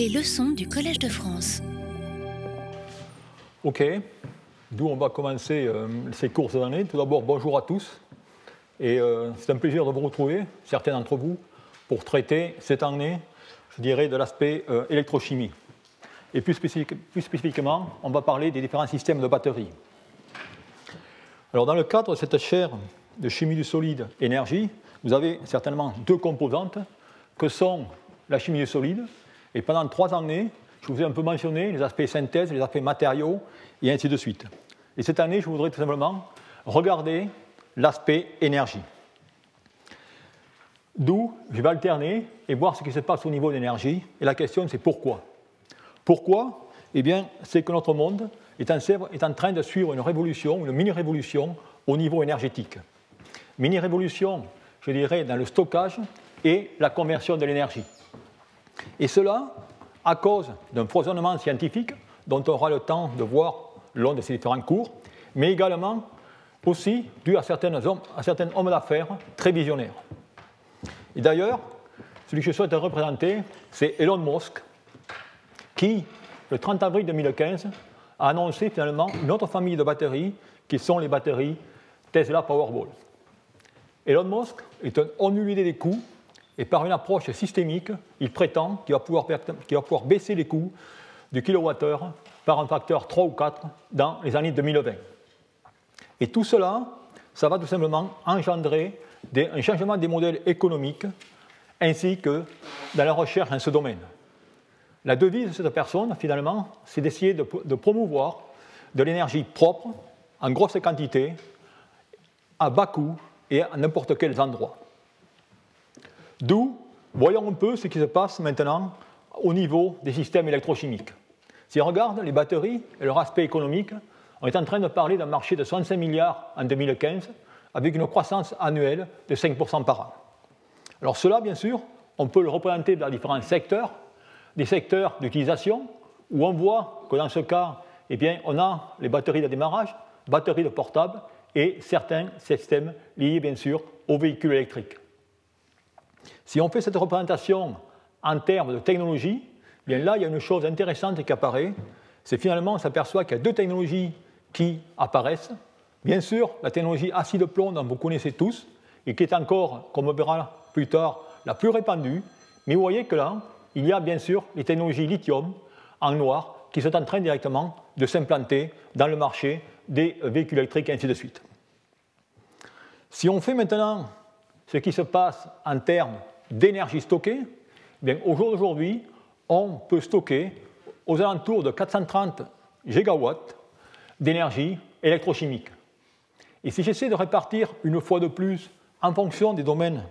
Les leçons du Collège de France. Ok, d'où on va commencer euh, ces courses d'année. Tout d'abord, bonjour à tous. Et euh, c'est un plaisir de vous retrouver, certains d'entre vous, pour traiter cette année, je dirais, de l'aspect euh, électrochimie. Et plus, plus, spécifiquement, on va parler des différents systèmes de batteries. Alors, dans le cadre de cette chaire de chimie du solide énergie, vous avez certainement deux composantes que sont la chimie du solide. Et pendant trois années, je vous ai un peu mentionné les aspects synthèse, les aspects matériaux, et ainsi de suite. Et cette année, je voudrais tout simplement regarder l'aspect énergie. D'où je vais alterner et voir ce qui se passe au niveau d'énergie. Et la question, c'est pourquoi? Pourquoi? Eh bien, c'est que notre monde est en, train de suivre une révolution, une mini-révolution au niveau énergétique. Mini-révolution, je dirais, dans le stockage et la conversion de l'énergie. Et cela à cause d'un foisonnement scientifique dont on aura le temps de voir lors de ces différents cours, mais également aussi dû à, certains hommes, d'affaires très visionnaires. Et d'ailleurs, celui que je souhaite représenter, c'est Elon Musk, qui, le 30 avril 2015, a annoncé finalement une autre famille de batteries qui sont les batteries Tesla Powerball. Elon Musk est un onulé des coûts et par une approche systémique, il prétend qu'il va, pouvoir, baisser les coûts du kilowattheure par un facteur 3 ou 4 dans les années 2020. Et tout cela, ça va tout simplement engendrer un changement des modèles économiques ainsi que dans la recherche dans ce domaine. La devise de cette personne, finalement, c'est d'essayer de, de, promouvoir de l'énergie propre, en grosse quantité, à bas coût et à n'importe quel endroit. D'où, voyons un peu ce qui se passe maintenant au niveau des systèmes électrochimiques. Si on regarde les batteries et leur aspect économique, on est en train de parler d'un marché de 65 milliards en 2015, avec une croissance annuelle de 5% par an. Alors cela, bien sûr, on peut le représenter dans différents secteurs, des secteurs d'utilisation, où on voit que dans ce cas, eh on a les batteries de démarrage, batteries de portable et certains systèmes liés, bien sûr, aux véhicules électriques. Si on fait cette représentation en termes de technologie, bien là, il y a une chose intéressante qui apparaît, c'est finalement, on s'aperçoit qu'il y a deux technologies qui apparaissent. Bien sûr, la technologie acide plomb dont vous connaissez tous, et qui est encore, comme on verra plus tard, la plus répandue, mais vous voyez que là, il y a bien sûr les technologies lithium en noir qui sont en train directement de s'implanter dans le marché des véhicules électriques et ainsi de suite. Si on fait maintenant ce qui se passe en termes d'énergie stockée, eh bien, au jour d'aujourd'hui, on peut stocker aux alentours de 430 gigawatts d'énergie électrochimique. Et si j'essaie de répartir une fois de plus en fonction des domaines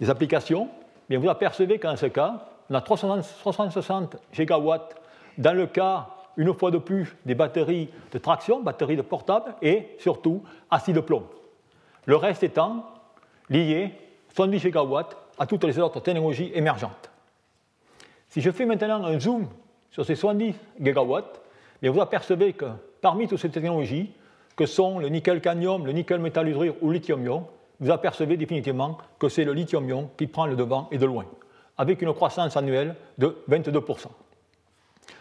des applications, eh bien vous apercevez qu'en ce cas, on a 360 gigawatts dans le cas, une fois de plus, des batteries de traction, batteries de portable et surtout acide de plomb. Le reste étant lié 70 gigawatts à toutes les autres technologies émergentes. Si je fais maintenant un zoom sur ces 70 gigawatts, vous apercevez que parmi toutes ces technologies, que sont le nickel-cadmium, le nickel-métal-hydrure ou le lithium-ion, vous apercevez définitivement que c'est le lithium-ion qui prend le devant et de loin, avec une croissance annuelle de 22%.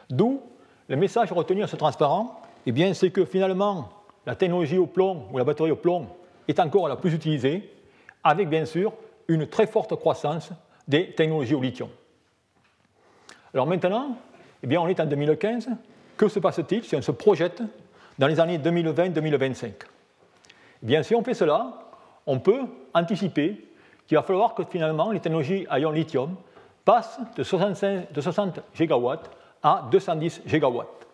D'où le message retenu à ce transparent, eh c'est que finalement, la technologie au plomb ou la batterie au plomb est encore la plus utilisée, avec bien sûr une très forte croissance des technologies au lithium. Alors maintenant, eh bien, on est en 2015. Que se passe-t-il si on se projette dans les années 2020-2025 eh Bien, si on fait cela, on peut anticiper qu'il va falloir que finalement les technologies à ion lithium passent de, 65, de 60 gigawatts à 210 gigawatts.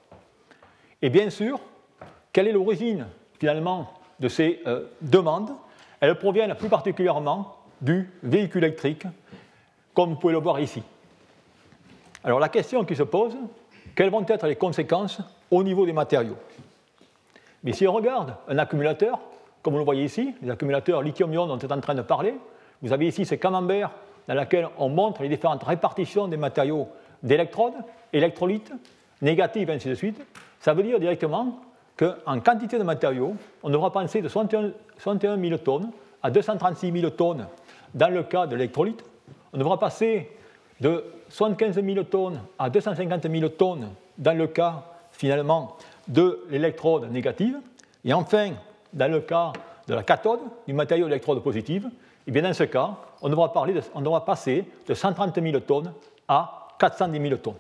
Et bien sûr, quelle est l'origine finalement de ces euh, demandes? Elles proviennent plus particulièrement du véhicule électrique, comme vous pouvez le voir ici. Alors la question qui se pose, quelles vont être les conséquences au niveau des matériaux? Mais si on regarde un accumulateur, comme vous le voyez ici, les accumulateurs lithium-ion dont on est en train de parler, vous avez ici ces camemberts dans lesquels on montre les différentes répartitions des matériaux d'électrodes, électrolytes, négatives, ainsi de suite. Ça veut dire directement qu'en quantité de matériaux, on devra penser de 61, 61 000 tonnes à 236 000 tonnes dans le cas de l'électrolyte, on devra passer de 75 000 tonnes à 250 000 tonnes dans le cas finalement de l'électrode négative. Et enfin, dans le cas de la cathode, du matériau d'électrode positive, et eh bien dans ce cas, on devra, parler on devra passer de 130 000 tonnes à 410 000 tonnes.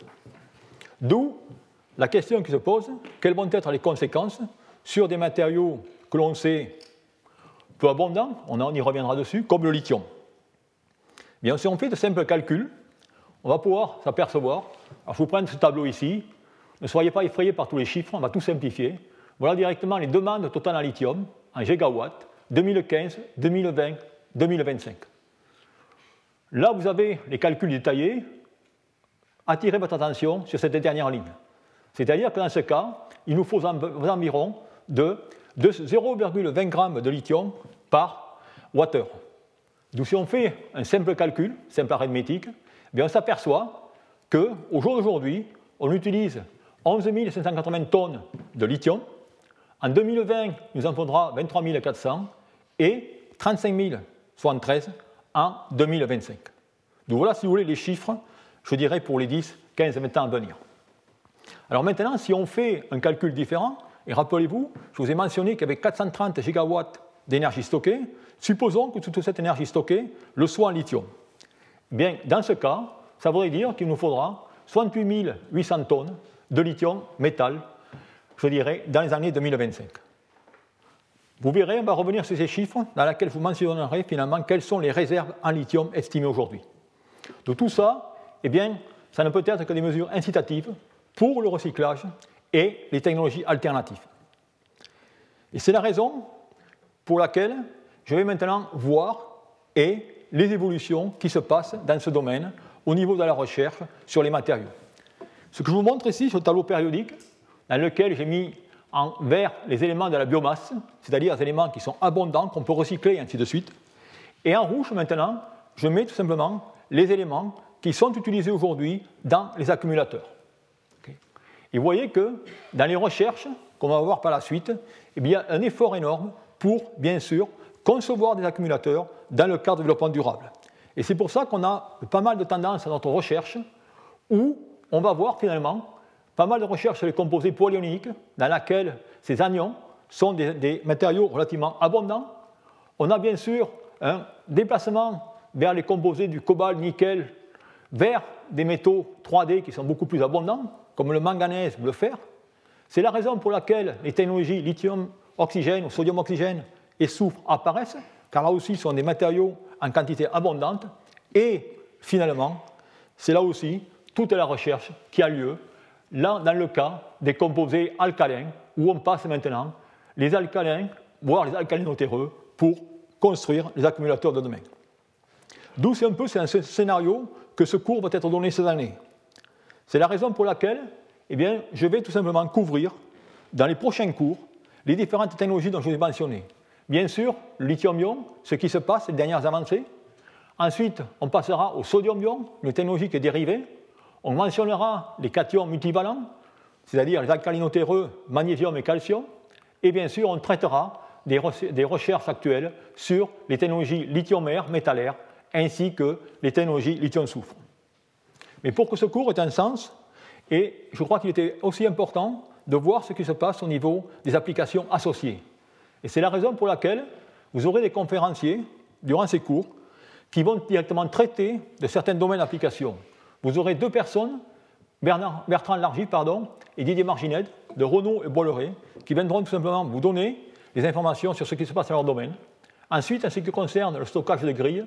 D'où la question qui se pose, quelles vont être les conséquences sur des matériaux que l'on sait peu abondants, on y reviendra dessus, comme le lithium. Bien, si on fait de simples calculs, on va pouvoir s'apercevoir, alors je vous prends ce tableau ici, ne soyez pas effrayés par tous les chiffres, on va tout simplifier. Voilà directement les demandes totales en lithium en gigawatts 2015, 2020, 2025. Là, vous avez les calculs détaillés. Attirez votre attention sur cette dernière ligne. C'est-à-dire que dans ce cas, il nous faut environ de, 0,20 g de lithium par wattheure. Donc si on fait un simple calcul, simple arithmétique, eh on s'aperçoit qu'au jour d'aujourd'hui, on utilise 11 580 tonnes de lithium. En 2020, nous en faudra 23 400 et 35 073 en 2025. Donc voilà, si vous voulez, les chiffres, je dirais, pour les 10, 15, 20 ans à venir. Alors maintenant, si on fait un calcul différent, et rappelez-vous, je vous ai mentionné avait 430 gigawatts d'énergie stockée, supposons que toute cette énergie stockée le soit en lithium. Bien, dans ce cas, ça voudrait dire qu'il nous faudra 68 800 tonnes de lithium métal, je dirais, dans les années 2025. Vous verrez, on va revenir sur ces chiffres dans lesquels vous mentionnerez finalement quelles sont les réserves en lithium estimées aujourd'hui. De tout ça, eh bien, ça ne peut être que des mesures incitatives pour le recyclage et les technologies alternatives. Et c'est la raison pour laquelle je vais maintenant voir et les évolutions qui se passent dans ce domaine au niveau de la recherche sur les matériaux. Ce que je vous montre ici, sur le tableau périodique, dans lequel j'ai mis en vert les éléments de la biomasse, c'est-à-dire les éléments qui sont abondants, qu'on peut recycler, et ainsi de suite. Et en rouge, maintenant, je mets tout simplement les éléments qui sont utilisés aujourd'hui dans les accumulateurs. Et vous voyez que dans les recherches qu'on va voir par la suite, eh il y a un effort énorme pour, bien sûr, concevoir des accumulateurs dans le cadre du développement durable. Et c'est pour ça qu'on a pas mal de tendances dans notre recherche où on va voir finalement pas mal de recherches sur les composés polyoniques, dans lesquels ces anions sont des, matériaux relativement abondants. On a bien sûr un déplacement vers les composés du cobalt, nickel, vers des métaux 3D qui sont beaucoup plus abondants, comme le manganèse le fer. C'est la raison pour laquelle les technologies lithium-oxygène ou sodium-oxygène et soufre apparaissent, car là aussi, ce sont des matériaux en quantité abondante. Et finalement, c'est là aussi toute la recherche qui a lieu là, dans le cas des composés alcalins, où on passe maintenant les alcalins, voire les alcalinotéreux, pour construire les accumulateurs de demain. D'où c'est un peu c'est un scénario que ce cours va être donné cette année. C'est la raison pour laquelle eh je vais tout simplement couvrir dans les prochains cours les différentes technologies dont je vous ai mentionné. Bien sûr, lithium-ion, ce qui se passe, les dernières avancées. Ensuite, on passera au sodium-ion, une technologie qui est dérivée, on mentionnera les cations multivalents, c'est-à-dire les alcalinotéreux, magnésium et calcium, et bien sûr, on traitera des, recherches actuelles sur les technologies lithium-air, métallaires, ainsi que les technologies lithium-soufre. Mais pour que ce cours ait un sens, et je crois qu'il était aussi important de voir ce qui se passe au niveau des applications associées. Et c'est la raison pour laquelle vous aurez des conférenciers durant ces cours qui vont directement traiter de certains domaines d'application vous aurez deux personnes, Bertrand Largy pardon, et Didier Marginet, de Renault et Bolloré, qui viendront tout simplement vous donner des informations sur ce qui se passe dans leur domaine. Ensuite, en ce qui concerne le stockage de grilles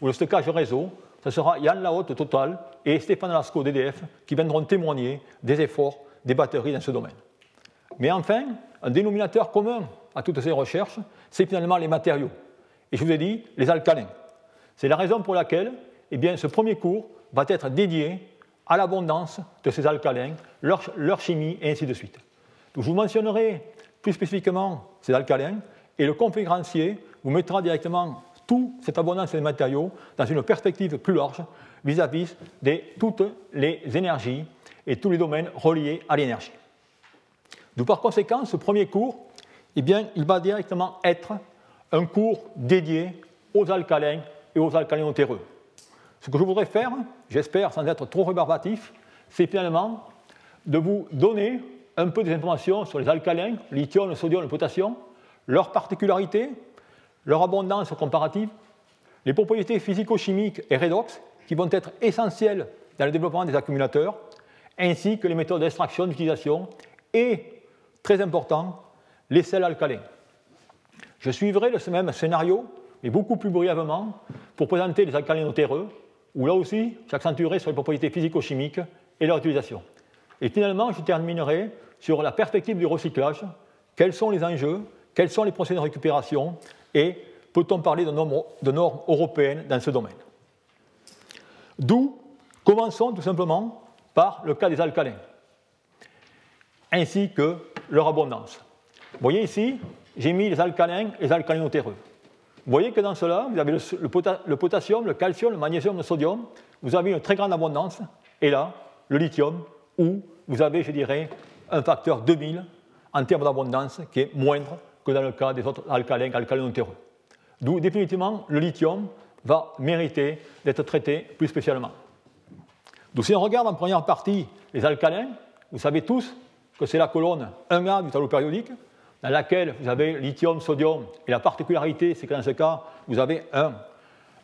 ou le stockage réseau, ce sera Yann Lahaute de Total et Stéphane Lasco d'EDF qui viendront témoigner des efforts des batteries dans ce domaine. Mais enfin, un dénominateur commun à toutes ces recherches, c'est finalement les matériaux. Et je vous ai dit, les alcalins. C'est la raison pour laquelle eh bien, ce premier cours va être dédié à l'abondance de ces alcalins, leur, chimie et ainsi de suite. je vous mentionnerai plus spécifiquement ces alcalins et le conférencier vous mettra directement toute cette abondance des matériaux dans une perspective plus large vis-à-vis de toutes les énergies et tous les domaines reliés à l'énergie. Donc par conséquent, ce premier cours, eh bien, il va directement être un cours dédié aux alcalins et aux alcalinotéreux. Ce que je voudrais faire, j'espère sans être trop rébarbatif, c'est finalement de vous donner un peu des informations sur les alcalins, lithium, le sodium, le potassium, leurs particularités, leur abondance comparative, les propriétés physico-chimiques et redox qui vont être essentielles dans le développement des accumulateurs, ainsi que les méthodes d'extraction, d'utilisation et, très important, les sels alcalins. Je suivrai le même scénario, mais beaucoup plus brièvement, pour présenter les alcalins terreux, où là aussi j'accentuerai sur les propriétés physico-chimiques et leur utilisation. Et finalement, je terminerai sur la perspective du recyclage, quels sont les enjeux, quels sont les procédés de récupération? Et peut-on parler de normes, de européennes dans ce domaine? D'où commençons tout simplement par le cas des alcalins, ainsi que leur abondance. Vous voyez ici, j'ai mis les alcalins et les alcalinotéreux. Vous voyez que dans cela, vous avez le, potassium, le calcium, le magnésium, le sodium, vous avez une très grande abondance, et là, le lithium, où vous avez, je dirais, un facteur 2000 en termes d'abondance qui est moindre que dans le cas des autres alcalins, alcalinotéreux. D'où définitivement le lithium va mériter d'être traité plus spécialement. Donc si on regarde en première partie les alcalins, vous savez tous que c'est la colonne 1A du tableau périodique, dans laquelle vous avez lithium, sodium, et la particularité, c'est que dans ce cas, vous avez un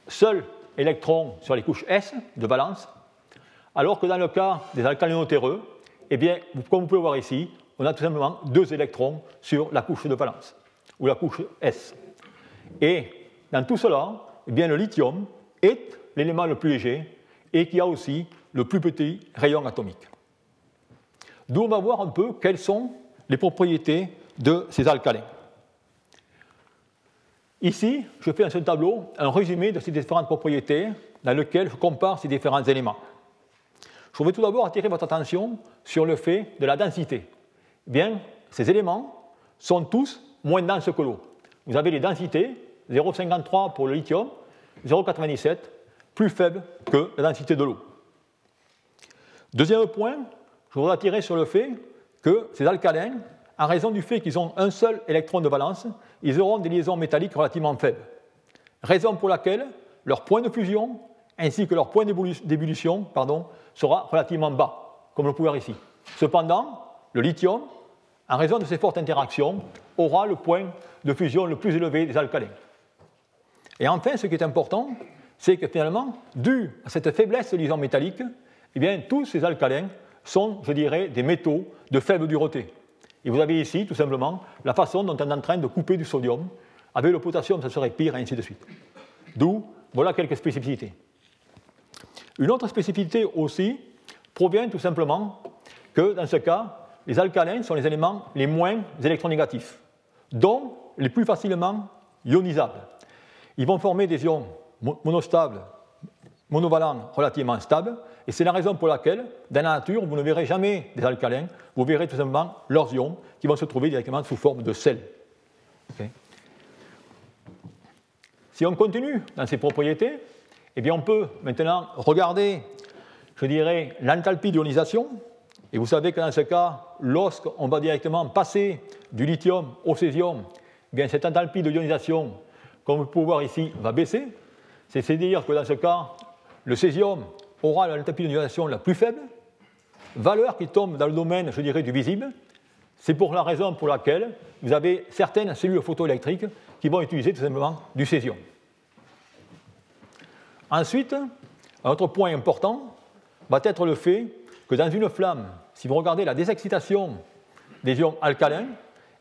seul électron sur les couches S de valence, alors que dans le cas des alcalinotéreux, eh bien, comme vous pouvez voir ici, on a tout simplement deux électrons sur la couche de valence, ou la couche S. Et dans tout cela, eh bien, le lithium est l'élément le plus léger et qui a aussi le plus petit rayon atomique. D'où on va voir un peu quelles sont les propriétés de ces alcalins. Ici, je fais dans ce tableau un résumé de ces différentes propriétés dans lequel je compare ces différents éléments. Je voudrais tout d'abord attirer votre attention sur le fait de la densité. Bien, ces éléments sont tous moins denses que l'eau. Vous avez les densités 0,53 pour le lithium, 0,97, plus faible que la densité de l'eau. Deuxième point, je voudrais attirer sur le fait que ces alcalins, en raison du fait qu'ils ont un seul électron de valence, ils auront des liaisons métalliques relativement faibles. Raison pour laquelle leur point de fusion ainsi que leur point d'ébullition sera relativement bas, comme le pouvez voir ici. Cependant, le lithium, en raison de ces fortes interactions, aura le point de fusion le plus élevé des alcalins. Et enfin, ce qui est important, c'est que finalement, dû à cette faiblesse de liaison métallique, eh bien, tous ces alcalins sont, je dirais, des métaux de faible dureté. Et vous avez ici, tout simplement, la façon dont on est en train de couper du sodium. Avec le potassium, ça serait pire, et ainsi de suite. D'où, voilà quelques spécificités. Une autre spécificité aussi provient tout simplement que, dans ce cas, les alcalins sont les éléments les moins électronégatifs, dont les plus facilement ionisables. Ils vont former des ions monostables, monovalents relativement stables, et c'est la raison pour laquelle, dans la nature, vous ne verrez jamais des alcalins, vous verrez tout simplement leurs ions qui vont se trouver directement sous forme de sel. Si on continue dans ces propriétés, eh bien on peut maintenant regarder, je dirais, l'enthalpie d'ionisation. Et vous savez que dans ce cas, lorsqu'on va directement passer du lithium au césium, eh bien cette enthalpie d'ionisation, comme vous pouvez voir ici, va baisser. C'est-à-dire que dans ce cas, le césium aura l'enthalpie d'ionisation la plus faible, valeur qui tombe dans le domaine, je dirais, du visible. C'est pour la raison pour laquelle vous avez certaines cellules photoélectriques qui vont utiliser tout simplement du césium. Ensuite, un autre point important va être le fait que dans une flamme, si vous regardez la désexcitation des ions alcalins,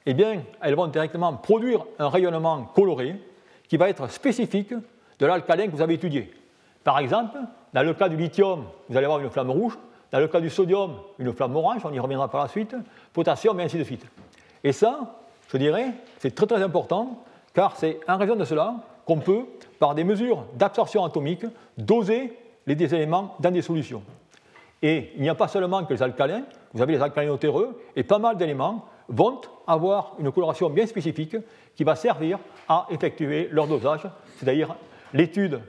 eh elles vont directement produire un rayonnement coloré qui va être spécifique de l'alcalin que vous avez étudié. Par exemple, dans le cas du lithium, vous allez avoir une flamme rouge, dans le cas du sodium, une flamme orange, on y reviendra par la suite, potassium et ainsi de suite. Et ça, je dirais, c'est très très important, car c'est en raison de cela qu'on peut, par des mesures d'absorption atomique, doser les éléments dans des solutions. Et il n'y a pas seulement que les alcalins, vous avez les alcalinotéreux, et pas mal d'éléments vont avoir une coloration bien spécifique qui va servir à effectuer leur dosage, c'est-à-dire l'étude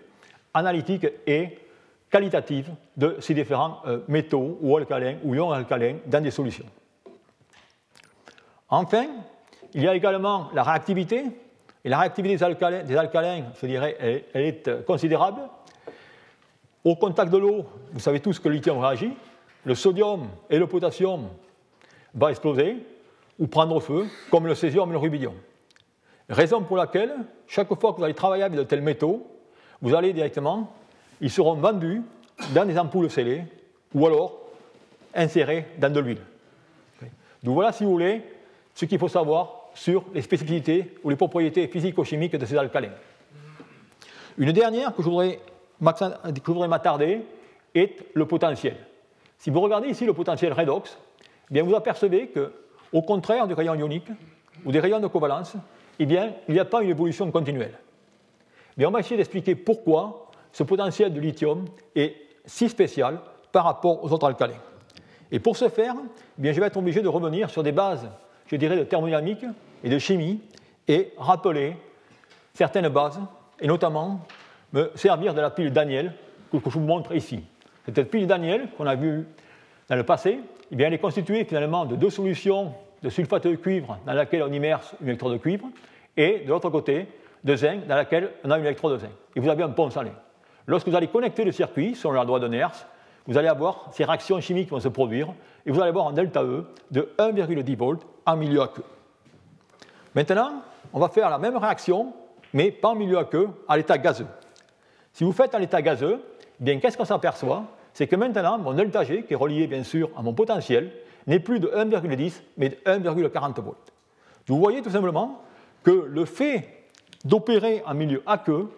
analytique et qualitative de ces différents euh, métaux ou alcalins ou ions alcalins dans des solutions. Enfin, il y a également la réactivité, et la réactivité des alcalins, je dirais, elle, est euh, considérable. Au contact de l'eau, vous savez tous que le lithium réagit. Le sodium et le potassium vont exploser ou prendre feu, comme le césium et le rubidium. Raison pour laquelle, chaque fois que vous allez travailler avec de tels métaux, vous allez directement, ils seront vendus dans des ampoules scellées ou alors insérés dans de l'huile. Donc voilà, si vous voulez, ce qu'il faut savoir sur les spécificités ou les propriétés physico-chimiques de ces alcalins. Une dernière que je voudrais m'attarder est le potentiel. Si vous regardez ici le potentiel redox, eh bien vous apercevez qu'au contraire du rayon ionique ou des rayons de covalence, eh bien, il n'y a pas une évolution continuelle. Mais on va essayer d'expliquer pourquoi ce potentiel de lithium est si spécial par rapport aux autres alcalins. Et pour ce faire, eh bien, je vais être obligé de revenir sur des bases, je dirais, de thermodynamique et de chimie, et rappeler certaines bases, et notamment me servir de la pile Daniel que je vous montre ici. Cette pile Daniel qu'on a vue dans le passé, eh bien, elle est constituée finalement de deux solutions de sulfate de cuivre dans laquelle on immerse une électrode de cuivre, et de l'autre côté, de zinc dans laquelle on a une électrode de zinc. Et vous avez un pont salé. Lorsque vous allez connecter le circuit selon la loi de Nernst, vous allez avoir ces réactions chimiques qui vont se produire, et vous allez avoir un delta E de 1,10 volts en milieu aqueux. Maintenant, on va faire la même réaction, mais pas en milieu aqueux, à l'état gazeux. Si vous faites à l'état gazeux, eh bien qu'est-ce qu'on s'aperçoit? C'est que maintenant, mon delta G, qui est relié bien sûr à mon potentiel, n'est plus de 1,10, mais de 1,40 volts. Vous voyez tout simplement que le fait d'opérer en milieu aqueux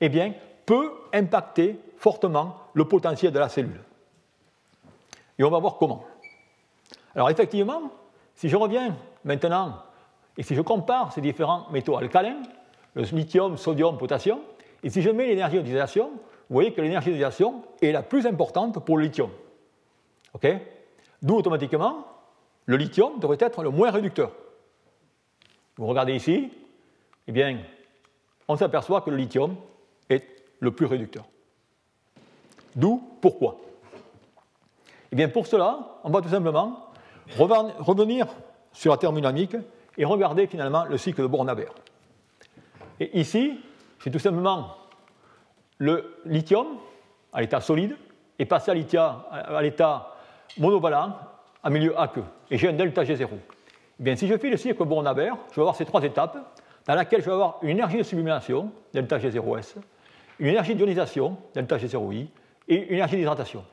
eh bien, peut impacter fortement le potentiel de la cellule. Et on va voir comment. Alors effectivement, si je reviens maintenant et si je compare ces différents métaux alcalins, le lithium, sodium, potassium, et si je mets l'énergie d'utilisation, vous voyez que l'énergie d'utilisation est la plus importante pour le lithium. D'où automatiquement, le lithium devrait être le moins réducteur. Vous regardez ici, eh bien, on s'aperçoit que le lithium est le plus réducteur. D'où pourquoi? Eh bien, pour cela, on va tout simplement revenir sur la thermodynamique et regarder finalement le cycle de Born-Haber. Et ici, c'est tout simplement le lithium à l'état solide et passé à l'état monovalent à milieu aqueux. Et j'ai un delta G0. Eh bien, si je fais le cycle Born-Haber, je vais avoir ces trois étapes dans lesquelles je vais avoir une énergie de sublimation, delta G0S, une énergie d'ionisation, delta G0I, et une énergie d'hydratation.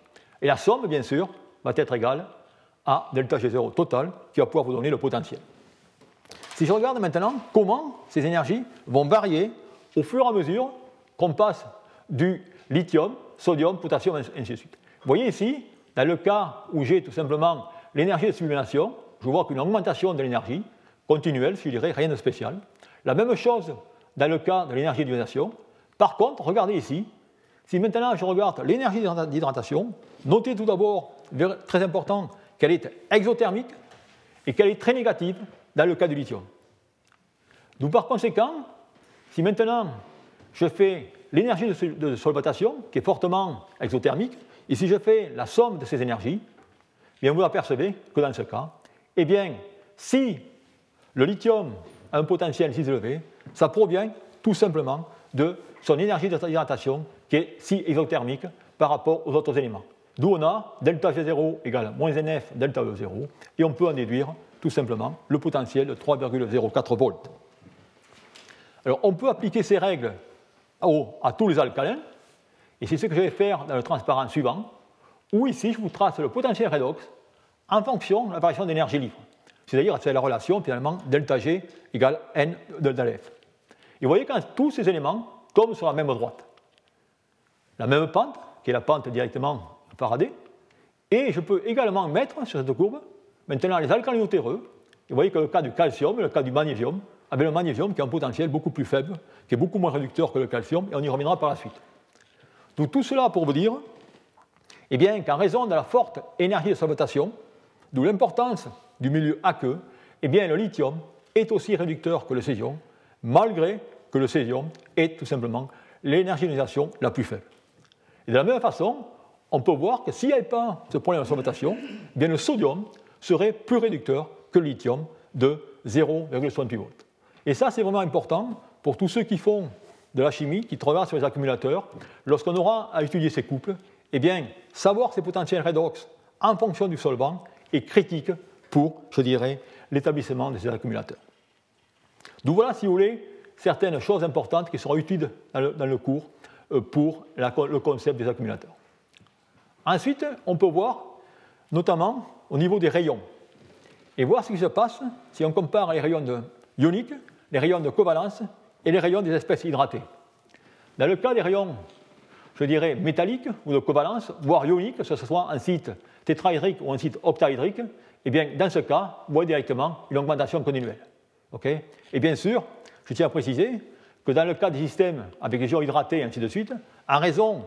Et la somme, bien sûr, va être égale à delta G0 total, qui va pouvoir vous donner le potentiel. Si je regarde maintenant comment ces énergies vont varier au fur et à mesure qu'on passe du lithium, sodium, potassium, ainsi de suite. Vous voyez ici, dans le cas où j'ai tout simplement l'énergie de sublimation, je vois qu'une augmentation de l'énergie continuelle, je dirais rien de spécial. La même chose dans le cas de l'énergie d'ionisation. Par contre, regardez ici, si maintenant je regarde l'énergie d'hydratation, notez tout d'abord, très important, qu'elle est exothermique et qu'elle est très négative dans le cas du lithium. Donc par conséquent, si maintenant je fais l'énergie de solvatation, qui est fortement exothermique, et si je fais la somme de ces énergies, eh bien vous apercevez que dans ce cas, eh bien, si le lithium a un potentiel si élevé, ça provient tout simplement de son énergie d'hydratation qui est si exothermique par rapport aux autres éléments. D'où on a delta G0 égale moins NF delta E0, et on peut en déduire tout simplement le potentiel de 3,04 volts. Alors on peut appliquer ces règles à tous les alcalins, et c'est ce que je vais faire dans le transparent suivant, où ici je vous trace le potentiel redox en fonction de la variation d'énergie libre. C'est-à-dire c'est la relation finalement delta G égale N delta F. Et vous voyez quand tous ces éléments tombent sur la même droite. La même pente, qui est la pente directement Faraday, et je peux également mettre sur cette courbe maintenant les alcalinotéreux. Et vous voyez que le cas du calcium et le cas du magnésium, avec le magnésium qui a un potentiel beaucoup plus faible, qui est beaucoup moins réducteur que le calcium, et on y reviendra par la suite. Donc tout cela pour vous dire eh bien, qu'en raison de la forte énergie de solvatation, d'où l'importance du milieu aqueux, eh bien, le lithium est aussi réducteur que le césium, malgré que le césium est tout simplement l'énergie la plus faible. De la même façon, on peut voir que s'il n'y avait pas ce problème de solvatation, eh bien le sodium serait plus réducteur que le lithium de 0,68 volts. Et ça, c'est vraiment important pour tous ceux qui font de la chimie qui travaillera sur les accumulateurs, lorsqu'on aura à étudier ces couples, eh bien, savoir ces potentiels redox en fonction du solvant est critique pour, je dirais, l'établissement de ces accumulateurs. D'où voilà, si vous voulez, certaines choses importantes qui seront utiles dans le, cours euh, pour le concept des accumulateurs. Ensuite, on peut voir, notamment au niveau des rayons, et voir ce qui se passe si on compare les rayons ioniques, les rayons de covalence et les rayons des espèces hydratées. Dans le cas des rayons, je dirais, métalliques ou de covalence, voire ioniques, que ce soit un site tétraédrique ou un site octaédrique, eh bien, dans ce cas, vous voyez directement une augmentation continuelle. et bien sûr, je tiens à préciser que dans le cas des systèmes avec les ions hydratés et ainsi de suite, en raison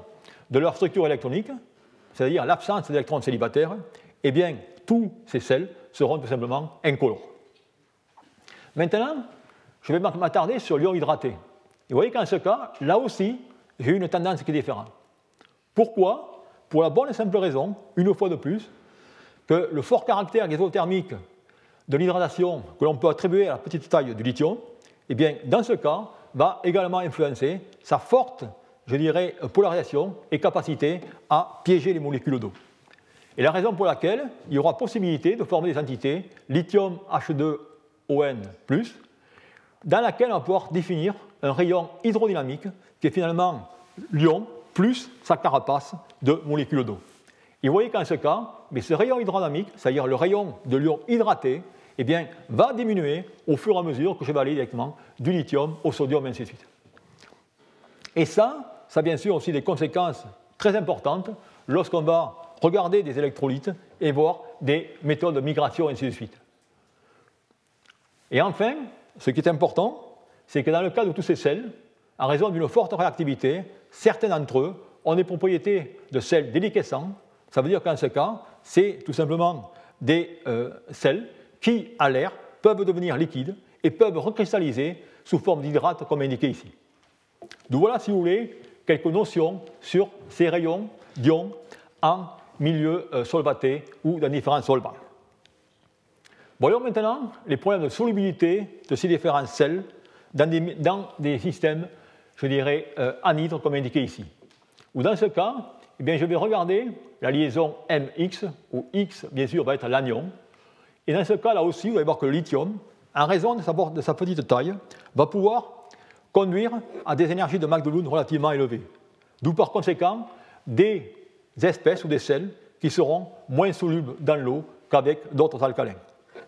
de leur structure électronique, c'est-à-dire l'absence d'électrons célibataires, eh bien, tous ces sels seront tout simplement incolores. Maintenant, je vais m'attarder sur l'ion hydraté. Et vous voyez qu'en ce cas, là aussi, j'ai une tendance qui est différente. Pourquoi? Pour la bonne et simple raison, une fois de plus, que le fort caractère gazothermique de l'hydratation que l'on peut attribuer à la petite taille du lithium, eh bien, dans ce cas, va également influencer sa forte, je dirais, polarisation et capacité à piéger les molécules d'eau. Et la raison pour laquelle il y aura possibilité de former des entités lithium H2ON, dans laquelle on va pouvoir définir un rayon hydrodynamique qui est finalement l'ion plus sa carapace de molécules d'eau. Et vous voyez qu'en ce cas, mais ce rayon hydrodynamique, c'est-à-dire le rayon de l'ion hydraté, eh bien, va diminuer au fur et à mesure que je vais aller directement du lithium au sodium, et ainsi de suite. Et ça, ça a bien sûr aussi des conséquences très importantes lorsqu'on va regarder des électrolytes et voir des méthodes de migration, et ainsi de suite. Et enfin, ce qui est important, c'est que dans le cas de tous ces sels, en raison d'une forte réactivité, certains d'entre eux ont des propriétés de sels déliquescents. Ça veut dire qu'en ce cas, c'est tout simplement des euh, sels qui, à l'air, peuvent devenir liquides et peuvent recristalliser sous forme d'hydrate, comme indiqué ici. Donc voilà, si vous voulez, quelques notions sur ces rayons d'ions en milieu euh, solvaté ou dans différents solvants. Voyons maintenant les problèmes de solubilité de ces différents sels dans des, systèmes, je dirais, euh, anhydres, comme indiqué ici. Ou dans ce cas, eh bien, je vais regarder la liaison MX, où X, bien sûr, va être l'anion. Et dans ce cas, là aussi, vous allez voir que le lithium, en raison de sa, petite taille, va pouvoir conduire à des énergies de Mach relativement élevées. D'où, par conséquent, des espèces ou des sels qui seront moins solubles dans l'eau qu'avec d'autres alcalins.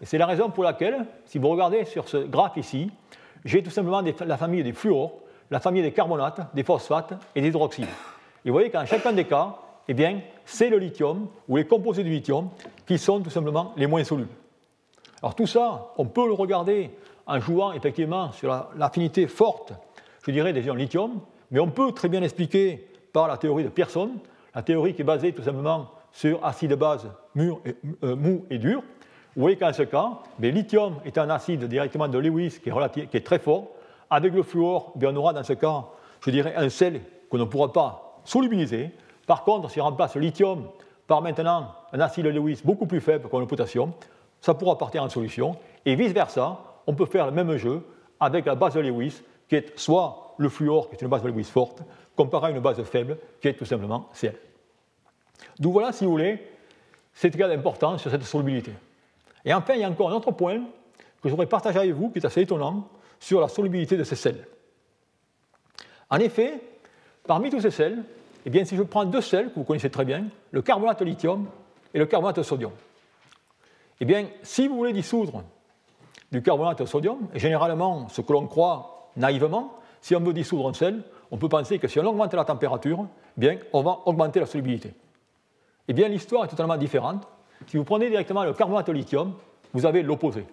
C'est la raison pour laquelle, si vous regardez sur ce graphe ici, j'ai tout simplement la famille des fluors, la famille des carbonates, des phosphates et des hydroxydes. Et vous voyez qu'en chacun des cas, eh bien, c'est le lithium ou les composés du lithium qui sont tout simplement les moins solubles. Alors tout ça, on peut le regarder en jouant effectivement sur l'affinité forte, je dirais, des ions lithium, mais on peut très bien l'expliquer par la théorie de Pearson, la théorie qui est basée tout simplement sur acide base euh, mou et dur. Vous voyez qu'en ce cas, le lithium est un acide directement de Lewis qui est, qui est très fort. Avec le fluor, on aura dans ce cas, je dirais, un sel qu'on ne pourra pas solubiliser. Par contre, si on remplace le lithium par maintenant un acide Lewis beaucoup plus faible comme le potassium, ça pourra partir en solution. Et vice-versa, on peut faire le même jeu avec la base de Lewis, qui est soit le fluor, qui est une base de Lewis forte, comparé à une base faible, qui est tout simplement Cl. D'où voilà, si vous voulez, cet égal d'importance sur cette solubilité. Et enfin, il y a encore un autre point que je voudrais partager avec vous, qui est assez étonnant, sur la solubilité de ces sels. En effet, parmi tous ces sels, eh bien, si je prends deux sels que vous connaissez très bien, le carbonate de lithium et le carbonate de sodium, eh bien, si vous voulez dissoudre du carbonate de sodium, et généralement, ce que l'on croit naïvement, si on veut dissoudre un sel, on peut penser que si on augmente la température, eh bien, on va augmenter la solubilité. Eh bien, l'histoire est totalement différente. Si vous prenez directement le carbonate de lithium, vous avez l'opposé.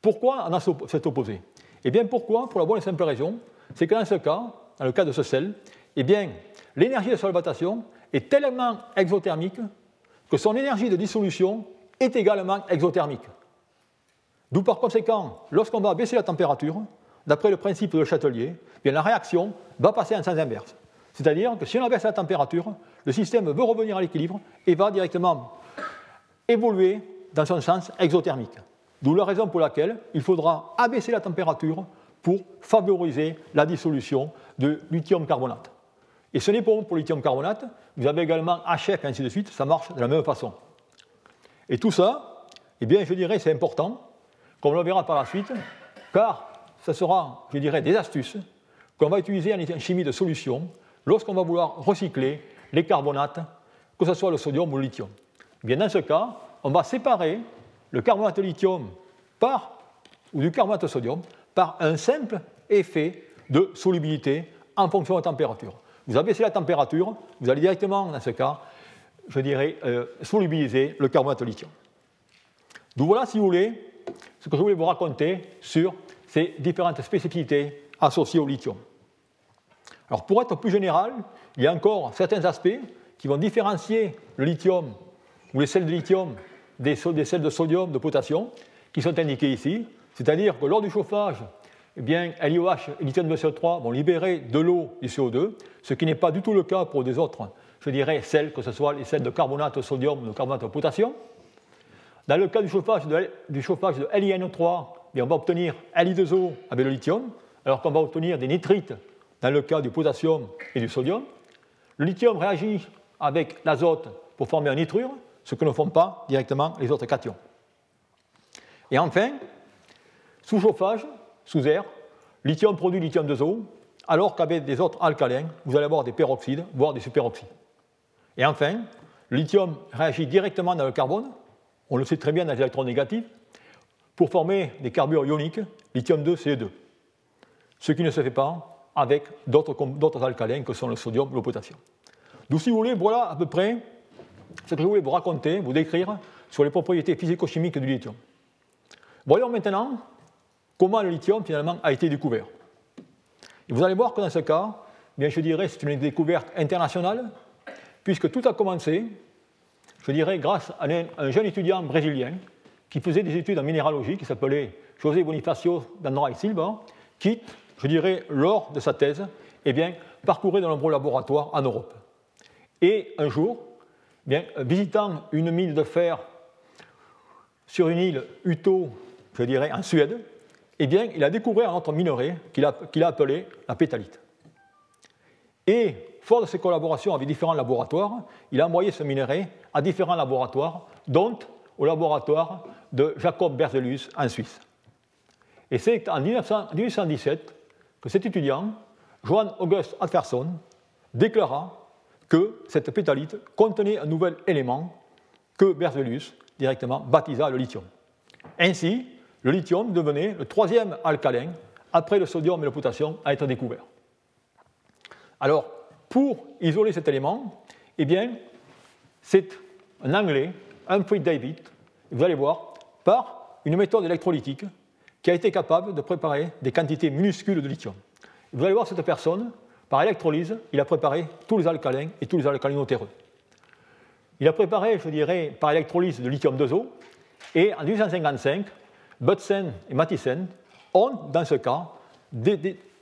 Pourquoi on a cet opposé? Eh bien, pourquoi? Pour la bonne et simple raison, c'est que dans ce cas, dans le cas de ce sel, eh bien, l'énergie de solvatation est tellement exothermique que son énergie de dissolution est également exothermique. D'où par conséquent, lorsqu'on va baisser la température, d'après le principe de Châtelier, eh bien, la réaction va passer en sens inverse. C'est-à-dire que si on abaisse la température, le système veut revenir à l'équilibre et va directement évoluer dans son sens exothermique. D'où la raison pour laquelle il faudra abaisser la température pour favoriser la dissolution de lithium carbonate. Et ce n'est pas bon pour lithium carbonate, vous avez également HF et ainsi de suite, ça marche de la même façon. Et tout ça, eh bien, je dirais, c'est important, comme on le verra par la suite, car ce sera, je dirais, des astuces qu'on va utiliser en chimie de solution lorsqu'on va vouloir recycler les carbonates, que ce soit le sodium ou le lithium. Bien, dans ce cas, on va séparer le carbonate lithium par, ou du carbonate sodium par un simple effet de solubilité en fonction de la température. Vous abaissez la température, vous allez directement, dans ce cas, je dirais, euh, solubiliser le carbonate lithium. Donc voilà, si vous voulez, ce que je voulais vous raconter sur ces différentes spécificités associées au lithium. Alors pour être plus général, il y a encore certains aspects qui vont différencier le lithium ou les sels de lithium des, sels de sodium, de potassium, qui sont indiqués ici. C'est-à-dire que lors du chauffage, eh bien, LiOH et lithium de CO3 vont libérer de l'eau du CO2, ce qui n'est pas du tout le cas pour des autres, je dirais, sels, que ce soit les sels de carbonate de sodium ou de carbonate de potassium. Dans le cas du chauffage de, du chauffage de LiNO3, eh on va obtenir Li2O avec le lithium, alors qu'on va obtenir des nitrites dans le cas du potassium et du sodium. Le lithium réagit avec l'azote pour former un nitrure, ce que ne font pas directement les autres cations. Et enfin, sous chauffage, sous air, lithium produit lithium 2O, alors qu'avec des autres alcalins, vous allez avoir des peroxydes, voire des superoxydes. Et enfin, lithium réagit directement dans le carbone, on le sait très bien dans les électrons négatifs, pour former des carbures ioniques, lithium 2, Ce2. Ce qui ne se fait pas avec d'autres alcalins que sont le sodium ou le potassium. Donc, si vous voulez, voilà à peu près ce que je voulais vous raconter, vous décrire sur les propriétés physico-chimiques du lithium. Voyons maintenant comment le lithium finalement a été découvert. Et vous allez voir que dans ce cas, bien, je dirais c'est une découverte internationale, puisque tout a commencé, je dirais, grâce à un, jeune étudiant brésilien qui faisait des études en minéralogie, qui s'appelait José Bonifacio d'André Silva, qui, je dirais, lors de sa thèse, eh bien, parcourait de nombreux laboratoires en Europe. Et un jour, visitant une mine de fer sur une île Uto, je dirais, en Suède, eh bien, il a découvert un autre minerai qu'il a, appelé la pétalite. Et, fort de ses collaborations avec différents laboratoires, il a envoyé ce minerai à différents laboratoires, dont au laboratoire de Jacob Berzelius en Suisse. Et c'est en 1817 que cet étudiant, Johann August Alferson, déclara que cette pétalite contenait un nouvel élément que Berzelius directement baptisa le lithium. Ainsi, le lithium devenait le troisième alcalin après le sodium et le potassium à être découvert. Alors, pour isoler cet élément, eh bien, c'est un Anglais, Humphrey David, vous allez voir, par une méthode électrolytique qui a été capable de préparer des quantités minuscules de lithium. Vous allez voir cette personne, par électrolyse, il a préparé tous les alcalins et tous les alcalinotéreux. Il a préparé, je dirais, par électrolyse de lithium 2O, et en 1855, Butsen et Mathisen ont, dans ce cas,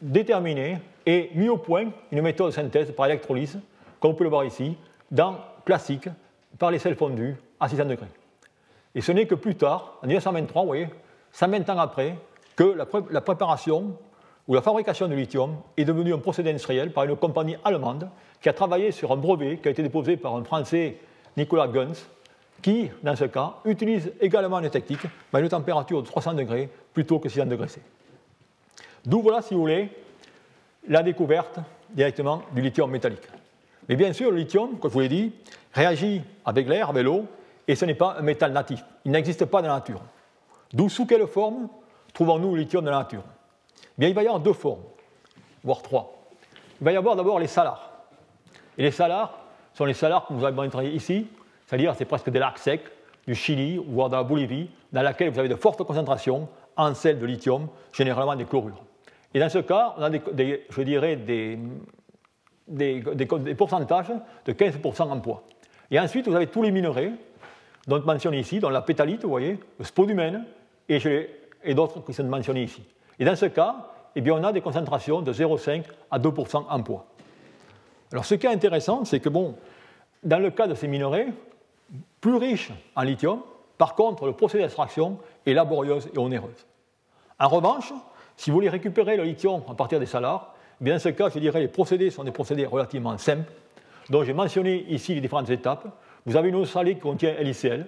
déterminé et mis au point une méthode de synthèse par électrolyse, comme vous pouvez le voir ici, dans classique, par les sels fondus à 600 degrés. Et ce n'est que plus tard, en 1923, vous voyez, 120 ans après, que la préparation ou la fabrication du lithium est devenue un procédé industriel par une compagnie allemande qui a travaillé sur un brevet qui a été déposé par un Français, Nicolas Gunz, qui, dans ce cas, utilise également une technique, mais à une température de 300 degrés plutôt que 600 degrés C. D'où voilà, si vous voulez, la découverte directement du lithium métallique. Mais bien sûr, le lithium, comme je vous l'ai dit, réagit avec l'air, avec l'eau, et ce n'est pas un métal natif. Il n'existe pas dans la nature. D'où sous quelle forme trouvons-nous le lithium dans la nature? Bien, Il va y avoir deux formes, voire trois. Il va y avoir d'abord les salars. Et les salars sont les salars que nous avons travaillé ici, c'est-à-dire c'est presque des lacs secs du Chili ou dans la Bolivie, dans laquelle vous avez de fortes concentrations en sel de lithium, généralement des chlorures. Et dans ce cas, on a des, je dirais des, des, pourcentages de 15% en poids. Et ensuite, vous avez tous les minerais, dont mentionnés ici, dont la pétalite, vous voyez, le spodumène et d'autres qui sont mentionnés ici. Et dans ce cas, eh bien, on a des concentrations de 0,5 à 2% en poids. Alors ce qui est intéressant, c'est que bon, dans le cas de ces minerais, plus riche en lithium. Par contre, le procédé d'extraction est laborieuse et onéreuse. En revanche, Si vous voulez récupérer le lithium à partir des salars, eh bien dans ce cas, je dirais les procédés sont des procédés relativement simples. Donc j'ai mentionné ici les différentes étapes. Vous avez une eau salée qui contient LICL.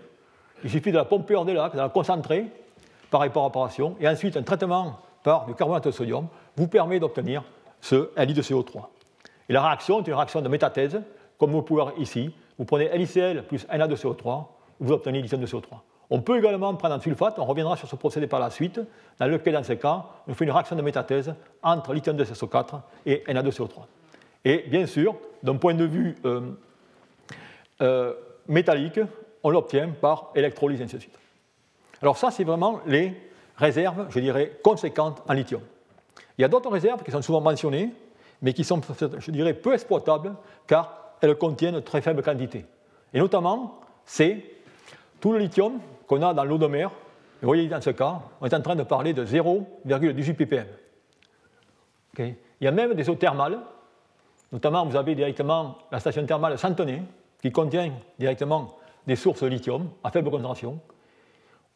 Il suffit de la pomper hors des lacs, de la concentrer par évaporation, et ensuite un traitement par du carbonate de sodium vous permet d'obtenir ce Li de CO3. Et la réaction est une réaction de métathèse, comme vous pouvez voir ici. Vous prenez LiCl plus Na2CO3, vous obtenez lithium de CO3. On peut également prendre un sulfate, on reviendra sur ce procédé par la suite, dans lequel, dans ce cas, on fait une réaction de métathèse entre lithium de SO4 et Na2CO3. Et bien sûr, d'un point de vue euh, euh, métallique, on l'obtient par électrolyse, et ainsi de suite. Alors ça, c'est vraiment les réserves, je dirais, conséquentes en lithium. Il y a d'autres réserves qui sont souvent mentionnées, mais qui sont, je dirais, peu exploitables, car elles contiennent de très faibles quantités. Et notamment, c'est tout le lithium qu'on a dans l'eau de mer. Vous voyez, dans ce cas, on est en train de parler de 0,18 ppm. Il y a même des eaux thermales, notamment vous avez directement la station thermale Santenay, qui contient directement des sources de lithium à faible concentration.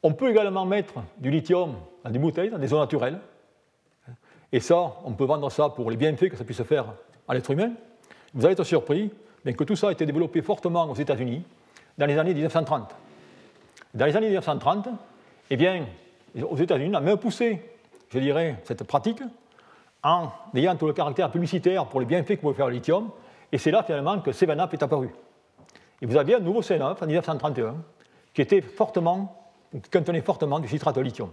On peut également mettre du lithium dans des bouteilles, dans des eaux naturelles. Et ça, on peut vendre ça pour les bienfaits que ça puisse faire à l'être humain. Vous allez être surpris que tout ça a été développé fortement aux États-Unis dans les années 1930. Dans les années 1930, eh bien, aux États-Unis, on a même poussé, je dirais, cette pratique en ayant tout le caractère publicitaire pour les bienfaits que pouvait faire le lithium, et c'est là finalement que 7-Up est apparu. Et vous aviez un nouveau 7-Up en 1931 qui était fortement, qui contenait fortement du citrate de lithium.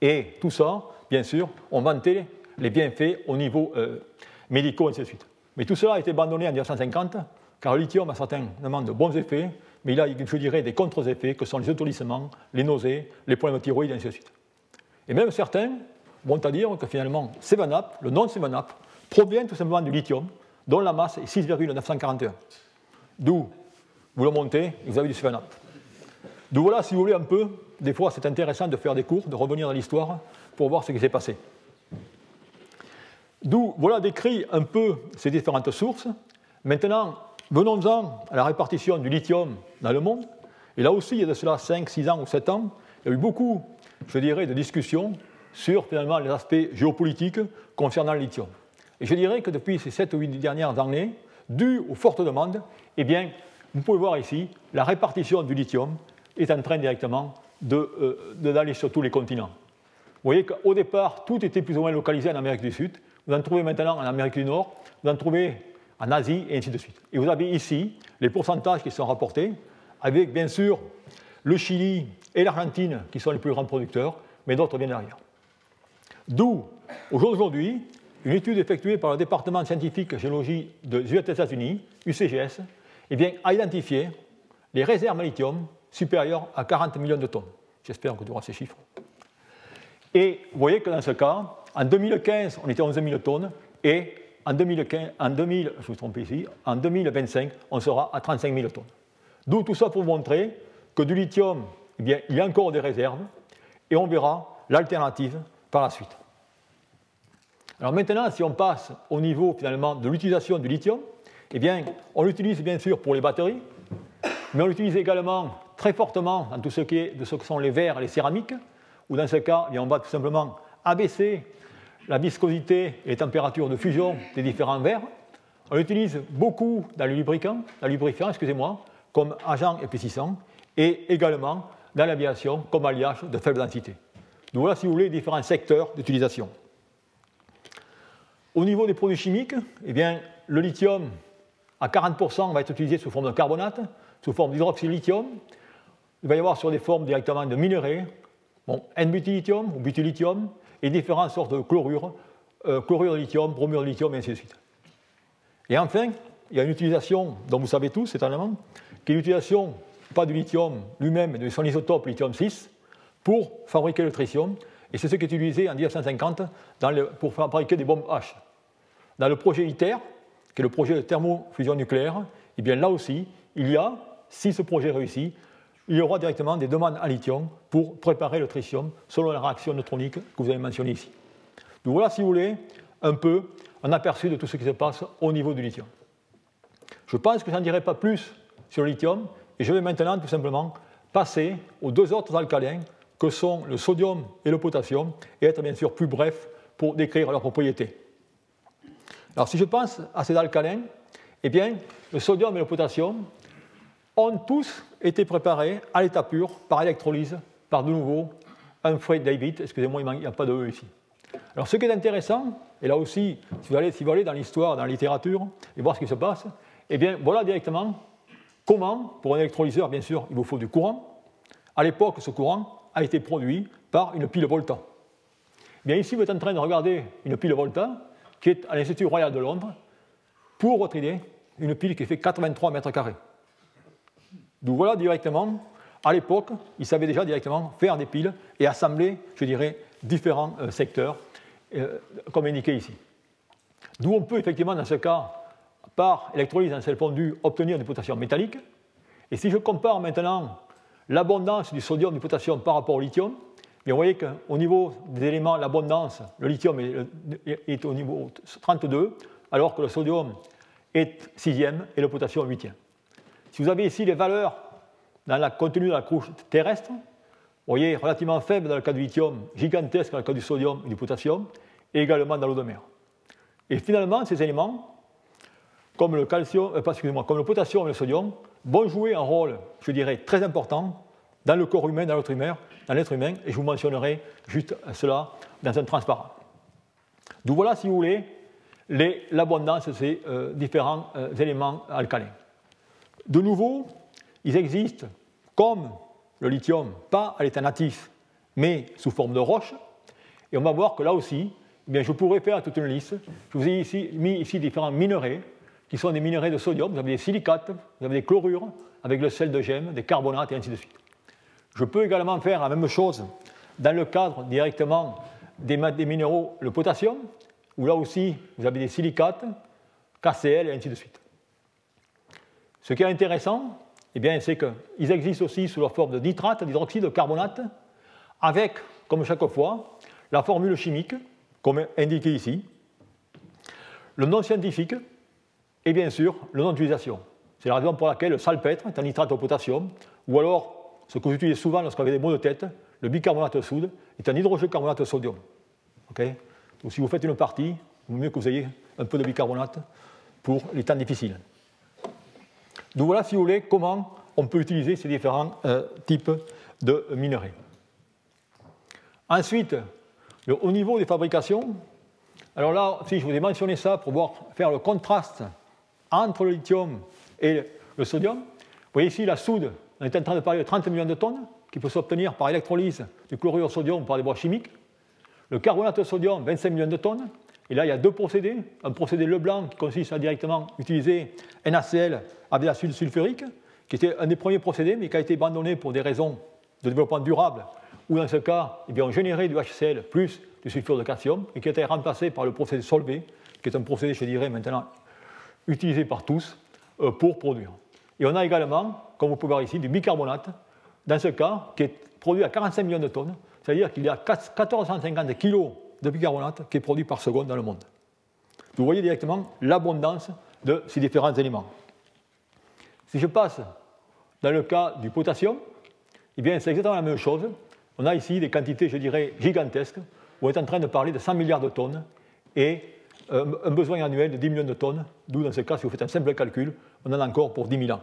Et tout ça, bien sûr, on vantait les bienfaits au niveau euh, médicaux, ainsi de suite. Mais tout cela a été abandonné en 1950, car le lithium a certainement de bons effets, mais il a, je dirais, des contre-effets que sont les autolissements, les nausées, les problèmes de thyroïde, ainsi de suite. Et même certains vont à dire que finalement, 7-Up, le nom 7-Up, provient tout simplement du lithium, dont la masse est 6,941. D'où, vous le montez, vous avez du 7-Up. D'où voilà, si vous voulez, un peu, des fois c'est intéressant de faire des cours, de revenir dans l'histoire pour voir ce qui s'est passé. D'où, voilà décrit un peu ces différentes sources. Maintenant, venons-en à la répartition du lithium dans le monde. Et là aussi, il y a de cela 5, 6 ans ou 7 ans, il y a eu beaucoup, je dirais, de discussions sur finalement les aspects géopolitiques concernant le lithium. Et je dirais que depuis ces 7 ou 8 dernières années, dû aux fortes demandes, eh bien, vous pouvez voir ici, la répartition du lithium est en train directement euh, d'aller sur tous les continents. Vous voyez qu'au départ, tout était plus ou moins localisé en Amérique du Sud. Vous en trouvez maintenant en Amérique du Nord, vous en trouvez en Asie, et ainsi de suite. Et vous avez ici les pourcentages qui sont rapportés, avec bien sûr le Chili et l'Argentine qui sont les plus grands producteurs, mais d'autres viennent derrière. D'où, aujourd'hui, une étude effectuée par le département scientifique géologie des États-Unis, UCGS, eh bien, a identifié les réserves en lithium supérieures à 40 millions de tonnes. J'espère que tu auras ces chiffres. Et vous voyez que dans ce cas, en 2015, on était à 11 000 tonnes, et en, 2015, en, 2000, je me ici, en 2025, on sera à 35 000 tonnes. D'où tout ça pour montrer que du lithium, eh bien, il y a encore des réserves, et on verra l'alternative par la suite. Alors maintenant, si on passe au niveau finalement de l'utilisation du lithium, eh bien, on l'utilise bien sûr pour les batteries, mais on l'utilise également très fortement dans tout ce qui est de ce que sont les verres et les céramiques, où dans ce cas, eh on va tout simplement abaisser la viscosité et les températures de fusion des différents verres. On l'utilise beaucoup dans le lubrifiant, dans lubrifiant excusez-moi, comme agent épaississant, et également dans l'aviation comme alliage de faible densité. Donc voilà, si vous voulez, différents secteurs d'utilisation. Au niveau des produits chimiques, eh bien, le lithium à 40% va être utilisé sous forme de carbonate, sous forme d'hydroxylithium. Il va y avoir sur des formes directement de minerais, bon, N-butylithium ou butylithium, et différentes sortes de chlorures, euh, chlorure de lithium, bromure de lithium, et ainsi de suite. Et enfin, il y a une utilisation dont vous savez tous, allemand, qui est l'utilisation, pas du lithium lui-même, mais de son isotope lithium-6, pour fabriquer le tritium, et c'est ce qui est utilisé en 1950 pour fabriquer des bombes H. Dans le projet ITER, qui est le projet de thermofusion nucléaire, eh bien là aussi, il y a, si ce projet réussit, il y aura directement des demandes en lithium pour préparer le tritium selon la réaction neutronique que vous avez mentionnée ici. Donc voilà, si vous voulez, un peu un aperçu de tout ce qui se passe au niveau du lithium. Je pense que je n'en dirai pas plus sur le lithium et je vais maintenant tout simplement passer aux deux autres alcalins que sont le sodium et le potassium et être bien sûr plus bref pour décrire leurs propriétés. Alors si je pense à ces alcalins, eh bien, le sodium et le potassium ont tous été préparés à l'état pur par électrolyse par de nouveau Humphrey David. Excusez-moi, il n'y a pas de E ici. Alors ce qui est intéressant, et là aussi, si vous allez, dans l'histoire, dans la littérature, et voir ce qui se passe, eh bien voilà directement comment, pour un électrolyseur, bien sûr, il vous faut du courant. À l'époque, ce courant a été produit par une pile Volta. Eh bien ici, vous êtes en train de regarder une pile Volta qui est à l'Institut Royal de Londres pour votre une pile qui fait 83 mètres carrés. Donc voilà directement, à l'époque, ils savaient déjà directement faire des piles et assembler, je dirais, différents euh, secteurs, euh, comme indiqué ici. D'où on peut effectivement, dans ce cas, par électrolyse en sel fondu, obtenir du potassium métallique. Et si je compare maintenant l'abondance du sodium du potassium par rapport au lithium, vous voyez qu'au niveau des éléments, l'abondance, le lithium est, au niveau 32, alors que le sodium est 6e et le potassium 8e. Si vous avez ici les valeurs dans la contenu de la couche terrestre, vous voyez relativement faible dans le cas du lithium, gigantesque dans le cas du sodium et du potassium, et également dans l'eau de mer. Et finalement, ces éléments, comme le, euh, comme le potassium et le sodium, vont jouer un rôle, je dirais, très important dans le corps humain, dans l'être humain, dans l'être humain, et je vous mentionnerai juste cela dans un transparent. D'où voilà, si vous voulez, l'abondance de ces euh, différents euh, éléments alcalins. De nouveau, ils existent comme le lithium, pas à l'état natif, mais sous forme de roche. Et on va voir que là aussi, eh je pourrais faire toute une liste. Je vous ai mis ici différents minerais, qui sont des minerais de sodium. Vous avez des silicates, vous avez des chlorures, avec le sel de gemme, des carbonates, et ainsi de suite. Je peux également faire la même chose dans le cadre directement des, des minéraux, le potassium, où là aussi, vous avez des silicates, KCl, et ainsi de suite. Ce qui est intéressant, eh c'est qu'ils existent aussi sous la forme de nitrate, d'hydroxyde, de carbonate, avec, comme chaque fois, la formule chimique, comme indiqué ici, le nom scientifique et bien sûr le nom d'utilisation. C'est la raison pour laquelle le salpêtre est un nitrate au potassium, ou alors, ce que j'utilise souvent lorsqu'on avait des maux de tête, le bicarbonate de soude est un hydrogène-carbonate de sodium. Donc si vous faites une partie, il vaut mieux que vous ayez un peu de bicarbonate pour les temps difficiles. Donc voilà, si vous voulez, comment on peut utiliser ces différents euh, types de minerais. Ensuite, au niveau des fabrications, alors là, si je vous ai mentionné ça pour voir, faire le contraste entre le lithium et le sodium, vous voyez ici la soude, on est en train de parler de 30 millions de tonnes, qui peut s'obtenir par électrolyse du chlorure sodium par des voies chimiques. Le carbonate de sodium, 25 millions de tonnes. Et là, il y a deux procédés. Un procédé Leblanc qui consiste à directement utiliser NaCl avec l'acide sulfurique, qui était un des premiers procédés, mais qui a été abandonné pour des raisons de développement durable, où dans ce cas, eh bien, on générait du HCl plus du sulfure de calcium, et qui a été remplacé par le procédé Solvay, qui est un procédé, je dirais, maintenant utilisé par tous euh, pour produire. Et on a également, comme vous pouvez voir ici, du bicarbonate, dans ce cas, qui est produit à 45 millions de tonnes, c'est-à-dire qu'il y a 1450 kg de bicarbonate qui est produit par seconde dans le monde. Vous voyez directement l'abondance de ces différents éléments. Si je passe dans le cas du potassium, eh bien c'est exactement la même chose. On a ici des quantités, je dirais, gigantesques, où on est en train de parler de 100 milliards de tonnes et euh, un besoin annuel de 10 millions de tonnes, d'où dans ce cas, si vous faites un simple calcul, on en a encore pour 10 000 ans.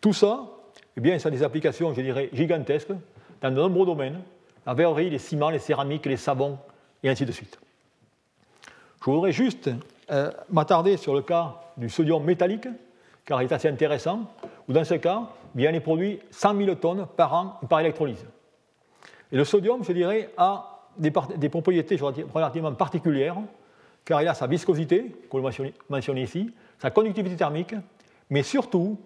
Tout ça, eh bien, ça a des applications, je dirais, gigantesques dans de nombreux domaines, la verrerie, les ciments, les céramiques, les savons, et ainsi de suite. Je voudrais juste euh, m'attarder sur le cas du sodium métallique, car il est assez intéressant, où dans ce cas, bien, il produit 100 000 tonnes par an par électrolyse. Et le sodium, je dirais, a des, propriétés relativement particulières, car il a sa viscosité, comme le mentionné ici, sa conductivité thermique, mais surtout,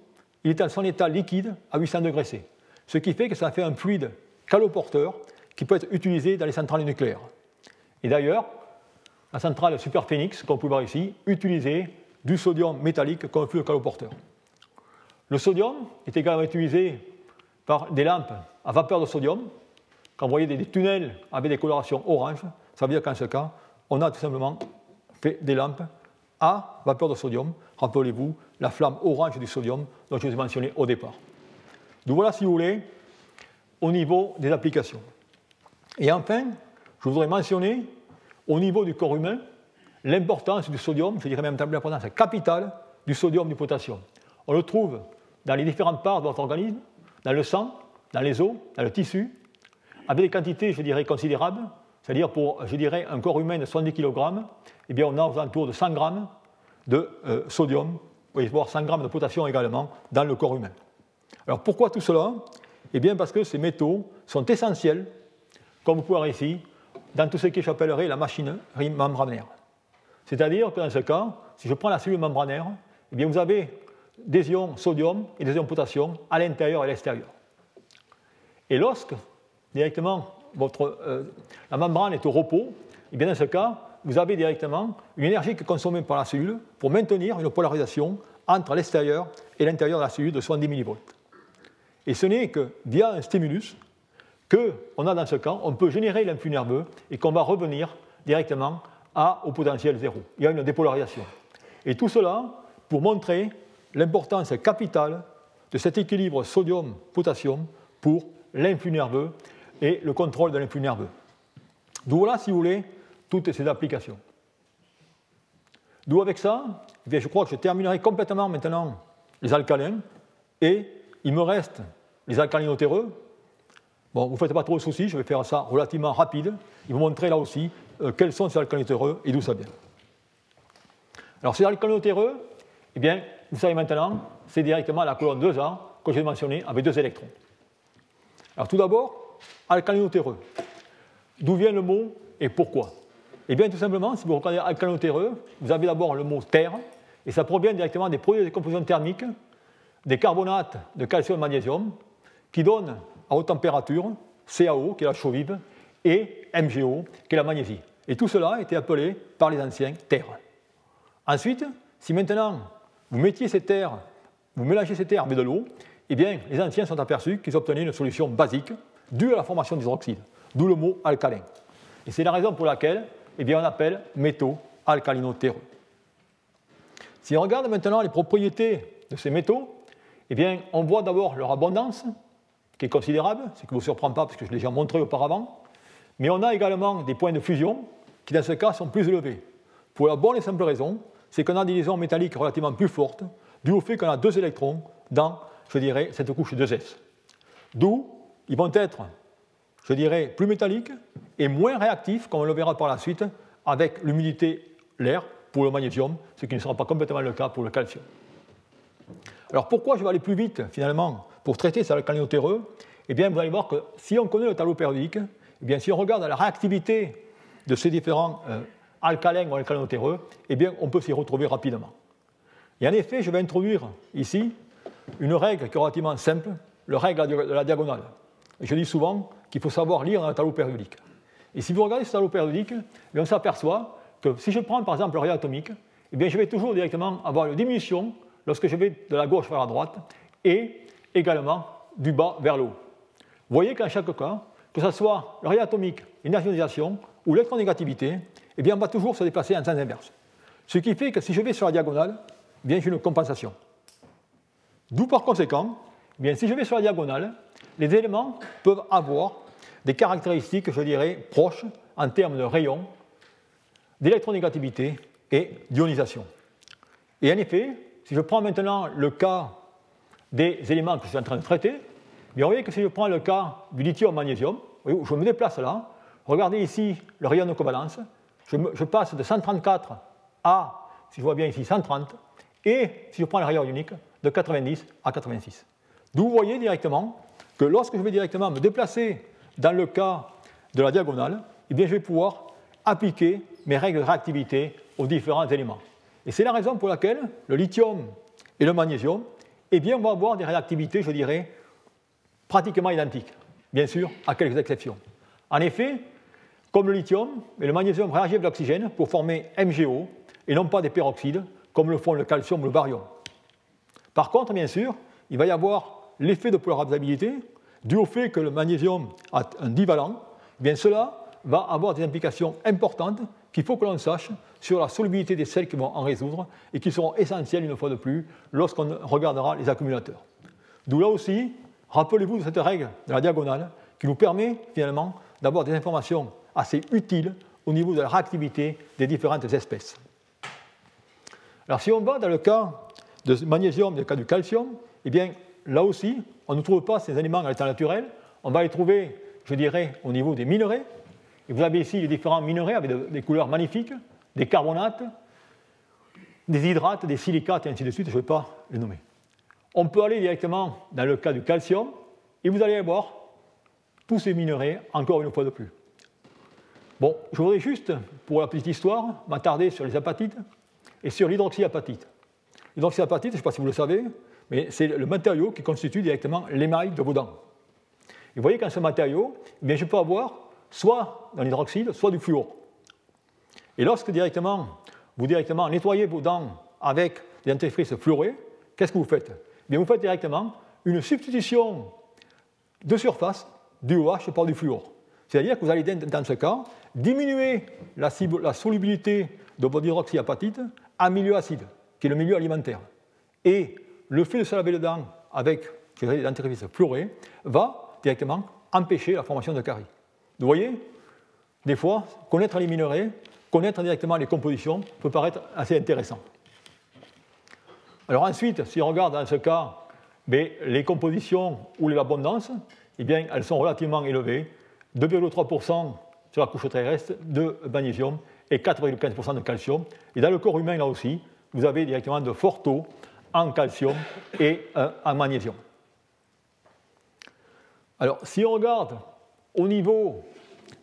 il est en son état liquide à 800 degrés C, ce qui fait que ça fait un fluide caloporteur qui peut être utilisé dans les centrales nucléaires. Et d'ailleurs, la centrale Superphénix, comme vous pouvez voir ici, utilisait du sodium métallique comme fluide caloporteur. Le sodium est également utilisé par des lampes à vapeur de sodium. Quand vous voyez des, tunnels avec des colorations orange, ça veut dire qu'en ce cas, on a tout simplement fait des lampes à vapeur de sodium. Rappelez-vous la flamme orange du sodium dont je vous ai mentionné au départ. Donc voilà, si vous voulez, au niveau des applications. Et enfin, je voudrais mentionner, au niveau du corps humain, l'importance du sodium, je dirais même l'importance capitale du sodium du potassium. On le trouve dans les différentes parts de votre organisme, dans le sang, dans les os, dans le tissu, avec des quantités, je dirais, considérables. C'est-à-dire pour, je dirais, un corps humain de 70 kg, eh bien, on a aux alentours de 100 g de euh, sodium, voire 100 g de potassium également, dans le corps humain. Alors pourquoi tout cela? Eh bien parce que ces métaux sont essentiels, comme vous pouvez voir ici, dans tout ce que j'appellerais la machinerie membranaire. C'est-à-dire que dans ce cas, si je prends la cellule membranaire, eh bien vous avez des ions sodium et des ions potassium à l'intérieur et à l'extérieur. Et lorsque directement votre, euh, la membrane est au repos, et bien dans ce cas, vous avez directement une énergie qui est consommée par la cellule pour maintenir une polarisation entre l'extérieur et l'intérieur de la cellule de 70 mV. Et ce n'est que via un stimulus qu'on a dans ce cas, on peut générer l'influx nerveux et qu'on va revenir directement à, au potentiel zéro. Il y a une dépolarisation. Et tout cela pour montrer l'importance capitale de cet équilibre sodium-potassium pour l'influx nerveux et le contrôle de l'influx nerveux. D'où voilà, si vous voulez, toutes ces applications. D'où avec ça, eh je crois que je terminerai complètement maintenant les alcalins et il me reste les alcalinotéreux. Bon, vous ne faites pas trop de soucis, je vais faire ça relativement rapide et vous montrer là aussi euh, quels sont ces alcalinotéreux et d'où ça vient. Alors ces alcalinotéreux, eh bien, vous savez maintenant, c'est directement la colonne 2A que j'ai mentionnée avec deux électrons. Alors tout d'abord, alcalinotéreux. D'où vient le mot et pourquoi? Eh bien tout simplement, si vous regardez alcalinotéreux, vous avez d'abord le mot terre, et ça provient directement des produits de décomposition thermique des carbonates de calcium et magnésium qui donnent à haute température CaO, qui est la chaux vive, et MgO, qui est la magnésie. Et tout cela était appelé par les anciens terre. Ensuite, si maintenant vous mettiez ces terres, vous mélangez ces terres avec de l'eau, eh bien, les anciens sont aperçus qu'ils obtenaient une solution basique due à la formation d'hydroxyde, d'où le mot alcalin. Et c'est la raison pour laquelle eh bien, on appelle métaux alcalinotéreux. Si on regarde maintenant les propriétés de ces métaux, eh bien, on voit d'abord leur abondance, qui est considérable, ce qui ne vous surprend pas parce que je l'ai déjà montré auparavant, mais on a également des points de fusion qui, dans ce cas, sont plus élevés. Pour la bonne et simple raison, c'est qu'on a des liaisons métalliques relativement plus fortes, dû au fait qu'on a deux électrons dans, je dirais, cette couche 2s. D'où ils vont être, je dirais, plus métalliques et moins réactifs, comme on le verra par la suite, avec l'humidité, l'air, pour le magnésium, ce qui ne sera pas complètement le cas pour le calcium. Alors pourquoi je vais aller plus vite, finalement, pour traiter ces alcalinotéreux Eh bien, vous allez voir que si on connaît le tableau périodique, eh bien, si on regarde la réactivité de ces différents euh, alcalin ou alcalinotéreux, eh bien, on peut s'y retrouver rapidement. Et en effet, je vais introduire ici une règle qui est relativement simple, la règle de la diagonale. je dis souvent qu'il faut savoir lire dans un tableau périodique. Et si vous regardez ce tableau périodique, eh on s'aperçoit que si je prends par exemple le rayon atomique, eh bien, je vais toujours directement avoir une diminution lorsque je vais de la gauche vers la droite et également du bas vers le haut. Vous voyez qu'en chaque cas, que ce soit le rayon atomique, l'énergisation ou l'électronégativité, eh bien, on va toujours se déplacer en sens inverse. Ce qui fait que si je vais sur la diagonale, eh j'ai une compensation. D'où par conséquent, eh bien, si je vais sur la diagonale, les éléments peuvent avoir des caractéristiques, je dirais, proches en termes de rayons, d'électronégativité et d'ionisation. Et en effet, si je prends maintenant le cas des éléments que je suis en train de traiter, vous voyez que si je prends le cas du lithium-magnésium, je me déplace là, regardez ici le rayon de covalence, je, passe de 134 à, si je vois bien ici, 130, et si je prends le rayon unique, de 90 à 86. D'où vous voyez directement que lorsque je vais directement me déplacer dans le cas de la diagonale, eh bien, je vais pouvoir appliquer mes règles de réactivité aux différents éléments. Et c'est la raison pour laquelle le lithium et le magnésium, eh bien, vont avoir des réactivités, je dirais, pratiquement identiques, bien sûr, à quelques exceptions. En effet, comme le lithium et le magnésium réagissent avec l'oxygène pour former MgO et non pas des peroxydes, comme le font le calcium ou le barium. Par contre, bien sûr, il va y avoir l'effet de polarisabilité dû au fait que le magnésium a un divalent. Eh bien, cela va avoir des implications importantes qu'il faut que l'on sache sur la solubilité des sels qui vont en résoudre et qui seront essentielles une fois de plus lorsqu'on regardera les accumulateurs. D'où là aussi, Rappelez-vous de cette règle de la diagonale qui nous permet finalement d'avoir des informations assez utiles au niveau de la réactivité des différentes espèces. Alors si on va dans le cas de magnésium, dans le cas du calcium, eh bien là aussi, on ne trouve pas ces éléments à l'état naturel, on va les trouver, je dirais, au niveau des minerais. Vous avez ici les différents minerais avec des couleurs magnifiques, des carbonates, des hydrates, des silicates et ainsi de suite, je ne vais pas les nommer. On peut aller directement dans le cas du calcium et vous allez voir tous ces minerais encore une fois de plus. Bon, je voudrais juste, pour la petite histoire, m'attarder sur les apatites et sur l'hydroxyapatite. L'hydroxyapatite, je ne sais pas si vous le savez, mais c'est le matériau qui constitue directement l'émail de vos dents. Et vous voyez qu'en ce matériau, eh bien, je peux avoir soit dans l'hydroxyde, soit du fluor. Et lorsque directement, vous directement nettoyez vos dents avec des dentifrices fluorés, qu'est-ce que vous faites? Eh Vous faites directement une substitution de surface du OH par du fluor. C'est-à-dire que vous allez, dans ce cas, diminuer la, solubilité de votre hydroxyapatite à milieu acide, qui est le milieu alimentaire. Et le fait de se laver les dents avec des dentifrices fluorés va directement empêcher la formation de caries. Vous voyez Des fois, connaître les minerais, connaître directement les compositions peut paraître assez intéressant. Alors ensuite, si on regarde dans ce cas ben, les compositions ou les abondances, eh bien, elles sont relativement élevées, 2,3% sur la couche terrestre de magnésium et 4,15% de calcium. Et dans le corps humain, là aussi, vous avez directement de forts taux en calcium et euh, en magnésium. Alors, si on regarde au niveau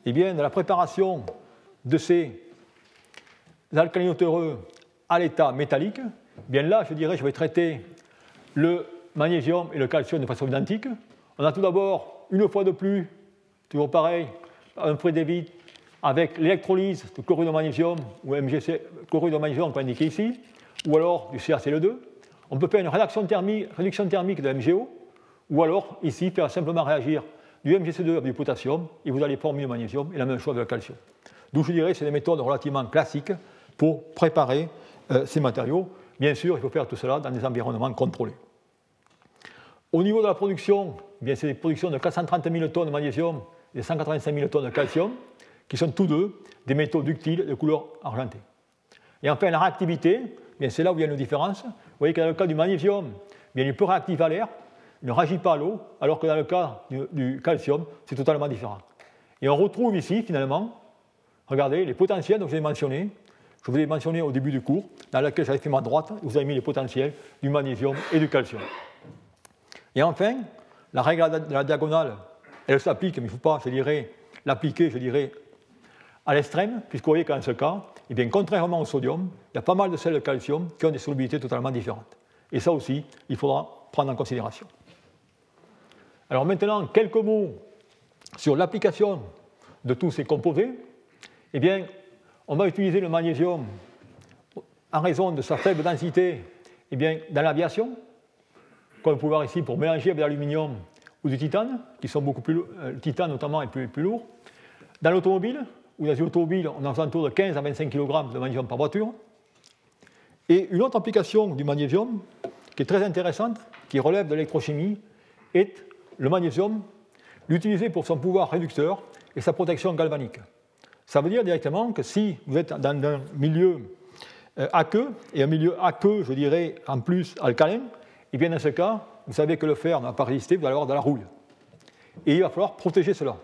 eh bien, de la préparation de ces alcalinotereux à l'état métallique, eh bien là, je dirais, je vais traiter le magnésium et le calcium de façon identique. On a tout d'abord, une fois de plus, toujours pareil, un des avec l'électrolyse de chlorure magnésium ou MgC, chlorure de magnésium, on peut indiquer ici, ou alors du CaCl2. On peut faire une thermique, réduction thermique de MgO, ou alors ici faire simplement réagir du MgC2 avec du potassium, et vous allez former le magnésium, et la même chose avec le calcium. D'où je dirais que c'est des méthodes relativement classiques pour préparer euh, ces matériaux. Bien sûr, il faut faire tout cela dans des environnements contrôlés. Au niveau de la production, eh bien c'est des productions de 430 000 tonnes de magnésium et 185 000 tonnes de calcium, qui sont tous deux des métaux ductiles de couleur argentée. Et enfin, la réactivité, eh c'est là où il y a une différence. Vous voyez que dans cas du magnésium, eh il peut réactiver à l'air, ne réagit pas à l'eau, alors que dans le cas du, calcium, c'est totalement différent. Et on retrouve ici, finalement, regardez, les potentiels dont je vous ai mentionné, je vous ai mentionné au début du cours, dans lequel j'avais fait ma droite, vous avez mis les potentiels du magnésium et du calcium. Et enfin, la règle de la diagonale, elle s'applique, mais il ne faut pas, je dirais, l'appliquer, je dirais, à l'extrême, puisque vous voyez qu'en ce cas, eh bien, contrairement au sodium, il y a pas mal de sels de calcium qui ont des solubilités totalement différentes. Et ça aussi, il faudra prendre en considération. Alors maintenant, quelques mots sur l'application de tous ces composés. Eh bien, on va utiliser le magnésium en raison de sa faible densité eh bien, dans l'aviation, comme vous pouvez voir ici, pour mélanger avec de l'aluminium ou du titane, qui sont beaucoup plus euh, le titane notamment est plus, plus lourd. Dans l'automobile, où dans une automobile, on a autour de 15 à 25 kg de magnésium par voiture. Et une autre application du magnésium, qui est très intéressante, qui relève de l'électrochimie, est le magnésium, l'utiliser pour son pouvoir réducteur et sa protection galvanique. Ça veut dire directement que si vous êtes dans un milieu euh, aqueux, et un milieu aqueux, je dirais, en plus alcalin, et bien dans ce cas, vous savez que le fer n'a pas résisté, vous allez avoir de la rouille. Et il va falloir protéger cela.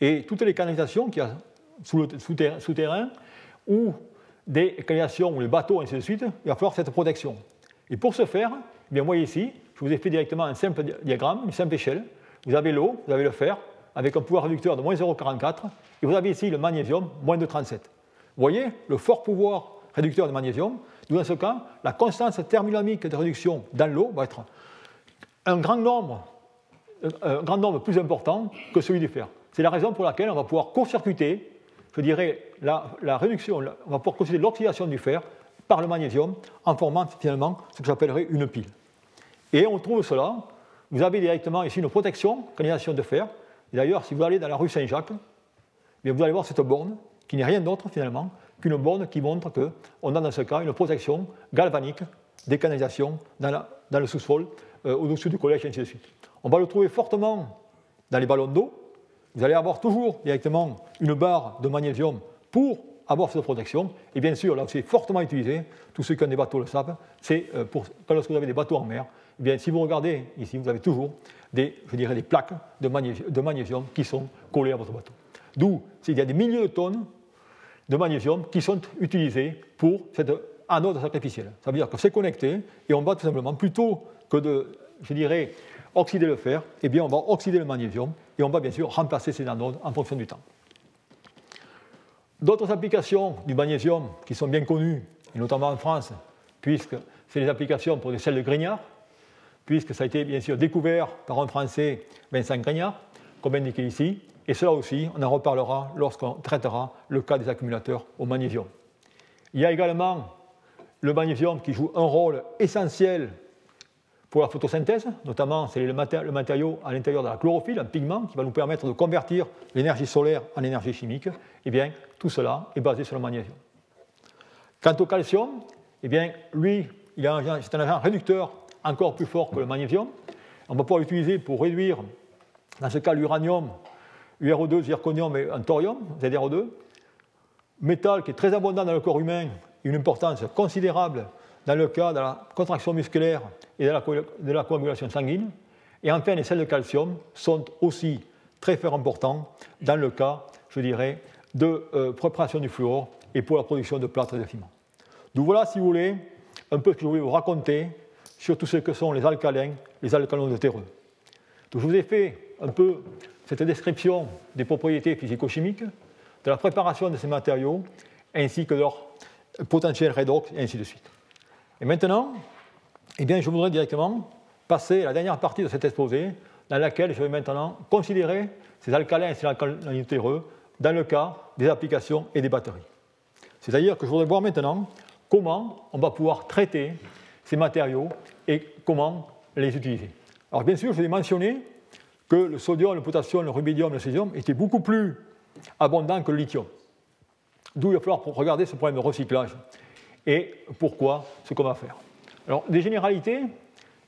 Et toutes les canalisations qu'il y a sous le ou des canalisations ou les bateaux, ainsi de suite, il va falloir cette protection. Et pour ce faire, eh bien, voyez ici, je vous ai fait directement un simple diagramme, une simple échelle. Vous avez l'eau, vous avez le fer, avec un pouvoir réducteur de moins 0,44, et vous avez ici le magnésium, moins de 37. Vous voyez le fort pouvoir réducteur de magnésium. Dans ce cas, la constance thermodynamique de réduction dans l'eau va être un grand nombre, un grand nombre plus important que celui du fer. C'est la raison pour laquelle on va pouvoir court-circuiter, je dirais, la, réduction, on va pouvoir considérer l'oxydation du fer par le magnésium en formant finalement ce que j'appellerais une pile. Et on trouve cela, vous avez directement ici une protection, canalisation de fer. D'ailleurs, si vous allez dans la rue Saint-Jacques, vous allez voir cette borne, qui n'est rien d'autre finalement qu'une borne qui montre qu'on a dans ce cas une protection galvanique des canalisations dans, le sous-sol, euh, au-dessus du collège, et ainsi de suite. on va le trouver fortement dans les ballons d'eau. Vous allez avoir toujours directement une barre de magnésium pour avoir cette protection. Et bien sûr, là c'est fortement utilisé, tous ceux qui ont des bateaux le savent, c'est euh, pour lorsque vous avez des bateaux en mer, eh bien, si vous regardez ici, vous avez toujours des, je dirais, des plaques de magnésium, qui sont collées à votre bateau. D'où il y a des milliers de tonnes de magnésium qui sont utilisées pour cette anode sacrificielle. Ça veut dire que c'est connecté et on va tout simplement, plutôt que de, je dirais, oxyder le fer, eh bien on va oxyder le magnésium et on va bien sûr remplacer ces anodes en fonction du temps. D'autres applications du magnésium qui sont bien connues, et notamment en France, puisque c'est les applications pour des sels de Grignard, puisque ça a été bien sûr découvert par un Français, Vincent Grignard, comme indiqué ici, et cela aussi, on en reparlera lorsqu'on traitera le cas des accumulateurs au magnésium. Il y a également le magnésium qui joue un rôle essentiel pour la photosynthèse, notamment c'est le, matériau à l'intérieur de la chlorophylle, un pigment qui va nous permettre de convertir l'énergie solaire en énergie chimique. Eh bien, tout cela est basé sur le magnésium. Quant au calcium, eh bien, lui, c'est un agent réducteur encore plus fort que le magnésium. On va pouvoir l'utiliser pour réduire, dans ce cas, l'uranium, URO2, zirconium et un thorium, ZRO2, métal qui est très abondant dans le corps humain, une importance considérable dans le cas de la contraction musculaire et de la, coagulation sanguine. Et enfin, les sels de calcium sont aussi très fort importants dans le cas, je dirais, de euh, préparation du fluor et pour la production de plâtre et de ciment. Donc voilà, si vous voulez, un peu ce que je voulais vous raconter sur tout ce que sont les alcalins, les alcalins terreux. Donc je vous ai fait un peu cette description des propriétés physico-chimiques, de la préparation de ces matériaux, ainsi que leur potentiel redox, et ainsi de suite. Et maintenant, eh bien, je voudrais directement passer à la dernière partie de cet exposé, dans laquelle je vais maintenant considérer ces alcalins et ces alcalins dans le cas des applications et des batteries. C'est-à-dire que je voudrais voir maintenant comment on va pouvoir traiter ces matériaux et comment les utiliser. Alors bien sûr, je vais mentionner que le sodium, le potassium, le rubidium, le césium étaient beaucoup plus abondants que le lithium. D'où il va falloir regarder ce problème de recyclage et pourquoi, ce qu'on va faire. Alors, des généralités,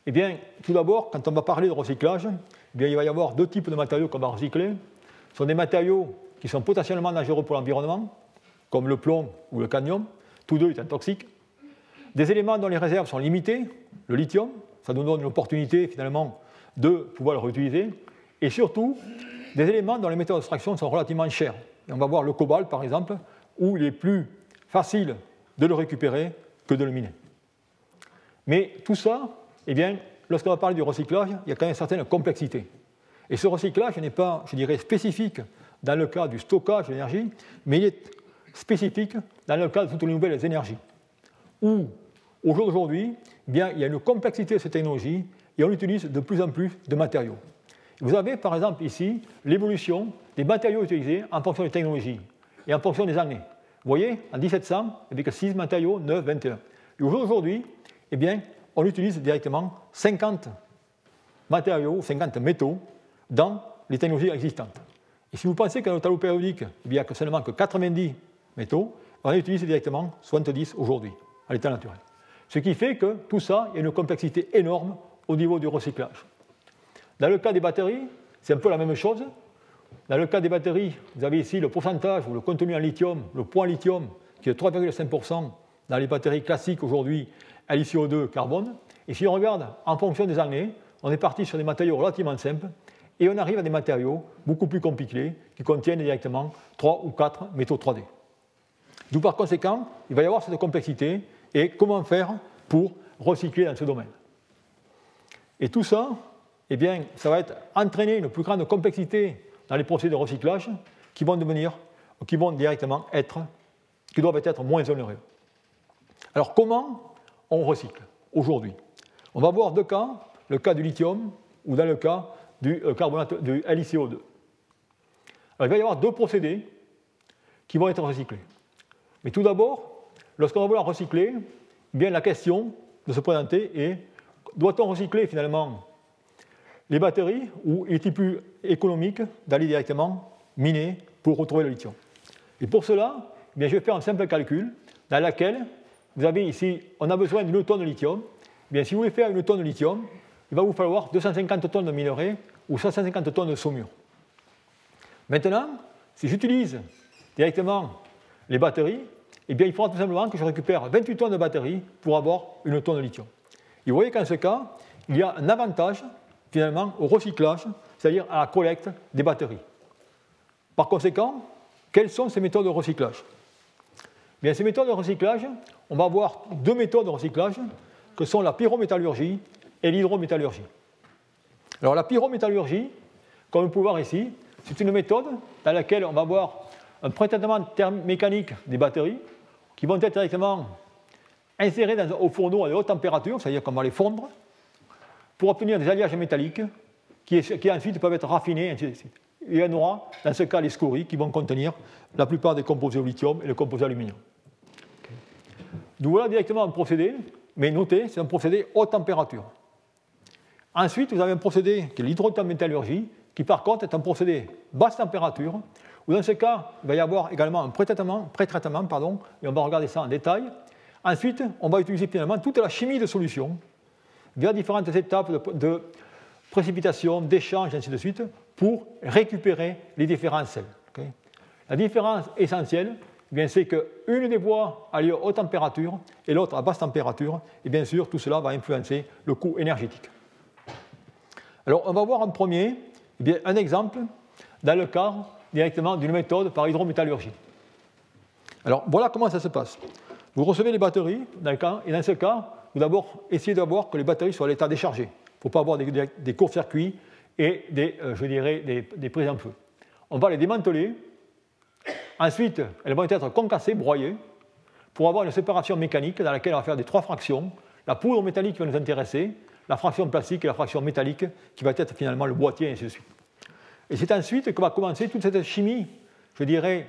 eh bien, tout d'abord, quand on va parler de recyclage, eh bien, il va y avoir deux types de matériaux qu'on va recycler. Ce sont des matériaux qui sont potentiellement dangereux pour l'environnement, comme le plomb ou le cadmium, tous deux étant toxiques. Des éléments dont les réserves sont limitées, le lithium, ça nous donne l'opportunité finalement de pouvoir le réutiliser. Et surtout, des éléments dont les méthodes d'extraction sont relativement chères. Et on va voir le cobalt, par exemple, où il est plus facile de le récupérer que de le miner. Mais tout ça, eh bien, lorsqu'on va parler du recyclage, il y a quand même une certaine complexité. Et ce recyclage n'est pas, je dirais, spécifique dans le cas du stockage d'énergie, mais il est spécifique dans le cas de toutes les nouvelles énergies, où aujourd'hui, eh bien, il y a une complexité de ces technologies et on utilise de plus en plus de matériaux. Vous avez par exemple ici l'évolution des matériaux utilisés en fonction des technologies et en fonction des années. Vous voyez, en 1700, il n'y avait que 6 matériaux, 9, 21. Et aujourd'hui, eh bien, on utilise directement 50 matériaux, 50 métaux dans les technologies existantes. Et si vous pensez notre tableau périodique, il n'y a que seulement que 90 métaux, on utilise directement 70 aujourd'hui, à l'état naturel. Ce qui fait que tout ça, il y a une complexité énorme au niveau du recyclage. Dans le cas des batteries, c'est un peu la même chose. Dans le cas des batteries, vous avez ici le pourcentage ou le contenu en lithium, le poids lithium, qui est 3,5% dans les batteries classiques aujourd'hui, LiCO2 carbone. Et si on regarde en fonction des années, on est parti sur des matériaux relativement simples et on arrive à des matériaux beaucoup plus compliqués qui contiennent directement 3 ou 4 métaux 3D. D'où par conséquent, il va y avoir cette complexité et comment faire pour recycler dans ce domaine. Et tout ça, eh bien, ça va être entraîner une plus grande complexité dans les procédés de recyclage qui vont devenir, qui vont directement être, qui doivent être moins onéreux. Alors comment on recycle aujourd'hui? On va voir deux cas, le cas du lithium ou dans le cas du euh, carbonate du LiCO2. Alors, il va y avoir deux procédés qui vont être recyclés. Mais tout d'abord, lorsqu'on va vouloir recycler, eh bien la question de se présenter est doit-on recycler finalement les batteries ou il est plus économique d'aller directement miner pour retrouver le lithium Et pour cela, eh bien, je vais faire un simple calcul dans lequel vous avez ici, on a besoin d'une tonne de lithium. Eh bien, si vous voulez faire une tonne de lithium, il va vous falloir 250 tonnes de minerai ou 150 tonnes de saumure. Maintenant, si j'utilise directement les batteries, eh bien, il faudra tout simplement que je récupère 28 tonnes de batteries pour avoir une tonne de lithium. Et vous voyez qu'en ce cas, il y a un avantage finalement au recyclage, c'est-à-dire à la collecte des batteries. Par conséquent, quelles sont ces méthodes de recyclage? Bien, Ces méthodes de recyclage, on va avoir deux méthodes de recyclage, que sont la pyrométallurgie et l'hydrométallurgie. Alors la pyrométallurgie, comme vous pouvez voir ici, c'est une méthode dans laquelle on va avoir un pré-traitement mécanique des batteries qui vont être directement insérées au fourneau à haute température, c'est-à-dire qu'on va les fondre, pour obtenir des alliages métalliques qui, ensuite peuvent être raffinés, ainsi de suite. Il y en aura, dans ce cas, les scories qui vont contenir la plupart des composés au lithium et le composé aluminium. Donc voilà directement un procédé, mais notez, c'est un procédé haute température. Ensuite, vous avez un procédé qui est l'hydrométallurgie, qui par contre est un procédé basse température, où dans ce cas, il va y avoir également un pré-traitement, pardon, et on va regarder ça en détail. Ensuite, on va utiliser finalement toute la chimie de solution via différentes étapes de, précipitation, d'échange, ainsi de suite, pour récupérer les différents sels. la différence essentielle, eh c'est qu'une des voies a lieu à haute température et l'autre à basse température, et bien sûr, tout cela va influencer le coût énergétique. Alors, on va voir en premier eh bien, un exemple dans le cas directement d'une méthode par hydrométallurgie. Alors, voilà comment ça se passe. Vous recevez les batteries, dans et dans ce cas, vous d'abord essayez d'avoir que les batteries soient à l'état déchargé. Il ne faut pas avoir des, courts-circuits et des, euh, je dirais, des, prises en feu. On va les démanteler. Ensuite, elles vont être concassées, broyées, pour avoir une séparation mécanique dans laquelle on va faire des trois fractions. La poudre métallique qui va nous intéresser, la fraction plastique et la fraction métallique qui va être finalement le boîtier, et ainsi de suite. Et c'est ensuite que va commencer toute cette chimie, je dirais,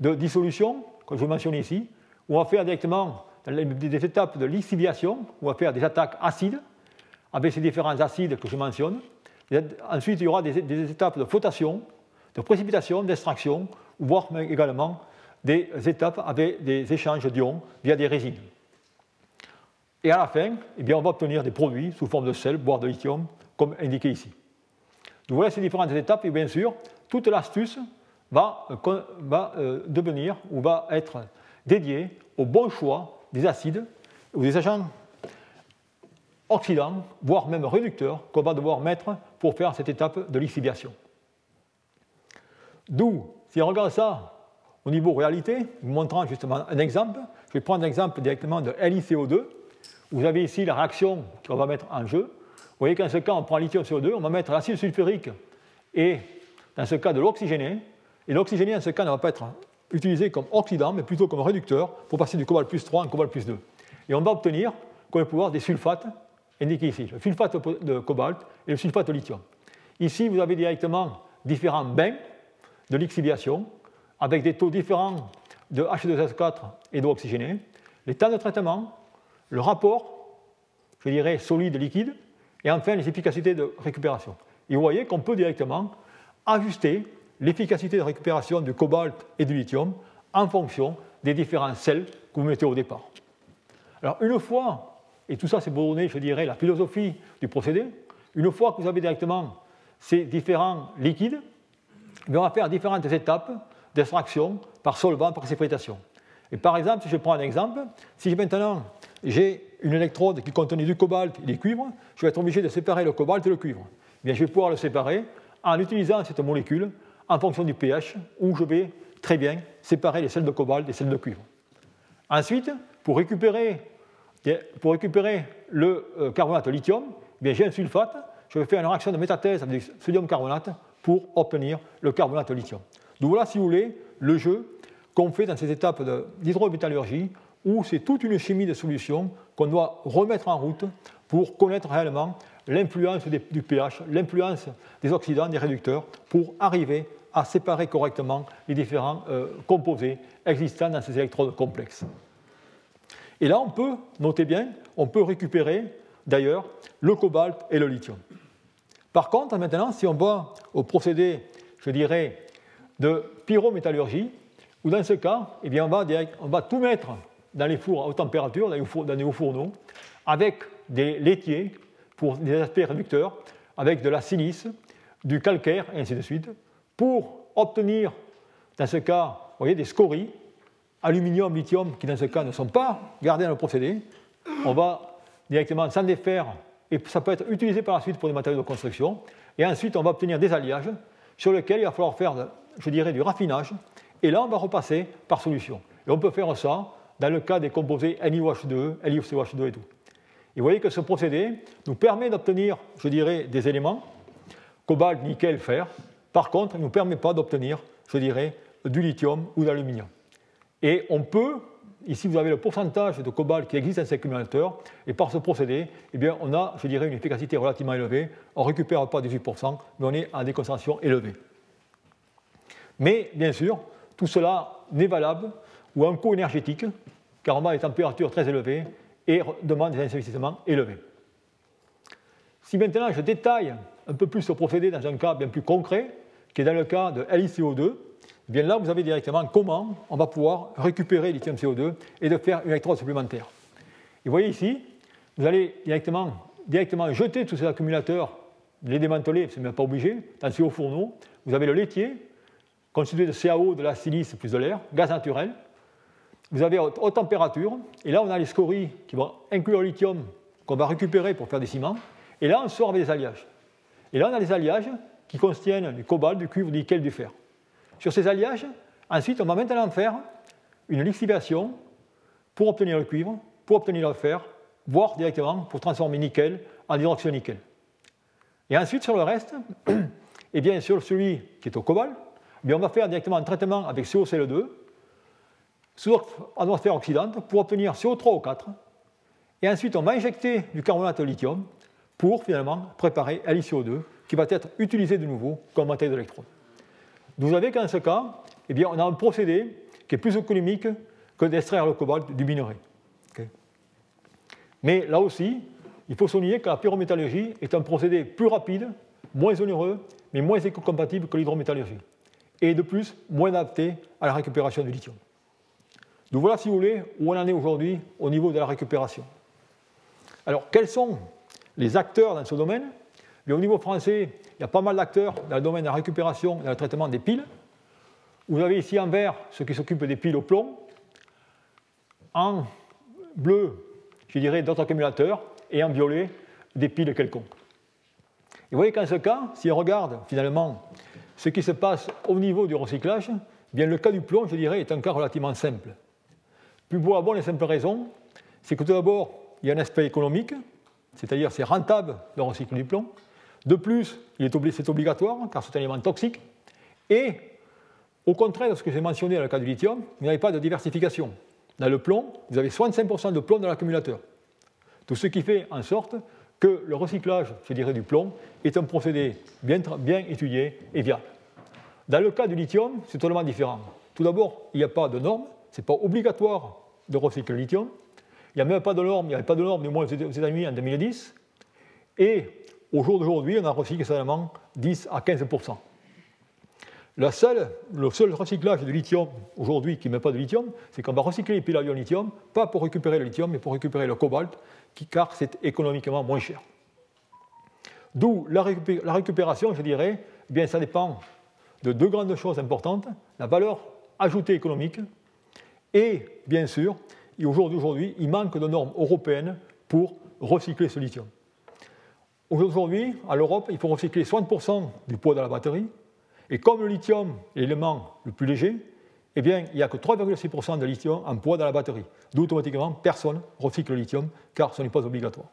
de dissolution, que je mentionne ici, où on va faire directement des étapes de lixiviation, où on va faire des attaques acides, avec ces différents acides que je mentionne. ensuite, il y aura des, étapes de flottation, de précipitation, d'extraction, voire également des étapes avec des échanges d'ions via des résines. Et à la fin, eh bien, on va obtenir des produits sous forme de sel, voire de lithium, comme indiqué ici. Donc voilà ces différentes étapes, et bien sûr, toute l'astuce va, euh, euh, devenir ou va être dédiée au bon choix des acides ou des agents oxydants, voire même réducteurs, qu'on va devoir mettre pour faire cette étape de lixiviation. D'où, si on regarde ça au niveau réalité, vous montrant justement un exemple, je vais prendre l'exemple directement de LiCO2. Vous avez ici la réaction qu'on va mettre en jeu. Vous voyez qu'en ce cas, on prend lithium CO2, on va mettre l'acide sulfurique et, dans ce cas, de l'oxygéné. Et l'oxygéné, en ce cas, ne va pas être utilisé comme oxydant, mais plutôt comme réducteur pour passer du cobalt plus 3 en cobalt plus 2. Et on va obtenir, comme pouvoir, des sulfates indiqués ici, le sulfate de cobalt et le sulfate de lithium. Ici, vous avez directement différents bains de lixiviation avec des taux différents de H2S4 et d'eau oxygénée, les temps de traitement, le rapport, je dirais, solide-liquide, et enfin les efficacités de récupération. Et vous voyez qu'on peut directement ajuster l'efficacité de récupération du cobalt et du lithium en fonction des différents sels que vous mettez au départ. Alors une fois, et tout ça c'est pour donner, je dirais, la philosophie du procédé, une fois que vous avez directement ces différents liquides, on va faire différentes étapes d'extraction par solvant, par précipitation. Et par exemple, si je prends un exemple, si maintenant j'ai une électrode qui contient du cobalt et du cuivre, je vais être obligé de séparer le cobalt et le cuivre. Eh bien, je vais pouvoir le séparer en utilisant cette molécule en fonction du pH, où je vais très bien séparer les sels de cobalt des sels de cuivre. Ensuite, pour récupérer, récupérer le euh, carbonate lithium, eh j'ai un sulfate, je vais faire une réaction de métathèse avec du sodium carbonate pour obtenir le carbonate lithium. Donc voilà, si vous voulez, le jeu qu'on fait dans ces étapes d'hydrométallurgie, où c'est toute une chimie de solution qu'on doit remettre en route pour connaître réellement l'influence du pH, l'influence des oxydants, des réducteurs, pour arriver à séparer correctement les différents euh, composés existants dans ces électrodes complexes. Et là, on peut, notez bien, on peut récupérer d'ailleurs le cobalt et le lithium. Par contre, maintenant, si on va au procédé, je dirais, de pyrométallurgie, où dans ce cas, eh bien, on, va on va tout mettre dans les fours à haute température, dans les, dans les hauts fourneaux, avec des laitiers pour des aspects réducteurs avec de la silice, du calcaire, et ainsi de suite, pour obtenir, dans ce cas, vous voyez, des scories, aluminium, lithium, qui dans ce cas ne sont pas gardés dans le procédé. On va directement s'en défaire, et ça peut être utilisé par la suite pour des matériaux de construction. Et ensuite, on va obtenir des alliages sur lesquels il va falloir faire, je dirais, du raffinage. Et là, on va repasser par solution. Et on peut faire ça dans le cas des composés NiOH2, LiCOH2 et tout. Et vous voyez que ce procédé nous permet d'obtenir, je dirais, des éléments, cobalt, nickel, fer. Par contre, il ne nous permet pas d'obtenir, je dirais, du lithium ou d'aluminium. Et on peut, ici vous avez le pourcentage de cobalt qui existe dans ces accumulateurs, et par ce procédé, eh bien, on a, je dirais, une efficacité relativement élevée. On ne récupère pas 18%, mais on est à des concentrations élevées. Mais, bien sûr, tout cela n'est valable ou un coût énergétique, car on a des températures très élevées et demande des investissements élevés. Si maintenant je détaille un peu plus ce procédé dans un cas bien plus concret, qui est dans le cas de LiCO2, eh bien là vous avez directement comment on va pouvoir récupérer lithium CO2 et de faire une électrode supplémentaire. Et vous voyez ici, vous allez directement, directement jeter tous ces accumulateurs, les démanteler, ce n'est même pas obligé, dans ces hauts fourneaux. Vous avez le laitier, constitué de CaO, de la silice plus de l'air, gaz naturel, vous avez haute, température, et là on a les scories qui vont inclure le lithium qu'on va récupérer pour faire des ciments, et là on sort avec des alliages. Et là on a des alliages qui contiennent du cobalt, du cuivre, du nickel, du fer. Sur ces alliages, ensuite on va maintenant faire une lixiviation pour obtenir le cuivre, pour obtenir le fer, voire directement pour transformer nickel en hydroxyde nickel. Et ensuite sur le reste, et bien sur celui qui est au cobalt, eh on va faire directement un traitement avec COCl2 sous atmosphère oxydante pour obtenir CO3 ou 4. Et ensuite, on va injecter du carbonate de lithium pour finalement préparer LiCO2 qui va être utilisé de nouveau comme matériau d'électrode. Vous avez qu'en ce cas, eh bien, on a un procédé qui est plus économique que d'extraire le cobalt du minerai. Mais là aussi, il faut souligner que la pyrométallurgie est un procédé plus rapide, moins onéreux, mais moins éco-compatible que l'hydrométallurgie. Et de plus, moins adapté à la récupération du lithium. Donc voilà, si vous voulez, où on en est aujourd'hui au niveau de la récupération. Alors, quels sont les acteurs dans ce domaine Au niveau français, il y a pas mal d'acteurs dans le domaine de la récupération et dans le traitement des piles. Vous avez ici en vert ceux qui s'occupent des piles au plomb, en bleu, je dirais, d'autres accumulateurs, et en violet, des piles quelconques. Vous voyez qu'en ce cas, si on regarde finalement ce qui se passe au niveau du recyclage, eh bien le cas du plomb, je dirais, est un cas relativement simple. Puis pour la bonne et simple raison, c'est que tout d'abord, il y a un aspect économique, c'est-à-dire c'est rentable de recycler du plomb. De plus, c'est obligatoire, car c'est un élément toxique. Et au contraire de ce que j'ai mentionné dans le cas du lithium, il n'y avait pas de diversification. Dans le plomb, vous avez 65% de plomb dans l'accumulateur. Tout ce qui fait en sorte que le recyclage, je dirais, du plomb est un procédé bien, bien étudié et viable. Dans le cas du lithium, c'est totalement différent. Tout d'abord, il n'y a pas de normes, ce n'est pas obligatoire de recycler le lithium. Il n'y a même pas de normes, il n'y avait pas de du moins aux États-Unis en 2010. Et au jour d'aujourd'hui, on a recyclé seulement 10 à 15 le seul, le seul recyclage de lithium aujourd'hui qui met pas de lithium, c'est qu'on va recycler les piles à lithium, pas pour récupérer le lithium, mais pour récupérer le cobalt, qui, car c'est économiquement moins cher. D'où la, récupération, je dirais, eh bien, ça dépend de deux grandes choses importantes la valeur ajoutée économique et, bien sûr, aujourd'hui, il manque de normes européennes pour recycler ce lithium. Aujourd'hui, à l'Europe, il faut recycler 60% du poids de la batterie. Et comme le lithium est l'élément le plus léger, eh bien, il n'y a que 3,6% de lithium en poids dans la batterie. D'où automatiquement, personne recycle le lithium, car ce n'est pas obligatoire.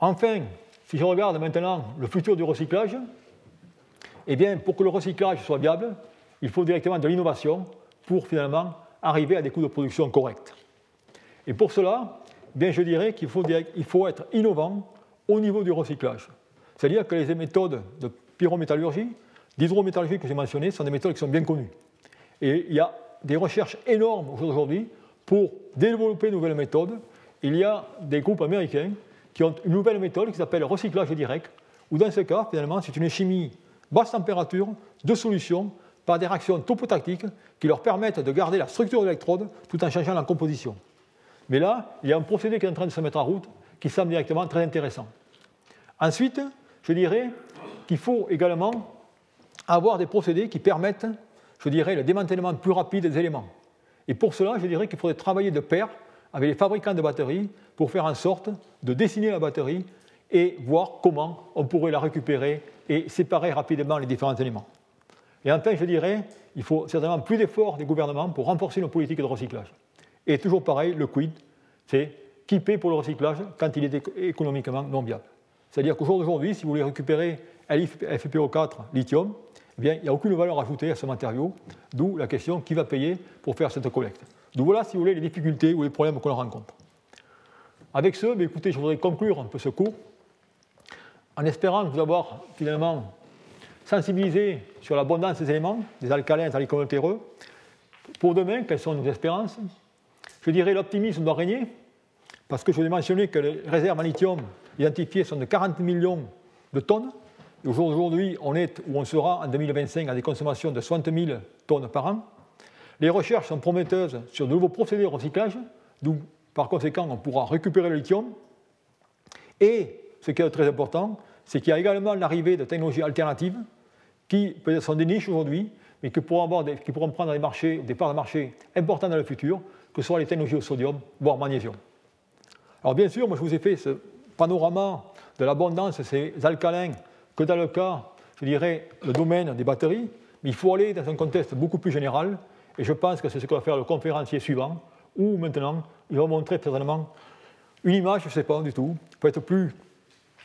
Enfin, si je regarde maintenant le futur du recyclage, eh bien, pour que le recyclage soit viable, il faut directement de l'innovation pour finalement arriver à des coûts de production corrects. Et pour cela, bien, je dirais qu'il faut, faut être innovant au niveau du recyclage. C'est-à-dire que les méthodes de pyrométallurgie, d'hydrométallurgie que j'ai mentionnées, sont des méthodes qui sont bien connues. Et il y a des recherches énormes aujourd'hui pour développer de nouvelles méthodes. Il y a des groupes américains qui ont une nouvelle méthode qui s'appelle recyclage direct, où dans ce cas, finalement, c'est une chimie basse température de solution par des réactions topotactiques qui leur permettent de garder la structure de l'électrode tout en changeant la composition. Mais là, il y a un procédé qui est en train de se mettre en route qui semble directement très intéressant. Ensuite, je dirais qu'il faut également avoir des procédés qui permettent, je dirais, le démantèlement plus rapide des éléments. Et pour cela, je dirais qu'il faudrait travailler de pair avec les fabricants de batteries pour faire en sorte de dessiner la batterie et voir comment on pourrait la récupérer et séparer rapidement les différents éléments. Et enfin, je dirais, il faut certainement plus d'efforts des gouvernements pour renforcer nos politiques de recyclage. Et toujours pareil, le quid, c'est qui paie pour le recyclage quand il est économiquement non viable. C'est-à-dire qu'au jour d'aujourd'hui, si vous voulez récupérer LiFePO4 lithium, eh bien, il n'y a aucune valeur ajoutée à ce matériau, d'où la question qui va payer pour faire cette collecte. Donc voilà, si vous voulez, les difficultés ou les problèmes qu'on rencontre. Avec ce, écoutez, je voudrais conclure un peu ce cours en espérant vous avoir finalement sensibilisé sur l'abondance des éléments, des alcalins, des alcalins Pour demain, quelles sont nos espérances? Je dirais l'optimisme doit régner, parce que je vous ai mentionné que les réserves en lithium identifiées sont de 40 millions de tonnes. Aujourd'hui, on est où on sera en 2025 à des consommations de 60 000 tonnes par an. Les recherches sont prometteuses sur de nouveaux procédés de recyclage, d'où par conséquent on pourra récupérer le lithium. Et ce qui est très important, c'est qu'il y a également l'arrivée de technologies alternatives qui peut-être sont des niches aujourd'hui, mais qui pourront, avoir qui pourront prendre des, marchés, des parts de marché importantes dans le futur, que ce soit les technologies au sodium, voire magnésium. Alors bien sûr, moi je vous ai fait ce panorama de l'abondance de ces alcalins que dans le cas, je dirais, le domaine des batteries, mais il faut aller dans un contexte beaucoup plus général, et je pense que c'est ce que va faire le conférencier suivant, où maintenant il va montrer certainement une image, je ne sais pas du tout, peut-être plus,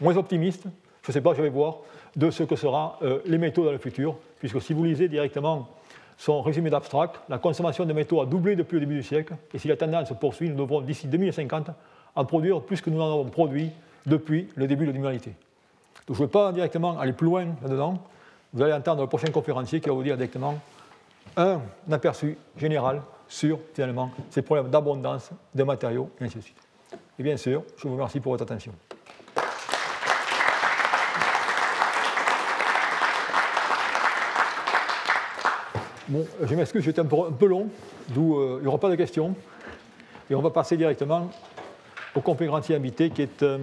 moins optimiste, je ne sais pas, je vais voir, de ce que seront euh, les métaux dans le futur, puisque si vous lisez directement son résumé d'abstract, la consommation de métaux a doublé depuis le début du siècle, et si la tendance se poursuit, nous devrons d'ici 2050 en produire plus que nous en avons produit depuis le début de l'humanité. Donc je ne vais pas directement aller plus loin là-dedans. Vous allez entendre le prochain conférencier qui va vous dire directement un aperçu général sur finalement ces problèmes d'abondance de matériaux et ainsi de suite. Et bien sûr, je vous remercie pour votre attention. Je m'excuse, j'étais un, un, peu long, d'où euh, il n'y aura pas de questions. Et on va passer directement au conférencier invité qui est euh,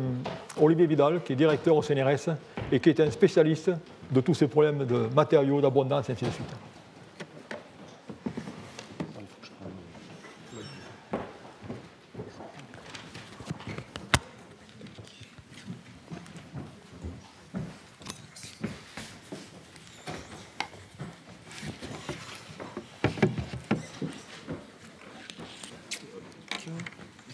Olivier Vidal, qui est directeur au CNRS et qui est un spécialiste de tous ces problèmes de matériaux, d'abondance, et ainsi de suite.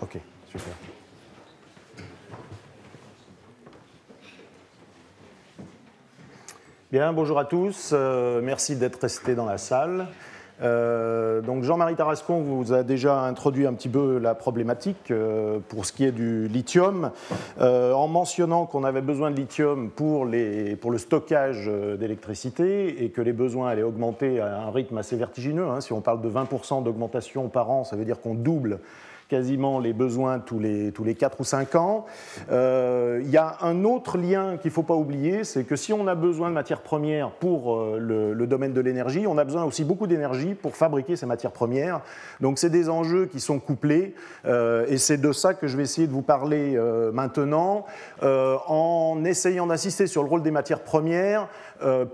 Ok, super. Bien, bonjour à tous. Euh, merci d'être restés dans la salle. Euh, donc Jean-Marie Tarascon vous a déjà introduit un petit peu la problématique euh, pour ce qui est du lithium, en mentionnant qu'on avait besoin de lithium pour, le stockage d'électricité et que les besoins allaient augmenter à un rythme assez vertigineux. Hein. Si on parle de 20% d'augmentation par an, ça veut dire qu'on double quasiment les besoins tous les, tous les 4 ou 5 ans. Euh, il y a un autre lien qu'il ne faut pas oublier, c'est que si on a besoin de matières premières pour euh, le, domaine de l'énergie, on a besoin aussi beaucoup d'énergie pour fabriquer ces matières premières. Donc c'est des enjeux qui sont couplés, euh, et c'est de ça que je vais essayer de vous parler maintenant, en essayant d'insister sur le rôle des matières premières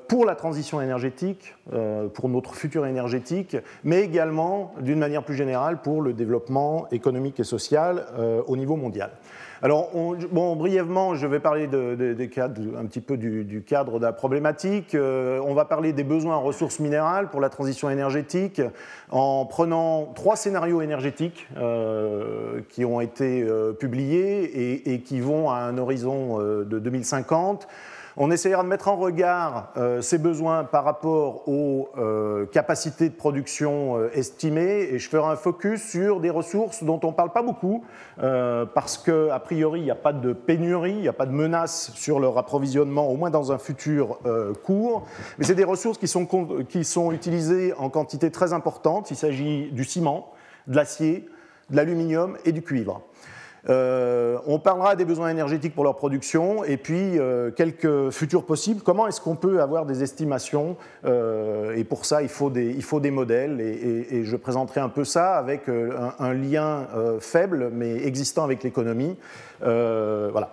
pour la transition énergétique, pour notre futur énergétique, mais également, d'une manière plus générale, pour le développement économique et sociale euh, au niveau mondial. Alors, bon, brièvement, je vais parler un petit peu du, cadre de la problématique. Euh, on va parler des besoins en ressources minérales pour la transition énergétique en prenant trois scénarios énergétiques euh, qui ont été publiés et, qui vont à un horizon de 2050. On essaiera de mettre en regard euh, ces besoins par rapport aux euh, capacités de production euh, estimées et je ferai un focus sur des ressources dont on ne parle pas beaucoup parce qu'a priori il n'y a pas de pénurie, il n'y a pas de menace sur leur approvisionnement, au moins dans un futur court. Mais c'est des ressources qui sont, qui sont utilisées en quantité très importante. Il s'agit du ciment, de l'acier, de l'aluminium et du cuivre. Euh, on parlera des besoins énergétiques pour leur production et puis euh, quelques futurs possibles. Comment est-ce qu'on peut avoir des estimations euh, Et pour ça, il faut des, il faut des modèles et, je présenterai un peu ça avec un, un lien faible mais existant avec l'économie. voilà.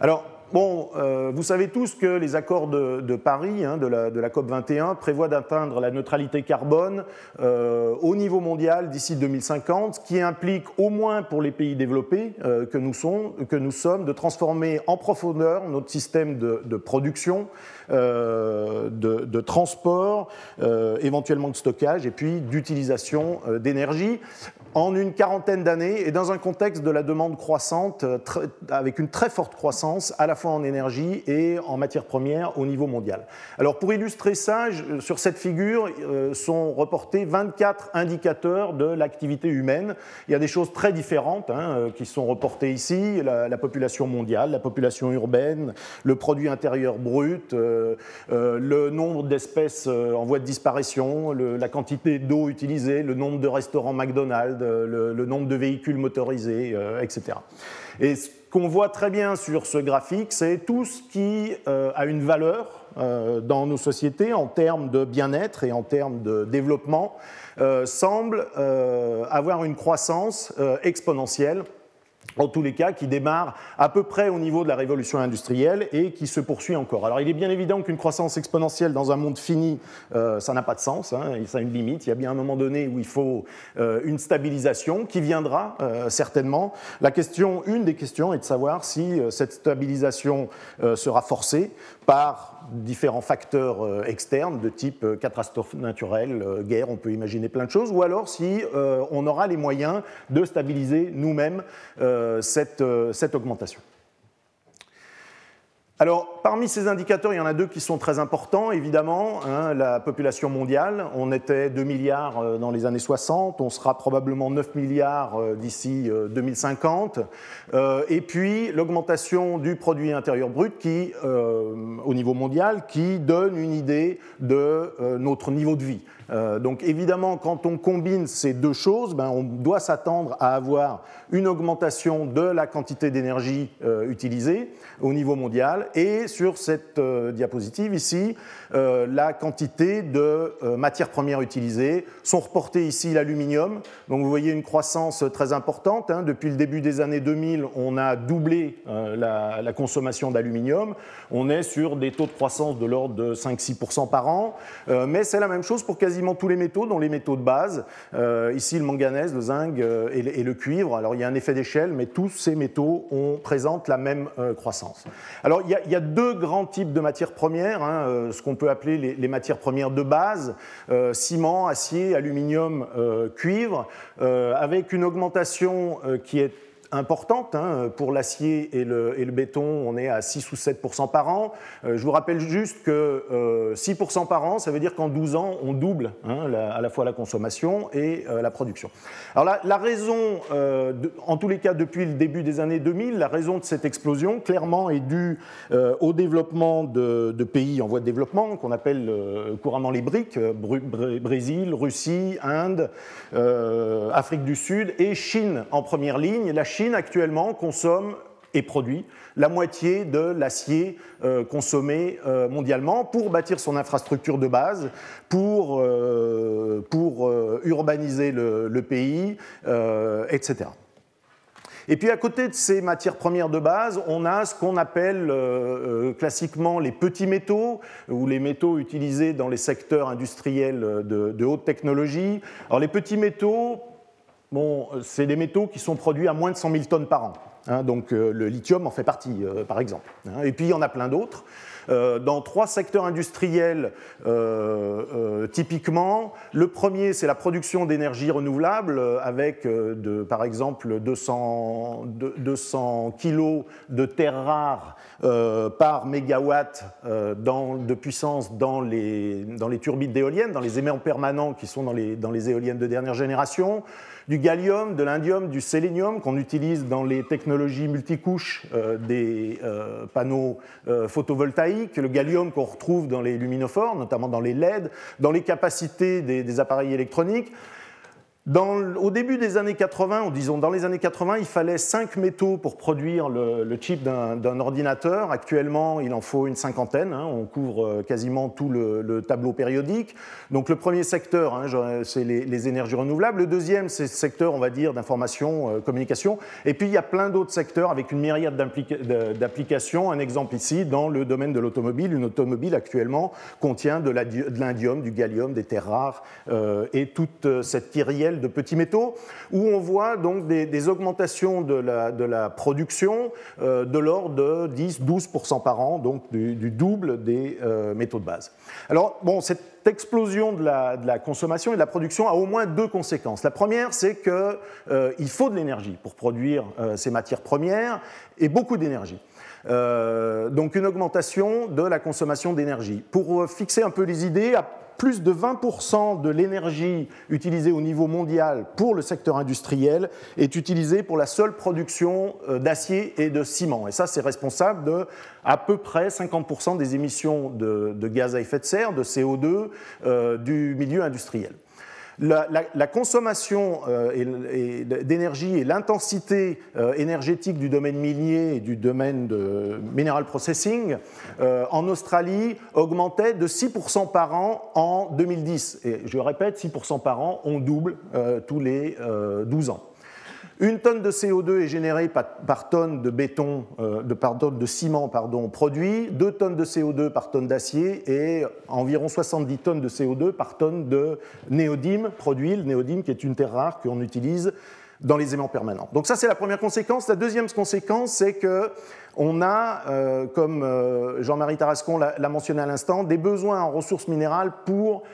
Alors, Bon, euh, vous savez tous que les accords de, Paris, hein, de, la, COP 21, prévoient d'atteindre la neutralité carbone euh, au niveau mondial d'ici 2050, ce qui implique au moins pour les pays développés euh, que, nous sommes, de transformer en profondeur notre système de, production, de, transport, éventuellement de stockage et puis d'utilisation d'énergie en une quarantaine d'années et dans un contexte de la demande croissante, avec une très forte croissance à la fois en énergie et en matières premières au niveau mondial. Alors pour illustrer ça, sur cette figure euh, sont reportés 24 indicateurs de l'activité humaine. Il y a des choses très différentes hein, euh, qui sont reportées ici, la, population mondiale, la population urbaine, le produit intérieur brut, euh, le nombre d'espèces en voie de disparition, la quantité d'eau utilisée, le nombre de restaurants McDonald's, le, nombre de véhicules motorisés, etc. Et ce qu'on voit très bien sur ce graphique, c'est tout ce qui euh, a une valeur euh, dans nos sociétés en termes de bien-être et en termes de développement euh, semble avoir une croissance exponentielle en tous les cas, qui démarre à peu près au niveau de la révolution industrielle et qui se poursuit encore. Alors il est bien évident qu'une croissance exponentielle dans un monde fini, euh, ça n'a pas de sens, hein, ça a une limite, il y a bien un moment donné où il faut euh, une stabilisation qui viendra euh, certainement. La question, une des questions est de savoir si cette stabilisation sera forcée par différents facteurs externes de type catastrophe naturelle, guerre, on peut imaginer plein de choses, ou alors si on aura les moyens de stabiliser nous-mêmes cette, cette augmentation. Alors, parmi ces indicateurs, il y en a deux qui sont très importants, évidemment. Hein, la population mondiale, on était 2 milliards euh, dans les années 60, on sera probablement 9 milliards euh, d'ici 2050. Euh, et puis, l'augmentation du produit intérieur brut qui, au niveau mondial, qui donne une idée de notre niveau de vie. Donc, évidemment, quand on combine ces deux choses, ben, on doit s'attendre à avoir une augmentation de la quantité d'énergie utilisée au niveau mondial et sur cette euh, diapositive ici, euh, la quantité de euh, matières premières utilisées. Sont reportées ici l'aluminium. Donc vous voyez une croissance très importante. Hein. Depuis le début des années 2000, on a doublé la, la, consommation d'aluminium. On est sur des taux de croissance de l'ordre de 5-6% par an. mais c'est la même chose pour tous les métaux, dont les métaux de base. ici, le manganèse, le zinc et, le, cuivre. Alors il y a un effet d'échelle, mais tous ces métaux ont, présentent la même croissance. Alors il y a deux grands types de matières premières, hein, euh, ce qu'on peut appeler les, matières premières de base, euh, ciment, acier, aluminium, euh, cuivre, avec une augmentation qui est importante. Hein. Pour l'acier et le, et le, béton, on est à 6 ou 7 par an. Euh, je vous rappelle juste que 6% euh, par an, ça veut dire qu'en 12 ans, on double hein, à la fois la consommation et euh, la production. Alors la, la raison, en tous les cas depuis le début des années 2000, la raison de cette explosion, clairement, est due au développement de, de, pays en voie de développement, qu'on appelle couramment les BRIC, Brésil, Russie, Inde, Afrique du Sud et Chine en première ligne. La Chine actuellement consomme et produit la moitié de l'acier euh, consommé euh, mondialement pour bâtir son infrastructure de base, pour, euh, pour urbaniser le, pays, etc. Et puis à côté de ces matières premières de base, on a ce qu'on appelle classiquement les petits métaux, ou les métaux utilisés dans les secteurs industriels de haute technologie. Alors les petits métaux, bon, c'est des métaux qui sont produits à moins de 100 000 tonnes par an. Hein, donc euh, le lithium en fait partie, euh, par exemple. Hein. et puis il y en a plein d'autres. dans trois secteurs industriels typiquement. Le premier, c'est la production d'énergie renouvelable avec, par exemple, 200, 200 kg de terres rares par mégawatt de puissance dans les, dans les turbines d'éoliennes, dans les aimants permanents qui sont dans les, dans les éoliennes de dernière génération du gallium, de l'indium, du sélénium qu'on utilise dans les technologies multicouches euh, des euh, panneaux euh, photovoltaïques, le gallium qu'on retrouve dans les luminophores, notamment dans les LED, dans les capacités des appareils électroniques au début des années 80, ou disons dans les années 80, il fallait 5 métaux pour produire le, chip d'un ordinateur. Actuellement, il en faut une cinquantaine. Hein. on couvre euh, quasiment tout le, tableau périodique. Donc le premier secteur, hein, c'est les, énergies renouvelables. Le deuxième, c'est le secteur, on va dire, d'information, euh, communication. Et puis il y a plein d'autres secteurs avec une myriade d'applications. Un exemple ici, dans le domaine de l'automobile. Une automobile actuellement contient de l'indium, du gallium, des terres rares euh, et toute cette kyrielle de petits métaux, où on voit donc des, augmentations de la, production euh, de l'ordre de 10-12% par an, donc du, double des euh, métaux de base. Alors, bon, cette explosion de la, consommation et de la production a au moins deux conséquences. La première, c'est qu'il euh, faut de l'énergie pour produire ces matières premières, et beaucoup d'énergie. donc une augmentation de la consommation d'énergie. Pour fixer un peu les idées, plus de 20% de l'énergie utilisée au niveau mondial pour le secteur industriel est utilisée pour la seule production euh, d'acier et de ciment. Et ça, c'est responsable de à peu près 50% des émissions de, gaz à effet de serre, de CO2, euh, du milieu industriel la, consommation euh, d'énergie et l'intensité euh, énergétique du domaine minier et du domaine de mineral processing euh, en Australie augmentait de 6% par an en 2010. Et je répète, 6% par an, on double tous les 12 ans. Une tonne de CO2 est générée par, tonne de béton, euh, de, pardon, de ciment pardon, produit, 2 tonnes de CO2 par tonne d'acier et environ 70 tonnes de CO2 par tonne de néodyme produit, le néodyme qui est une terre rare qu'on utilise dans les aimants permanents. Donc ça c'est la première conséquence. La deuxième conséquence c'est que on a, euh, comme euh, Jean-Marie Tarascon l'a mentionné à l'instant, des besoins en ressources minérales pour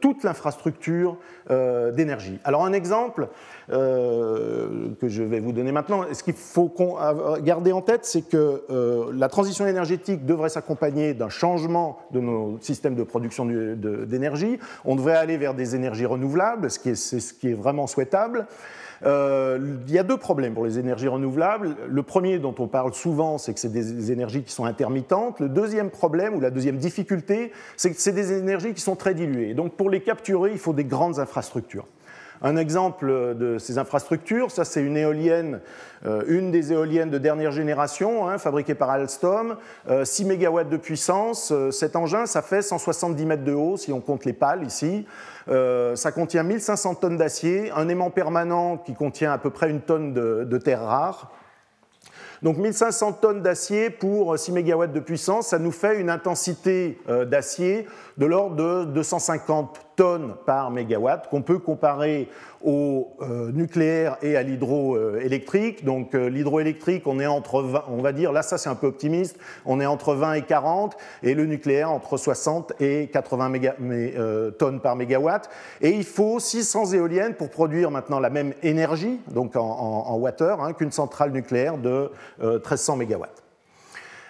toute l'infrastructure d'énergie. Alors un exemple, euh, que je vais vous donner maintenant. Ce qu'il faut garder en tête, c'est que euh, la transition énergétique devrait s'accompagner d'un changement de nos systèmes de production d'énergie. On devrait aller vers des énergies renouvelables, ce qui est, vraiment souhaitable. Euh, il y a deux problèmes pour les énergies renouvelables. Le premier dont on parle souvent, c'est que c'est des énergies qui sont intermittentes. Le deuxième problème ou la deuxième difficulté, c'est que c'est des énergies qui sont très diluées. Donc pour les capturer, il faut des grandes infrastructures. Un exemple de ces infrastructures, ça c'est une éolienne, euh, une des éoliennes de dernière génération, hein, fabriquée par Alstom, 6 euh, MW de puissance. Euh, cet engin, ça fait 170 mètres de haut si on compte les pales ici. ça contient 1500 tonnes d'acier, un aimant permanent qui contient à peu près une tonne de, de terres rares. Donc 1500 tonnes d'acier pour 6 MW de puissance, ça nous fait une intensité d'acier de l'ordre de 250 tonnes par mégawatt, qu'on peut comparer au euh, nucléaire et à l'hydroélectrique. Donc euh, l'hydroélectrique, on est entre 20, on va dire, là ça c'est un peu optimiste, on est entre 20 et 40, et le nucléaire entre 60 et 80 euh, tonnes par mégawatt. Et il faut 600 éoliennes pour produire maintenant la même énergie, donc en, en, hein, qu'une centrale nucléaire de 1300 mégawatts.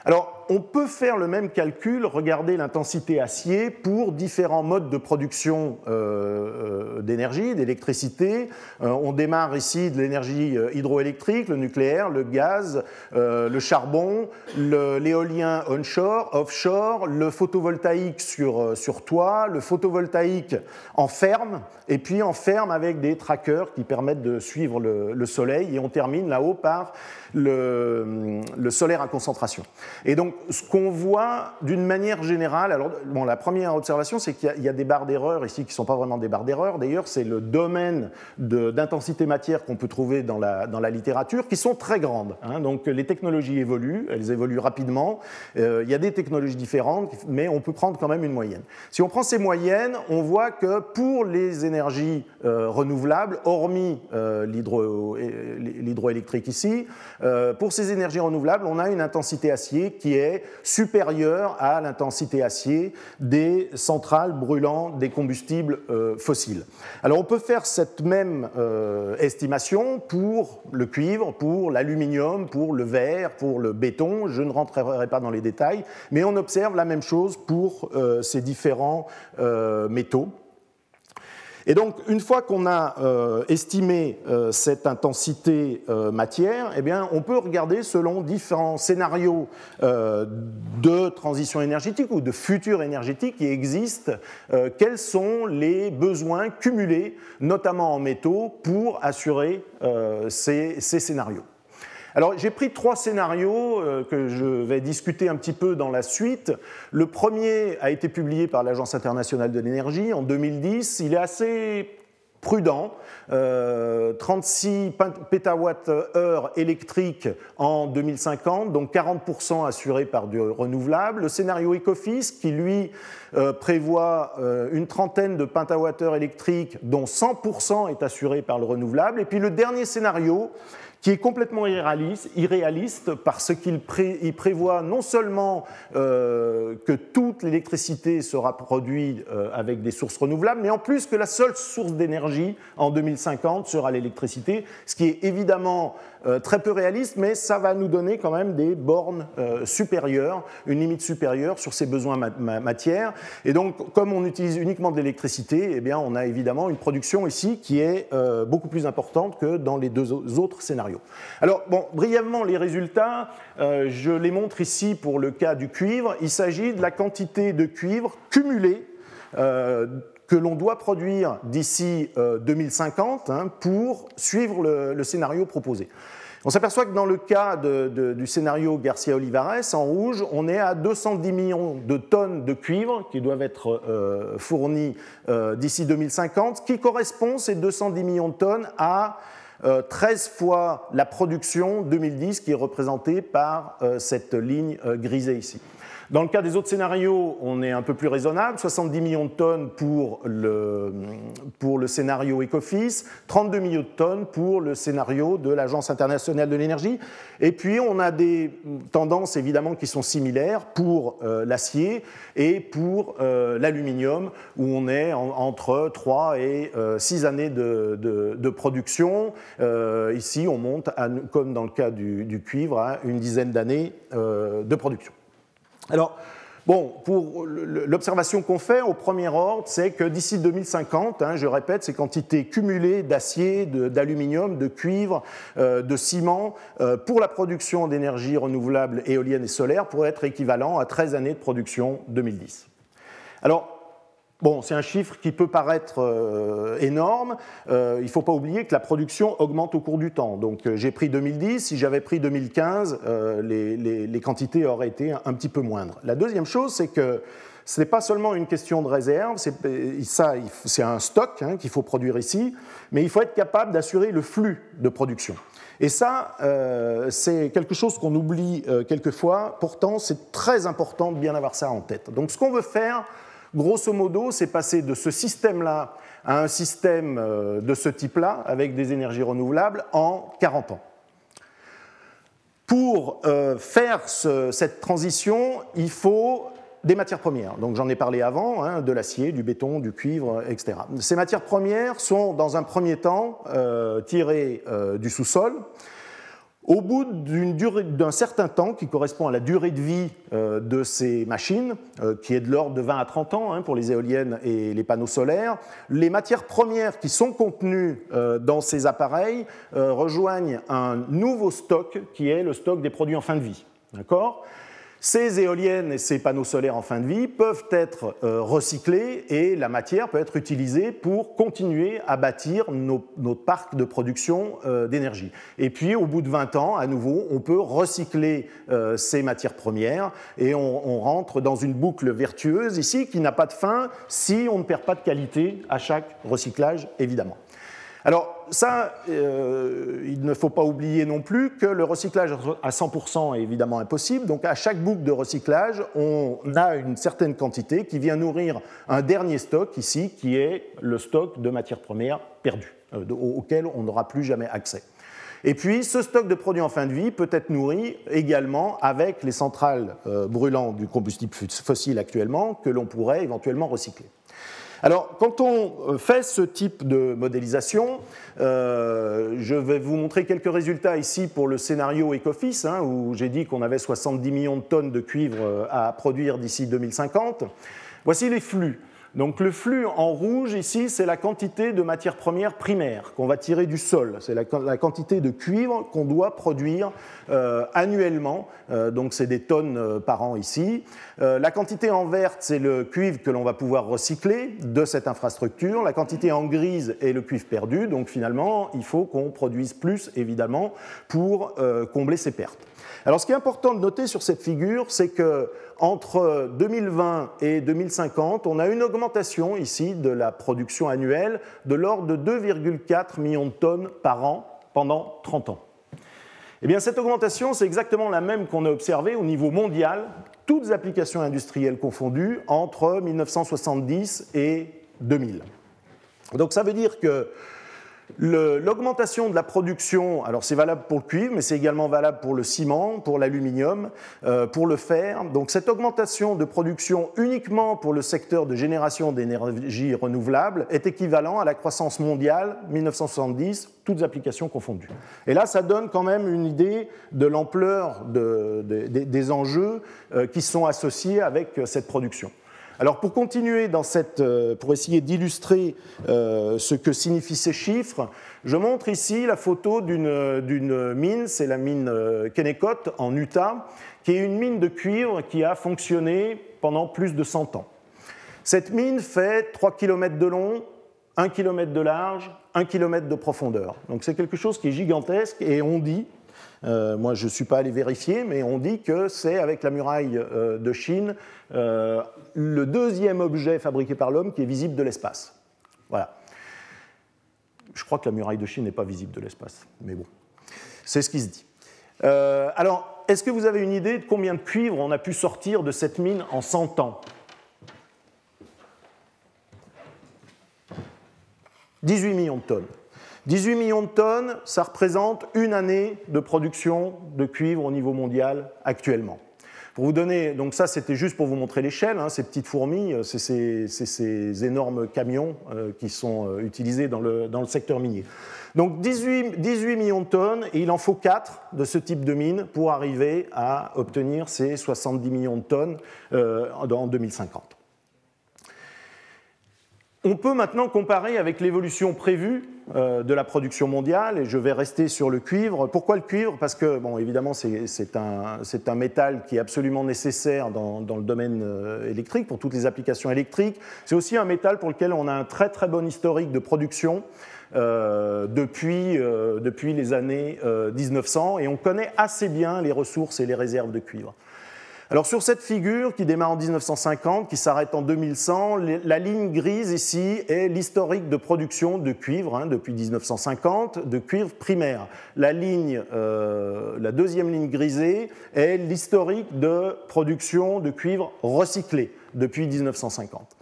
Alors, on peut faire le même calcul, regarder l'intensité acier pour différents modes de production euh, euh, d'énergie, d'électricité. Euh, on démarre ici de l'énergie hydroélectrique, le nucléaire, le gaz, le charbon, l'éolien onshore, offshore, le photovoltaïque sur, sur toit, le photovoltaïque en ferme, et puis en ferme avec des trackers qui permettent de suivre le, soleil, et on termine là-haut par le, le solaire à concentration. Et donc, ce qu'on voit d'une manière générale, alors bon, la première observation, c'est qu'il y, a des barres d'erreur ici qui ne sont pas vraiment des barres d'erreur. D'ailleurs, c'est le domaine d'intensité matière qu'on peut trouver dans la, dans la, littérature, qui sont très grandes. Hein. Donc les technologies évoluent, elles évoluent rapidement. Euh, il y a des technologies différentes, mais on peut prendre quand même une moyenne. Si on prend ces moyennes, on voit que pour les énergies euh, renouvelables, hormis euh, l'hydroélectrique ici, pour ces énergies renouvelables, on a une intensité acier qui est supérieure à l'intensité acier des centrales brûlant des combustibles euh, fossiles. Alors on peut faire cette même euh, estimation pour le cuivre, pour l'aluminium, pour le verre, pour le béton. Je ne rentrerai pas dans les détails, mais on observe la même chose pour euh, ces différents métaux. Et donc, une fois qu'on a euh, estimé euh, cette intensité euh, matière, eh on peut regarder selon différents scénarios de transition énergétique ou de futur énergétique qui existent, quels sont les besoins cumulés, notamment en métaux, pour assurer ces scénarios. Alors j'ai pris trois scénarios euh, que je vais discuter un petit peu dans la suite. Le premier a été publié par l'Agence internationale de l'énergie en 2010. Il est assez prudent. 36 euh, pétawatts-heure électriques en 2050, donc 40% assurés par du renouvelable. Le scénario Ecofis, qui lui euh, prévoit une trentaine de pentawatts-heure électriques, dont 100% est assuré par le renouvelable. Et puis le dernier scénario, qui est complètement irréaliste, parce qu'il prévoit non seulement euh, que toute l'électricité sera produite euh, avec des sources renouvelables, mais en plus que la seule source d'énergie en 2050 sera l'électricité, ce qui est évidemment euh, très peu réaliste, mais ça va nous donner quand même des bornes supérieures, une limite supérieure sur ces besoins matière. Et donc, comme on utilise uniquement de l'électricité, eh bien, on a évidemment une production ici qui est beaucoup plus importante que dans les deux autres scénarios. Alors, bon, brièvement, les résultats, euh, je les montre ici pour le cas du cuivre. Il s'agit de la quantité de cuivre cumulée euh, que l'on doit produire d'ici 2050 euh, hein, pour suivre le, scénario proposé. On s'aperçoit que dans le cas du scénario Garcia-Olivares, en rouge, on est à 210 millions de tonnes de cuivre qui doivent être fournies d'ici 2050, ce qui correspond, ces 210 millions de tonnes, à 13 euh, fois la production 2010 qui est représentée par euh, cette ligne euh, grisée ici. Dans le cas des autres scénarios, on est un peu plus raisonnable, 70 millions de tonnes pour le, pour le scénario Ecofis, 32 millions de tonnes pour le scénario de l'Agence internationale de l'énergie. Et puis on a des tendances évidemment qui sont similaires pour euh, l'acier et pour euh, l'aluminium, où on est entre 3 et 6 euh, années de, de, production. ici, on monte, comme dans le cas du, du cuivre, à une dizaine d'années de production. Alors, Bon, pour l'observation qu'on fait au premier ordre, c'est que d'ici 2050, hein, je répète, ces quantités cumulées d'acier, d'aluminium, de, cuivre, euh, de ciment euh, pour la production d'énergie renouvelable éolienne et solaire pourraient être équivalents à 13 années de production 2010. Alors, Bon, c'est un chiffre qui peut paraître euh, énorme. Euh, il ne faut pas oublier que la production augmente au cours du temps. Donc euh, j'ai pris 2010, si j'avais pris 2015, les, quantités auraient été un, petit peu moindres. La deuxième chose, c'est que ce n'est pas seulement une question de réserve, c'est un stock hein, qu'il faut produire ici, mais il faut être capable d'assurer le flux de production. Et ça, c'est quelque chose qu'on oublie quelquefois. Pourtant, c'est très important de bien avoir ça en tête. Donc ce qu'on veut faire Grosso modo, c'est passer de ce système-là à un système euh, de ce type-là, avec des énergies renouvelables, en 40 ans. Pour euh, faire cette transition, il faut des matières premières. Donc j'en ai parlé avant, hein, de l'acier, du béton, du cuivre, etc. Ces matières premières sont dans un premier temps euh, tirées du sous-sol au bout d'un certain temps, qui correspond à la durée de vie euh, de ces machines, euh, qui est de l'ordre de 20 à 30 ans hein, pour les éoliennes et les panneaux solaires, les matières premières qui sont contenues euh, dans ces appareils rejoignent un nouveau stock qui est le stock des produits en fin de vie. D'accord? Ces éoliennes et ces panneaux solaires en fin de vie peuvent être euh, recyclés et la matière peut être utilisée pour continuer à bâtir nos, parcs de production euh, d'énergie. Et puis, au bout de 20 ans, à nouveau, on peut recycler euh, ces matières premières et on, on, rentre dans une boucle vertueuse ici qui n'a pas de fin si on ne perd pas de qualité à chaque recyclage, évidemment. Alors ça, euh, il ne faut pas oublier non plus que le recyclage à 100% est évidemment impossible. Donc à chaque boucle de recyclage, on a une certaine quantité qui vient nourrir un dernier stock ici, qui est le stock de matières premières perdues, euh, auquel on n'aura plus jamais accès. Et puis, ce stock de produits en fin de vie peut être nourri également avec les centrales euh, brûlant du combustible fossile actuellement que l'on pourrait éventuellement recycler. Alors, quand on euh, fait ce type de modélisation, euh, je vais vous montrer quelques résultats ici pour le scénario Ecofis, hein, où j'ai dit qu'on avait 70 millions de tonnes de cuivre à produire d'ici 2050. Voici les flux. Donc le flux en rouge ici, c'est la quantité de matières premières primaires qu'on va tirer du sol. C'est la, quantité de cuivre qu'on doit produire euh, annuellement. Euh, donc c'est des tonnes euh, par an ici. la quantité en verte, c'est le cuivre que l'on va pouvoir recycler de cette infrastructure. La quantité en grise est le cuivre perdu. Donc finalement, il faut qu'on produise plus, évidemment, pour combler ces pertes. Alors ce qui est important de noter sur cette figure, c'est que entre 2020 et 2050, on a une augmentation ici de la production annuelle de l'ordre de 2,4 millions de tonnes par an pendant 30 ans. Eh bien, cette augmentation, c'est exactement la même qu'on a observée au niveau mondial, toutes applications industrielles confondues, entre 1970 et 2000. Donc ça veut dire que L'augmentation de la production, alors c'est valable pour le cuivre, mais c'est également valable pour le ciment, pour l'aluminium, euh, pour le fer. Donc cette augmentation de production uniquement pour le secteur de génération d'énergie renouvelable est équivalent à la croissance mondiale 1970, toutes applications confondues. Et là, ça donne quand même une idée de l'ampleur des enjeux euh, qui sont associés avec cette production. Alors pour continuer dans cette, euh, pour essayer d'illustrer euh, ce que signifient ces chiffres, je montre ici la photo d'une mine, c'est la mine euh, Kennecott en Utah, qui est une mine de cuivre qui a fonctionné pendant plus de 100 ans. Cette mine fait 3 km de long, 1 km de large, 1 km de profondeur. Donc c'est quelque chose qui est gigantesque et on dit, moi je ne suis pas allé vérifier, mais on dit que c'est avec la muraille de Chine euh, le deuxième objet fabriqué par l'homme qui est visible de l'espace. Voilà. Je crois que la muraille de Chine n'est pas visible de l'espace, mais bon, c'est ce qui se dit. Euh, alors, est-ce que vous avez une idée de combien de cuivre on a pu sortir de cette mine en 100 ans? 18 millions de tonnes. 18 millions de tonnes, ça représente une année de production de cuivre au niveau mondial actuellement. Pour vous donner, donc ça c'était juste pour vous montrer l'échelle, hein, ces petites fourmis, euh, c'est ces, énormes camions euh, qui sont euh, utilisés dans le, dans secteur minier. Donc 18, 18, millions de tonnes, il en faut 4 de ce type de mine pour arriver à obtenir ces 70 millions de tonnes en 2050. On peut maintenant comparer avec l'évolution prévue euh, de la production mondiale, et je vais rester sur le cuivre. Pourquoi le cuivre? Parce que, bon, évidemment, c'est un, métal qui est absolument nécessaire dans, le domaine euh, électrique, pour toutes les applications électriques. C'est aussi un métal pour lequel on a un très très bon historique de production. Euh, depuis, depuis les années 1900 et on connaît assez bien les ressources et les réserves de cuivre. Alors sur cette figure qui démarre en 1950, qui s'arrête en 2100, la ligne grise ici est l'historique de production de cuivre hein, depuis 1950, de cuivre primaire. La, ligne, euh, la deuxième ligne grisée est l'historique de production de cuivre recyclé depuis 1950.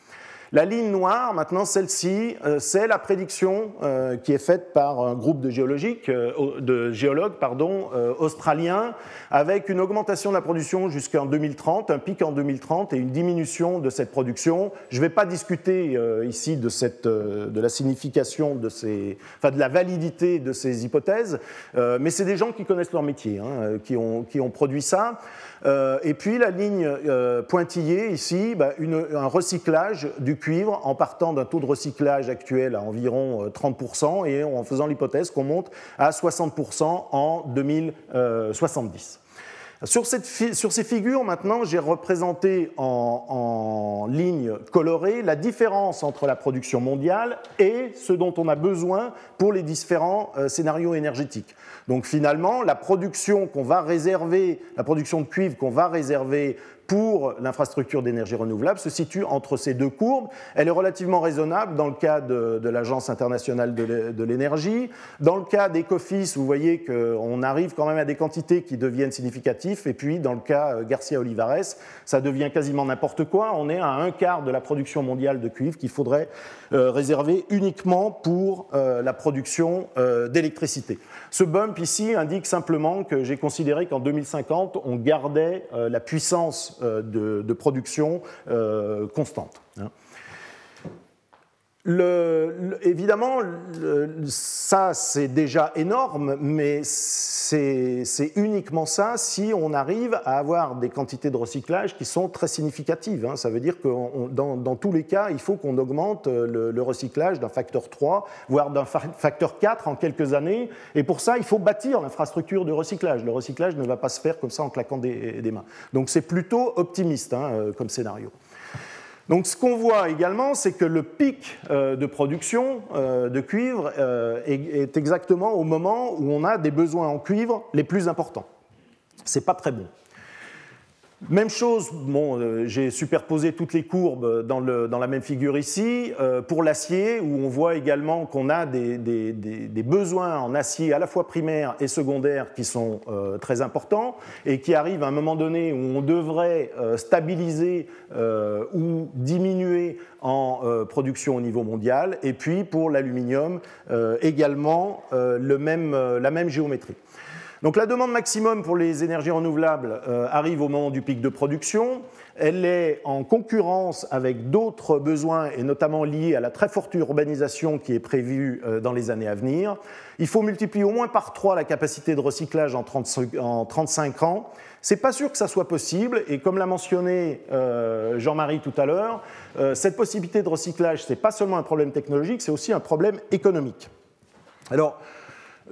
La ligne noire, maintenant celle-ci, euh, c'est la prédiction euh, qui est faite par un groupe de, euh, de géologues pardon, australiens, avec une augmentation de la production jusqu'en 2030, un pic en 2030 et une diminution de cette production. Je ne vais pas discuter ici de, la signification, de, ces, enfin, de la validité de ces hypothèses, mais c'est des gens qui connaissent leur métier, hein, qui ont produit ça. Euh, et puis la ligne euh, pointillée ici, bah, un recyclage du cuivre en partant d'un taux de recyclage actuel à environ 30% euh, et en faisant l'hypothèse qu'on monte à 60% en 2070. Sur, ces figures, maintenant, j'ai représenté en, ligne colorée la différence entre la production mondiale et ce dont on a besoin pour les différents scénarios énergétiques. Donc finalement, la production qu'on va réserver, la production de cuivre qu'on va réserver pour l'infrastructure d'énergie renouvelable se situe entre ces deux courbes. Elle est relativement raisonnable dans le cas de, l'Agence internationale de l'énergie. Dans le cas d'Ecofis, vous voyez qu'on arrive quand même à des quantités qui deviennent significatives. Et puis, dans le cas euh, Garcia Olivares, ça devient quasiment n'importe quoi. On est à un quart de la production mondiale de cuivre qu'il faudrait euh, réserver uniquement pour euh, la production d'électricité. Ce bump ici indique simplement que j'ai considéré qu'en 2050, on gardait la puissance de, production constante. Hein évidemment, ça c'est déjà énorme, mais c'est uniquement ça si on arrive à avoir des quantités de recyclage qui sont très significatives. Hein. Ça veut dire que dans, tous les cas, il faut qu'on augmente le, recyclage d'un facteur 3, voire d'un facteur 4 en quelques années. Et pour ça, il faut bâtir l'infrastructure de recyclage. Le recyclage ne va pas se faire comme ça en claquant des, mains. Donc c'est plutôt optimiste hein, euh, comme scénario. Donc ce qu'on voit également, c'est que le pic euh, de production euh, de cuivre euh, est exactement au moment où on a des besoins en cuivre les plus importants. Ce n'est pas très bon. Même chose, euh, j'ai superposé toutes les courbes dans, la même figure ici, euh, pour l'acier, où on voit également qu'on a des, besoins en acier à la fois primaire et secondaire qui sont euh, très importants et qui arrivent à un moment donné où on devrait stabiliser ou diminuer en production au niveau mondial. Et puis pour l'aluminium, également la même géométrie. Donc la demande maximum pour les énergies renouvelables euh, arrive au moment du pic de production. Elle est en concurrence avec d'autres besoins, et notamment liés à la très forte urbanisation qui est prévue euh, dans les années à venir. Il faut multiplier au moins par trois la capacité de recyclage en, 35 ans. C'est pas sûr que ça soit possible, et comme l'a mentionné euh, Jean-Marie tout à l'heure, cette possibilité de recyclage, ce n'est pas seulement un problème technologique, c'est aussi un problème économique. Alors,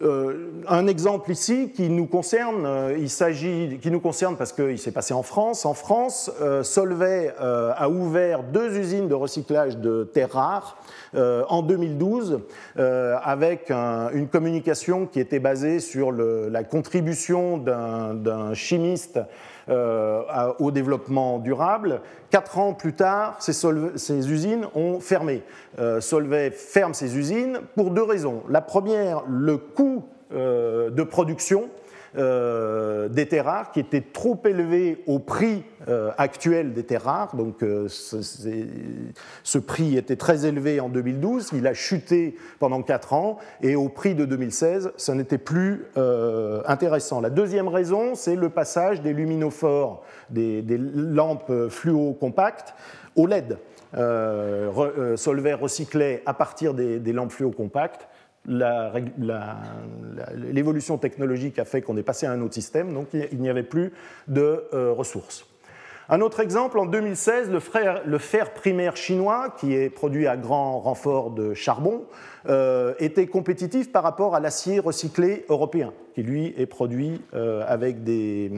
euh, un exemple ici qui nous concerne, euh, il s'agit, qui nous concerne parce qu'il s'est passé en France. En France, euh, Solvay a ouvert deux usines de recyclage de terres rares en 2012 avec une communication qui était basée sur la contribution d'un chimiste au développement durable. Quatre ans plus tard, ces, usines ont fermé. Euh, Solvay ferme ces usines pour deux raisons. La première, le coût euh, de production euh, des terres rares qui était trop élevé au prix euh, actuel des terres rares. Donc euh, ce prix était très élevé en 2012, il a chuté pendant 4 ans et au prix de 2016, ça n'était plus intéressant. La deuxième raison, c'est le passage des luminophores, des, lampes fluo compactes, au LED. Solvay recyclait à partir des, des lampes fluo compactes l'évolution technologique a fait qu'on est passé à un autre système, donc il n'y avait plus de euh, ressources. Un autre exemple, en 2016, le, fer primaire chinois, qui est produit à grand renfort de charbon, euh, était compétitif par rapport à l'acier recyclé européen, qui lui est produit euh, avec des,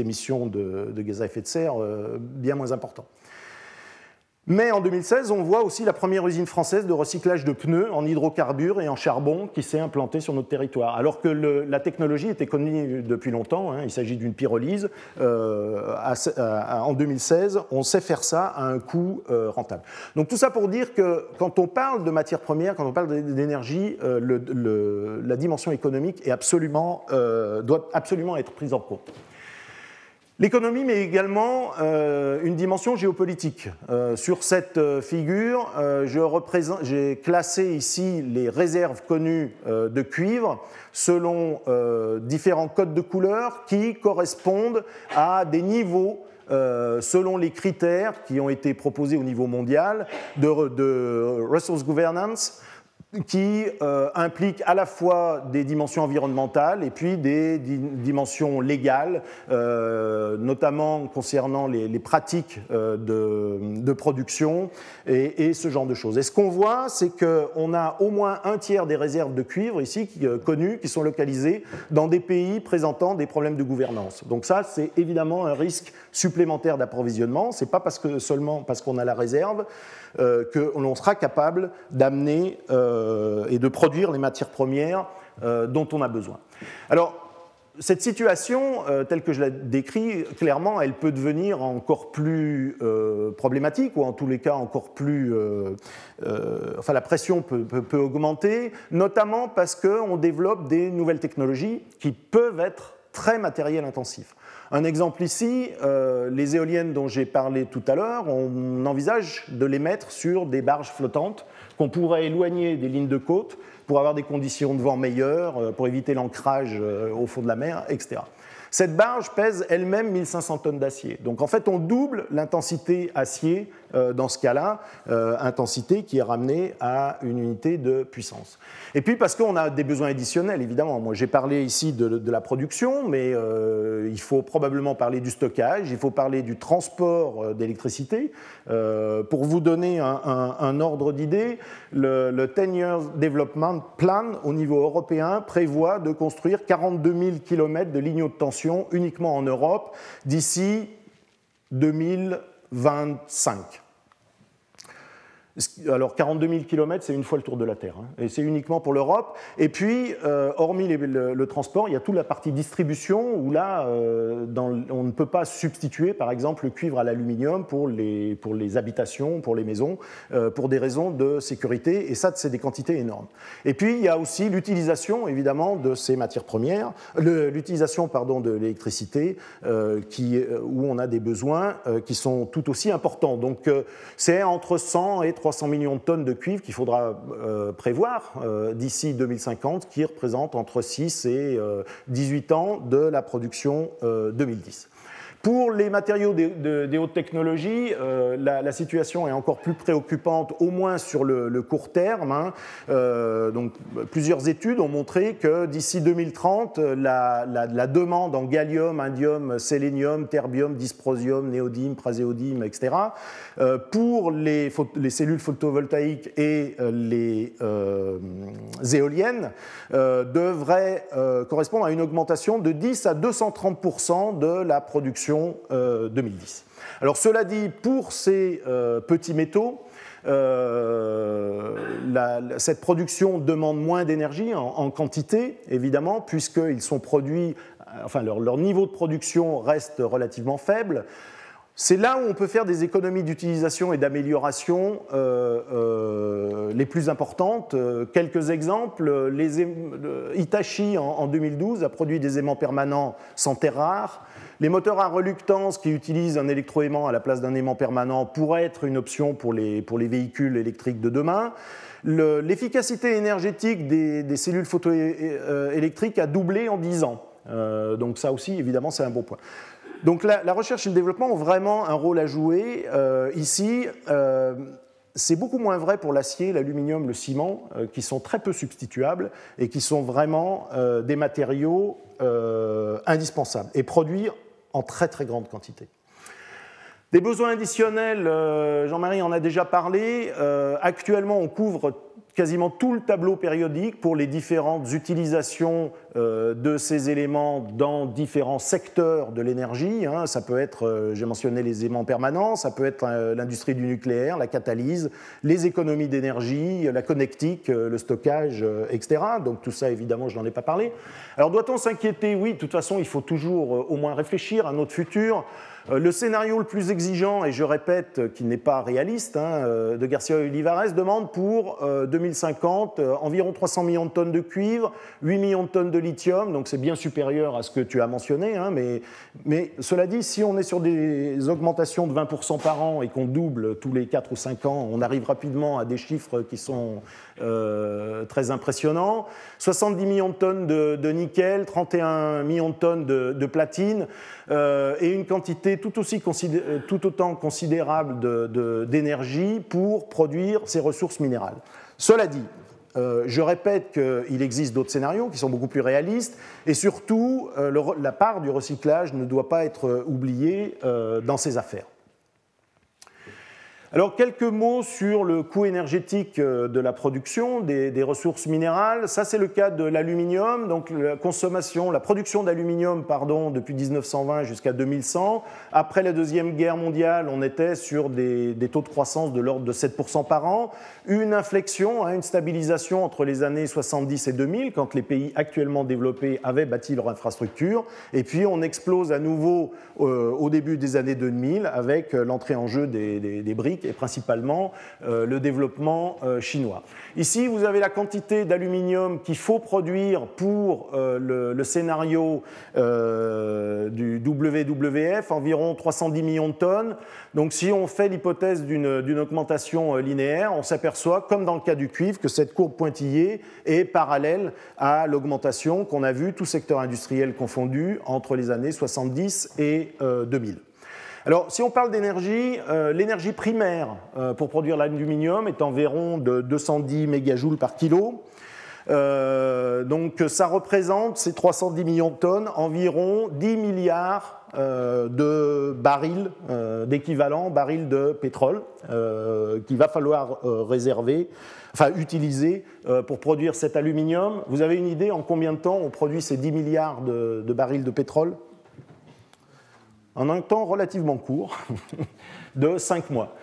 émissions de, gaz à effet de serre bien moins importantes. Mais en 2016, on voit aussi la première usine française de recyclage de pneus en hydrocarbures et en charbon qui s'est implantée sur notre territoire. Alors que la technologie était connue depuis longtemps, hein, il s'agit d'une pyrolyse, euh, en 2016, on sait faire ça à un coût euh, rentable. Donc tout ça pour dire que quand on parle de matières premières, quand on parle d'énergie, euh, la dimension économique est absolument, doit absolument être prise en compte. L'économie, mais également euh, une dimension géopolitique. Euh, sur cette euh, figure, j'ai classé ici les réserves connues de cuivre selon différents codes de couleur qui correspondent à des niveaux selon les critères qui ont été proposés au niveau mondial de, de Resource Governance qui euh, implique à la fois des dimensions environnementales et puis des dimensions légales, euh, notamment concernant les, pratiques euh, de, production et, ce genre de choses. Et ce qu'on voit, c'est qu'on a au moins un tiers des réserves de cuivre ici qui, connues qui sont localisées dans des pays présentant des problèmes de gouvernance. Donc ça, c'est évidemment un risque supplémentaire d'approvisionnement. C'est pas parce que, seulement parce qu'on a la réserve euh, que l'on sera capable d'amener euh, et de produire les matières premières euh, dont on a besoin. Alors, cette situation, telle que je la décris, clairement, elle peut devenir encore plus problématique, ou en tous les cas encore plus... Enfin, la pression peut, peut augmenter, notamment parce qu'on développe des nouvelles technologies qui peuvent être très matériel intensives. Un exemple ici, les éoliennes dont j'ai parlé tout à l'heure, on envisage de les mettre sur des barges flottantes qu'on pourrait éloigner des lignes de côte pour avoir des conditions de vent meilleures, euh, pour éviter l'ancrage euh, au fond de la mer, etc. Cette barge pèse elle-même 1500 tonnes d'acier. Donc en fait, on double l'intensité acier euh, dans ce cas-là, euh, intensité qui est ramenée à une unité de puissance. Et puis parce qu'on a des besoins additionnels, évidemment. Moi, j'ai parlé ici de, la production, mais euh, il faut probablement parler du stockage, il faut parler du transport d'électricité. pour vous donner un, ordre d'idée, le, le 10 Years Development Plan au niveau européen prévoit de construire 42 000 km de lignes de tension uniquement en Europe d'ici 2000 25. Alors 42 000 km, c'est une fois le tour de la Terre, hein. et c'est uniquement pour l'Europe. Et puis, euh, hormis le, transport, il y a toute la partie distribution où là, euh, on ne peut pas substituer, par exemple, le cuivre à l'aluminium pour les, pour les habitations, pour les maisons, euh, pour des raisons de sécurité, et ça, c'est des quantités énormes. Et puis, il y a aussi l'utilisation, évidemment, de ces matières premières, l'utilisation, pardon, de l'électricité, où on a des besoins qui sont tout aussi importants. Donc, c'est entre 100 et 300 300 millions de tonnes de cuivre qu'il faudra euh, prévoir euh, d'ici 2050, qui représente entre 6 et 18 euh, ans de la production 2010. Pour les matériaux des hautes technologies, euh, la, situation est encore plus préoccupante, au moins sur le, court terme. Hein. Euh, donc, plusieurs études ont montré que d'ici 2030, la, demande en gallium, indium, sélénium, terbium, dysprosium, néodyme, praséodyme, etc., euh, pour les, les, cellules photovoltaïques et les éoliennes devrait correspondre à une augmentation de 10 à 230% de la production 2010. Euh, Alors cela dit, pour ces euh, petits métaux, euh, cette production demande moins d'énergie en, quantité, évidemment, puisqu'ils sont produits, enfin leur, niveau de production reste relativement faible. C'est là où on peut faire des économies d'utilisation et d'amélioration les plus importantes. quelques exemples. Les, Hitachi, en, en, 2012, a produit des aimants permanents sans terre rare. Les moteurs à reluctance qui utilisent un électroaimant à la place d'un aimant permanent pourraient être une option pour les, pour les véhicules électriques de demain. L'efficacité énergétique des, cellules photoélectriques a doublé en 10 ans. Euh, donc ça aussi, évidemment, c'est un bon point. Donc la, recherche et le développement ont vraiment un rôle à jouer. Euh, ici, euh, c'est beaucoup moins vrai pour l'acier, l'aluminium, le ciment, qui sont très peu substituables et qui sont vraiment des matériaux indispensables et produits en très très grande quantité. Des besoins additionnels, euh, Jean-Marie en a déjà parlé. Euh, actuellement, on couvre quasiment tout le tableau périodique pour les différentes utilisations euh, de ces éléments dans différents secteurs de l'énergie. Hein. Ça peut être, j'ai mentionné les aimants permanents, ça peut être l'industrie du nucléaire, la catalyse, les économies d'énergie, la connectique, le stockage, etc. Donc tout ça, évidemment, je n'en ai pas parlé. Alors doit-on s'inquiéter? Oui, de toute façon, il faut toujours au moins réfléchir à notre futur. Euh, le scénario le plus exigeant, et je répète qu'il n'est pas réaliste, hein, euh, de Garcia Olivares demande pour 2050 euh, environ 300 millions de tonnes de cuivre, 8 millions de tonnes de lithium, donc c'est bien supérieur à ce que tu as mentionné. Hein, mais, mais, cela dit, si on est sur des augmentations de 20% par an et qu'on double tous les 4 ou 5 ans, on arrive rapidement à des chiffres qui sont très impressionnants. 70 millions de tonnes de, nickel, 31 millions de tonnes de platine. Et une quantité euh, tout autant considérable d'énergie pour produire ces ressources minérales. Cela dit, euh, je répète qu'il existe d'autres scénarios qui sont beaucoup plus réalistes et surtout, la part du recyclage ne doit pas être oubliée dans ces affaires. Alors quelques mots sur le coût énergétique euh, de la production des, ressources minérales. Ça c'est le cas de l'aluminium, donc la consommation, la production d'aluminium, pardon, depuis 1920 jusqu'à 2100. Après la deuxième guerre mondiale, on était sur des, taux de croissance de l'ordre de 7% par an. Une inflexion, hein, une stabilisation entre les années 70 et 2000, quand les pays actuellement développés avaient bâti leur infrastructure. Et puis on explose à nouveau euh, au début des années 2000 avec euh, l'entrée en jeu des, des briques et principalement euh, le développement euh, chinois. Ici, vous avez la quantité d'aluminium qu'il faut produire pour euh, le, scénario du WWF, environ 310 millions de tonnes. Donc si on fait l'hypothèse d'une augmentation linéaire, on s'aperçoit, comme dans le cas du cuivre, que cette courbe pointillée est parallèle à l'augmentation qu'on a vue, tout secteur industriel confondu, entre les années 70 et 2000. Alors, si on parle d'énergie, euh, l'énergie primaire euh, pour produire l'aluminium est environ de 210 mégajoules par kilo. Euh, donc, ça représente, ces 310 millions de tonnes, environ 10 milliards de barils d'équivalent barils de pétrole qu'il va falloir réserver, enfin utiliser pour produire cet aluminium. Vous avez une idée en combien de temps on produit ces 10 milliards de barils de pétrole? En un temps relativement court de 5 mois.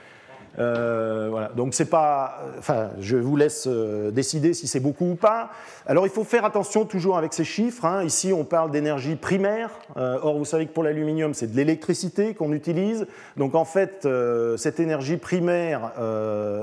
Euh. Donc c'est pas, enfin, je vous laisse euh, décider si c'est beaucoup ou pas. Alors il faut faire attention toujours avec ces chiffres. Hein. Ici on parle d'énergie primaire. Euh, or vous savez que pour l'aluminium c'est de l'électricité qu'on utilise. Donc en fait cette énergie primaire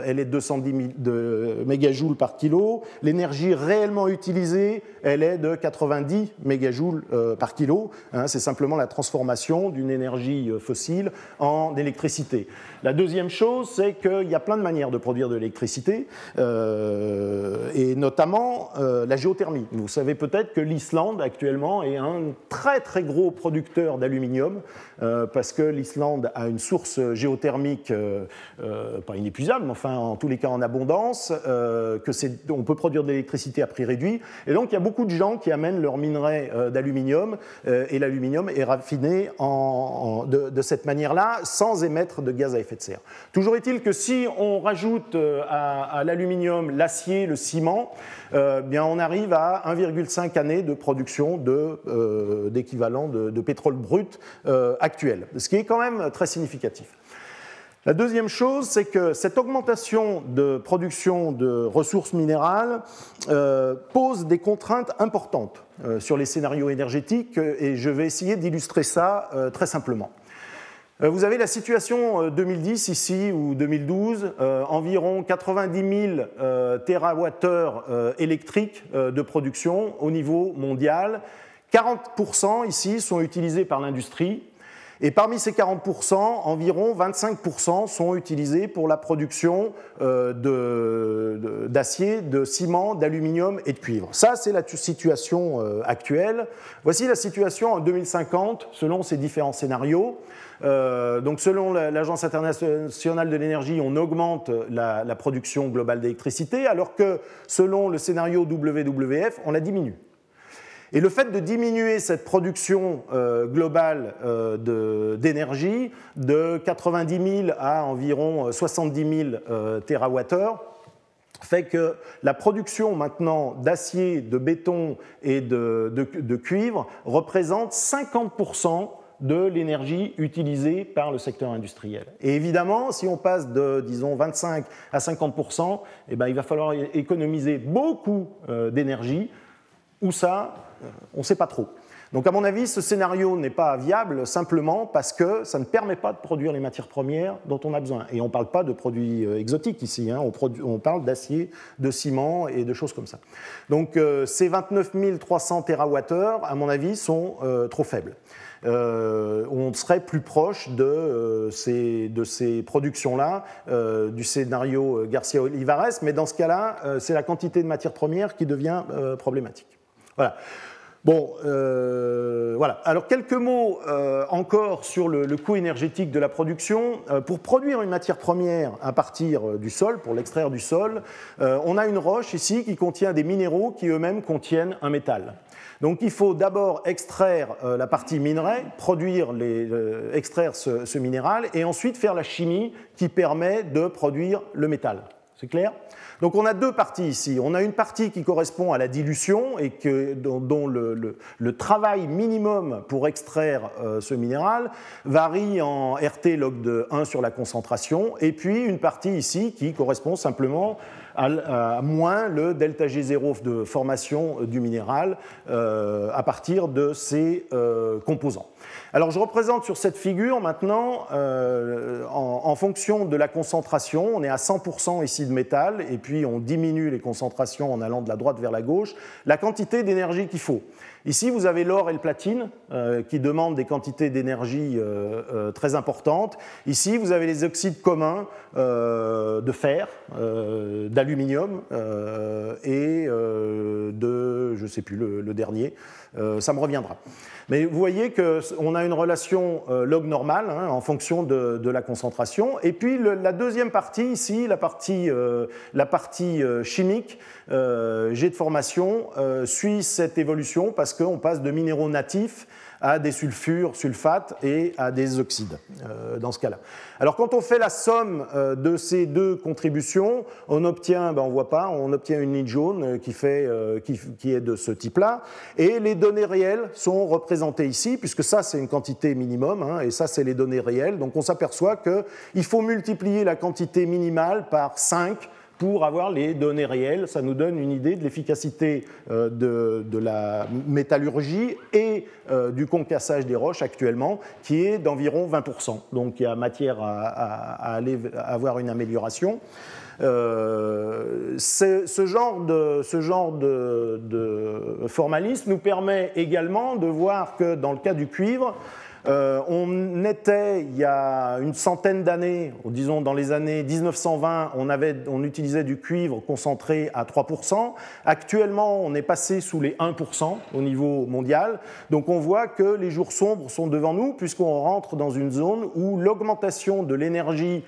elle est de 210 de mégajoules par kilo. L'énergie réellement utilisée elle est de 90 mégajoules par kilo. Hein. c'est simplement la transformation d'une énergie fossile en électricité. La deuxième chose, c'est qu'il y a plein de manières de produire de l'électricité, euh, et notamment euh, la géothermie. Vous savez peut-être que l'Islande, actuellement, est un très très gros producteur d'aluminium, euh, parce que l'Islande a une source géothermique, pas inépuisable, mais enfin en tous les cas en abondance, que on peut produire de l'électricité à prix réduit. Et donc il y a beaucoup de gens qui amènent leur minerai d'aluminium, et l'aluminium est raffiné de, de cette manière-là, sans émettre de gaz à effet Toujours est-il que si on rajoute euh, à, l'aluminium l'acier, le ciment, euh, on arrive à 1,5 années de production euh, d'équivalent de, pétrole brut actuel, ce qui est quand même très significatif. La deuxième chose, c'est que cette augmentation de production de ressources minérales pose des contraintes importantes sur les scénarios énergétiques et je vais essayer d'illustrer ça très simplement. Euh, vous avez la situation 2010 euh, ici, ou 2012, euh, environ 90 000 TWh électriques de production au niveau mondial. 40% ici sont utilisés par l'industrie. Et parmi ces 40%, environ 25% sont utilisés pour la production d'acier, de, ciment, d'aluminium et de cuivre. Ça, c'est la situation actuelle. Voici la situation en 2050 selon ces différents scénarios. Euh, donc selon l'Agence internationale de l'énergie, on augmente la, production globale d'électricité, alors que selon le scénario WWF, on la diminue. Et le fait de diminuer cette production euh, globale euh, d'énergie de, 90 000 à environ 70 000 TWh fait que la production maintenant d'acier, de béton et de, cuivre représente 50% de l'énergie utilisée par le secteur industriel. Et évidemment, si on passe de, disons, 25 à 50 eh ben, il va falloir économiser beaucoup euh, d'énergie. Où ça? On ne sait pas trop. Donc, à mon avis, ce scénario n'est pas viable simplement parce que ça ne permet pas de produire les matières premières dont on a besoin. Et on ne parle pas de produits euh, exotiques ici, hein. on, parle d'acier, de ciment et de choses comme ça. Donc, ces 29 300 TWh, à mon avis, sont trop faibles. Euh, on serait plus proche de euh, ces, productions-là, euh, du scénario Garcia-Olivares, mais dans ce cas-là, c'est la quantité de matières premières qui devient problématique. Voilà. Bon, euh, voilà. Alors quelques mots euh, encore sur le, coût énergétique de la production. Euh, pour produire une matière première à partir du sol, pour l'extraire du sol, on a une roche ici qui contient des minéraux qui eux-mêmes contiennent un métal. Donc il faut d'abord extraire la partie minerai, produire les, extraire ce minéral, et ensuite faire la chimie qui permet de produire le métal. C'est clair? Donc on a deux parties ici. On a une partie qui correspond à la dilution et dont, le, travail minimum pour extraire euh, ce minéral varie en RT log de 1 sur la concentration, et puis une partie ici qui correspond simplement à, moins le delta G0 de formation du minéral euh, à partir de ces euh, composants. Alors je représente sur cette figure maintenant, euh, en, fonction de la concentration, on est à 100% ici de métal, et puis on diminue les concentrations en allant de la droite vers la gauche, la quantité d'énergie qu'il faut. Ici, vous avez l'or et le platine euh, qui demandent des quantités d'énergie euh, très importantes. Ici, vous avez les oxydes communs de fer, d'aluminium et de, je ne sais plus, le dernier. Ça me reviendra. Mais vous voyez qu'on a une relation euh, log normale hein, en fonction de, la concentration. Et puis la deuxième partie ici, la partie, euh, la partie euh, chimique, G de formation, suit cette évolution parce qu'on passe de minéraux natifs à des sulfures, sulfates et à des oxydes dans ce cas-là. Alors quand on fait la somme euh, de ces deux contributions, on obtient, ben on voit pas, on obtient une ligne jaune euh, qui, fait, euh, qui, est de ce type-là, et les données réelles sont représentées ici, puisque ça c'est une quantité minimum, hein, et ça c'est les données réelles. Donc on s'aperçoit qu'il faut multiplier la quantité minimale par 5 pour avoir les données réelles. Ça nous donne une idée de l'efficacité euh, de, la métallurgie et euh, du concassage des roches actuellement, qui est d'environ 20%. Donc il y a matière à, aller avoir une amélioration. Euh, ce genre, de, formalisme nous permet également de voir que dans le cas du cuivre, euh, on était, il y a une centaine d'années, disons dans les années 1920, on, utilisait du cuivre concentré à 3%. Actuellement, on est passé sous les 1% au niveau mondial. Donc on voit que les jours sombres sont devant nous, puisqu'on rentre dans une zone où l'augmentation de l'énergie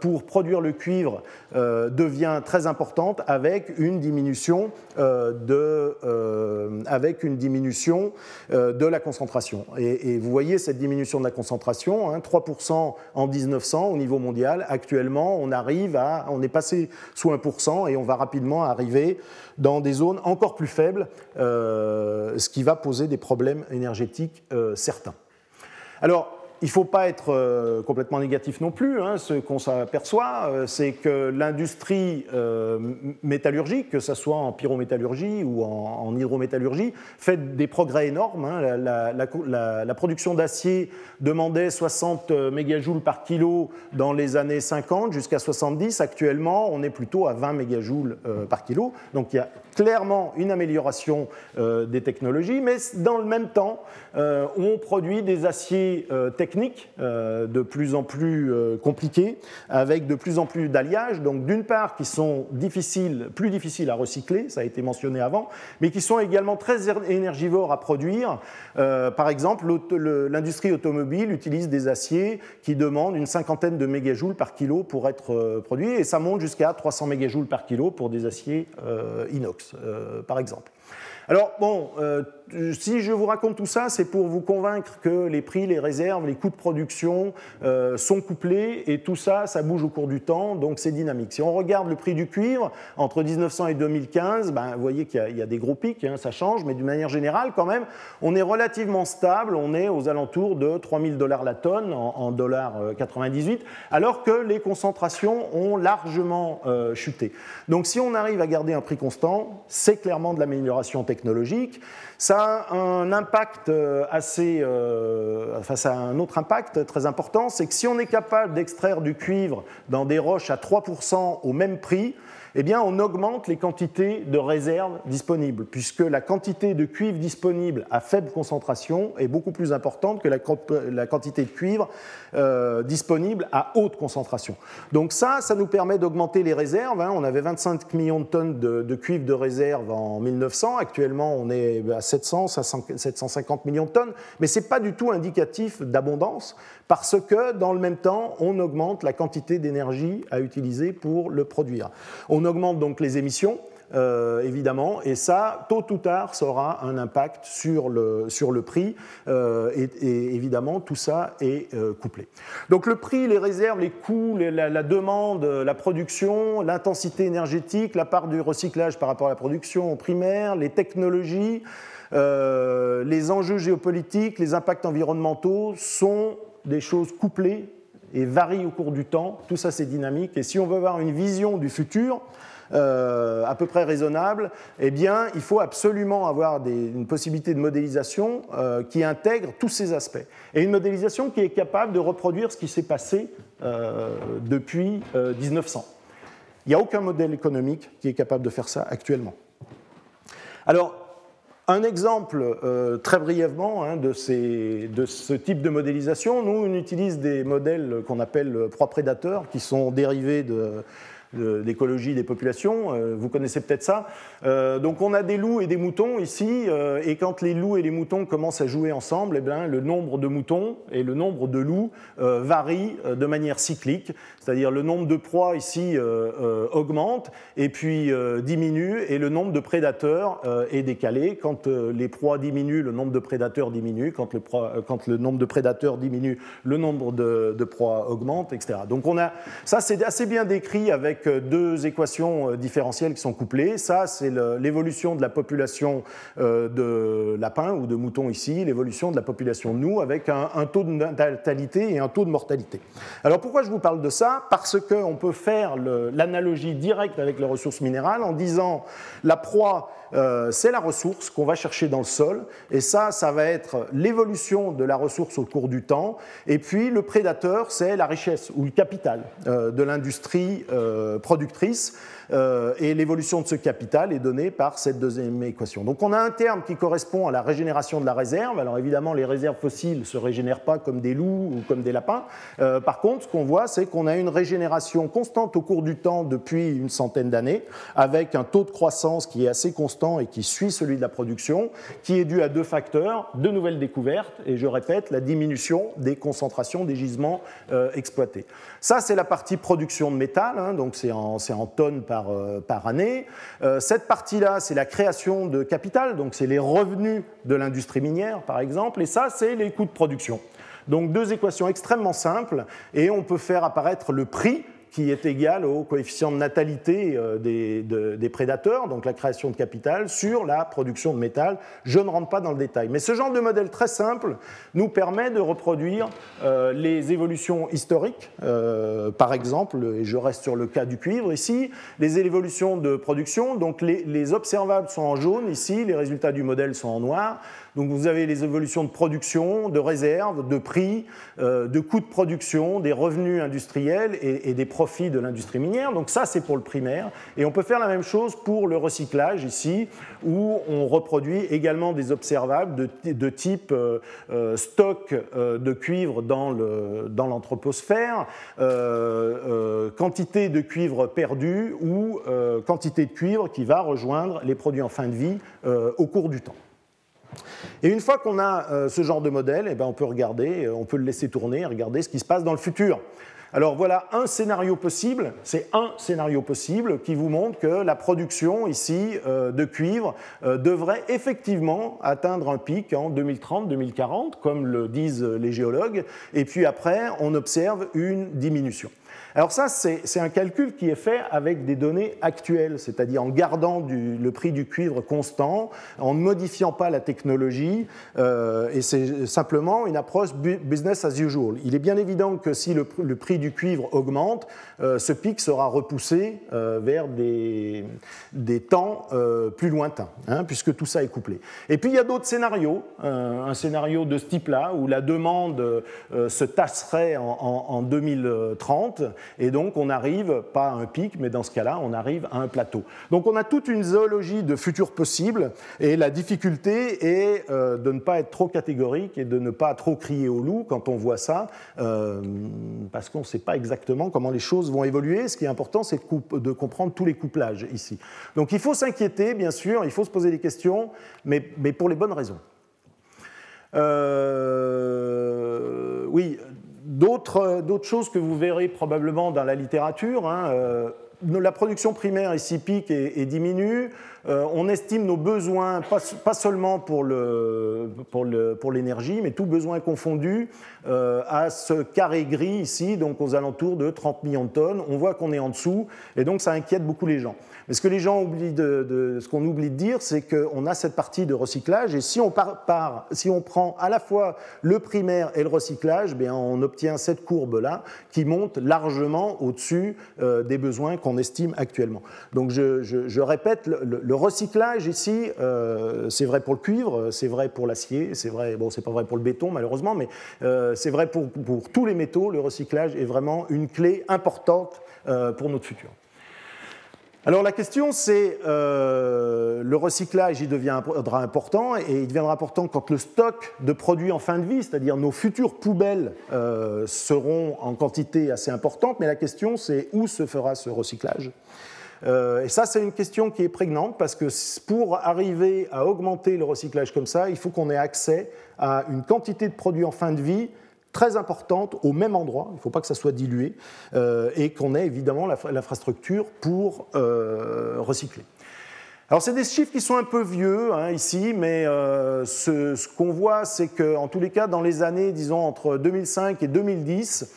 pour produire le cuivre euh, devient très importante avec une diminution, euh, de, avec une diminution de la concentration. Et, vous voyez cette diminution de la concentration, 3% hein, en 1900 au niveau mondial. Actuellement, on arrive à, on est passé sous 1% et on va rapidement arriver dans des zones encore plus faibles, ce qui va poser des problèmes énergétiques certains. Alors, il ne faut pas être euh, complètement négatif non plus. Hein. Ce qu'on s'aperçoit, euh, c'est que l'industrie euh, métallurgique, que ce soit en pyrométallurgie ou en, hydrométallurgie, fait des progrès énormes. Hein. La, production d'acier demandait 60 mégajoules par kilo dans les années 50 jusqu'à 70. Actuellement, on est plutôt à 20 mégajoules par kilo. Donc il y a clairement une amélioration des technologies, mais dans le même temps, on produit des aciers techniques techniques euh, de plus en plus euh, compliquées, avec de plus en plus d'alliages, donc d'une part qui sont plus difficiles à recycler, ça a été mentionné avant, mais qui sont également très énergivores à produire. Euh, par exemple, l'industrie automobile utilise des aciers qui demandent une cinquantaine de mégajoules par kilo pour être produits, et ça monte jusqu'à 300 mégajoules par kilo pour des aciers inox, par exemple. Alors, bon, euh, si je vous raconte tout ça, c'est pour vous convaincre que les prix, les réserves, les coûts de production euh, sont couplés et tout ça, ça bouge au cours du temps, donc c'est dynamique. Si on regarde le prix du cuivre entre 1900 et 2015, ben, vous voyez qu'il y, a des gros pics, hein, ça change, mais d'une manière générale, quand même, on est relativement stable, on est aux alentours de 3000 dollars la tonne en, dollars 98, euh, alors que les concentrations ont largement chuté. Donc si on arrive à garder un prix constant, c'est clairement de l'amélioration technologique. Ça a un impact euh, assez. Euh, enfin, ça a un autre impact très important c'est que si on est capable d'extraire du cuivre dans des roches à 3% au même prix, eh bien, on augmente les quantités de réserves disponibles, puisque la quantité de cuivre disponible à faible concentration est beaucoup plus importante que la, quantité de cuivre euh, disponible à haute concentration. Donc ça, ça nous permet d'augmenter les réserves. Hein. On avait 25 millions de tonnes de, cuivre de réserve en 1900. Actuellement, Actuellement, on est à 700, 750 millions de tonnes, mais ce n'est pas du tout indicatif d'abondance parce que dans le même temps, on augmente la quantité d'énergie à utiliser pour le produire. On augmente donc les émissions, euh, évidemment, et ça, tôt ou tard, ça aura un impact sur le, sur le prix, euh, et, évidemment, tout ça est euh, couplé. Donc le prix, les réserves, les coûts, la, demande, la production, l'intensité énergétique, la part du recyclage par rapport à la production primaire, les technologies, les enjeux géopolitiques, les impacts environnementaux sont des choses couplées et varient au cours du temps. Tout ça, c'est dynamique. Et si on veut avoir une vision du futur, euh, à peu près raisonnable, eh bien, il faut absolument avoir une possibilité de modélisation euh, qui intègre tous ces aspects. Et une modélisation qui est capable de reproduire ce qui s'est passé euh, depuis 1900. Il n'y a aucun modèle économique qui est capable de faire ça actuellement. Alors, un exemple très brièvement hein, de, ce type de modélisation, nous on utilise des modèles qu'on appelle proies prédateurs qui sont dérivés de, d'écologie des populations, euh, vous connaissez peut-être ça. Euh, donc on a des loups et des moutons ici, euh, et quand les loups et les moutons commencent à jouer ensemble, eh bien, le nombre de moutons et le nombre de loups varient de manière cyclique, c'est-à-dire le nombre de proies ici augmente et puis diminue, et le nombre de prédateurs est décalé. Quand les proies diminuent, le nombre de prédateurs diminue, quand le, nombre de prédateurs diminue, le nombre de, de proies augmente, etc. Donc on a, ça c'est assez bien décrit avec deux équations euh, différentielles qui sont couplées. Ça, c'est l'évolution de la population euh, de lapins ou de moutons ici, l'évolution de la population de nous avec un, taux de natalité et un taux de mortalité. Alors pourquoi je vous parle de ça? Parce qu'on peut faire l'analogie directe avec les ressources minérales en disant la proie, euh, c'est la ressource qu'on va chercher dans le sol, et ça, ça va être l'évolution de la ressource au cours du temps, et puis le prédateur, c'est la richesse ou le capital de l'industrie productrice euh, et l'évolution de ce capital est donnée par cette deuxième équation. Donc on a un terme qui correspond à la régénération de la réserve. Alors évidemment, les réserves fossiles ne se régénèrent pas comme des loups ou comme des lapins. Euh, par contre, ce qu'on voit, c'est qu'on a une régénération constante au cours du temps depuis une centaine d'années, avec un taux de croissance qui est assez constant et qui suit celui de la production, qui est dû à deux facteurs, de nouvelles découvertes, et je répète, la diminution des concentrations des gisements euh, exploités. Ça, c'est la partie production de métal, hein, donc c'est en, en, tonnes par, euh, par année. Euh, cette partie-là, c'est la création de capital, donc c'est les revenus de l'industrie minière, par exemple, et ça, c'est les coûts de production. Donc deux équations extrêmement simples, et on peut faire apparaître le prix qui est égal au coefficient de natalité euh, des, prédateurs, donc la création de capital, sur la production de métal. Je ne rentre pas dans le détail. Mais ce genre de modèle très simple nous permet de reproduire euh, les évolutions historiques, euh, par exemple, et je reste sur le cas du cuivre ici, les évolutions de production. Donc les observables sont en jaune ici, les résultats du modèle sont en noir. Donc vous avez les évolutions de production, de réserve, de prix, euh, de coûts de production, des revenus industriels et, des profits de l'industrie minière. Donc ça, c'est pour le primaire. Et on peut faire la même chose pour le recyclage ici, où on reproduit également des observables de, type euh, euh, stock de cuivre dans l'anthroposphère, quantité de cuivre perdu ou quantité de cuivre qui va rejoindre les produits en fin de vie au cours du temps. Et une fois qu'on a euh, ce genre de modèle, eh ben, on peut regarder, euh, on peut le laisser tourner regarder ce qui se passe dans le futur. Alors voilà un scénario possible, c'est un scénario possible qui vous montre que la production ici euh, de cuivre devrait effectivement atteindre un pic en 2030-2040, comme le disent les géologues, et puis après on observe une diminution. Alors ça, c'est un calcul qui est fait avec des données actuelles, c'est-à-dire en gardant le prix du cuivre constant, en ne modifiant pas la technologie, euh, et c'est simplement une approche business as usual. Il est bien évident que si le, prix du cuivre augmente, euh, ce pic sera repoussé euh, vers des, temps plus lointains, hein, puisque tout ça est couplé. Et puis il y a d'autres scénarios, un scénario de ce type-là, où la demande se tasserait en 2030, et donc on arrive, pas à un pic, mais dans ce cas-là, on arrive à un plateau. Donc on a toute une zoologie de futurs possibles, et la difficulté est euh, de ne pas être trop catégorique et de ne pas trop crier au loup quand on voit ça, euh, parce qu'on ne sait pas exactement comment les choses vont évoluer. Ce qui est important, c'est de, comprendre tous les couplages ici. Donc il faut s'inquiéter, bien sûr, il faut se poser des questions, mais, pour les bonnes raisons. Euh, oui, d'autres choses que vous verrez probablement dans la littérature. Hein, euh, la production primaire ici pique et, diminue. Euh, on estime nos besoins, pas, seulement pour l'énergie, mais tout besoin confondu, à ce carré gris ici, donc aux alentours de 30 millions de tonnes. On voit qu'on est en dessous, et donc ça inquiète beaucoup les gens. Mais ce que les gens oublient de, ce qu'on oublie de dire, c'est qu'on a cette partie de recyclage, et si on, si on prend à la fois le primaire et le recyclage, bien on obtient cette courbe-là qui monte largement au-dessus euh, des besoins qu'on estime actuellement. Donc je, répète, le, recyclage ici, euh, c'est vrai pour le cuivre, c'est vrai pour l'acier, c'est vrai, bon, c'est pas vrai pour le béton malheureusement, mais euh, c'est vrai pour, tous les métaux. Le recyclage est vraiment une clé importante pour notre futur. Alors la question c'est, euh, le recyclage il deviendra important et il deviendra important quand le stock de produits en fin de vie, c'est-à-dire nos futures poubelles, euh, seront en quantité assez importante, mais la question c'est où se fera ce recyclage? euh, et ça, c'est une question qui est prégnante parce que pour arriver à augmenter le recyclage comme ça, il faut qu'on ait accès à une quantité de produits en fin de vie très importante au même endroit, il ne faut pas que ça soit dilué, euh, et qu'on ait évidemment l'infrastructure pour euh, recycler. Alors c'est des chiffres qui sont un peu vieux hein, ici, mais euh, ce, ce qu'on voit, c'est qu'en tous les cas, dans les années, disons, entre 2005 et 2010,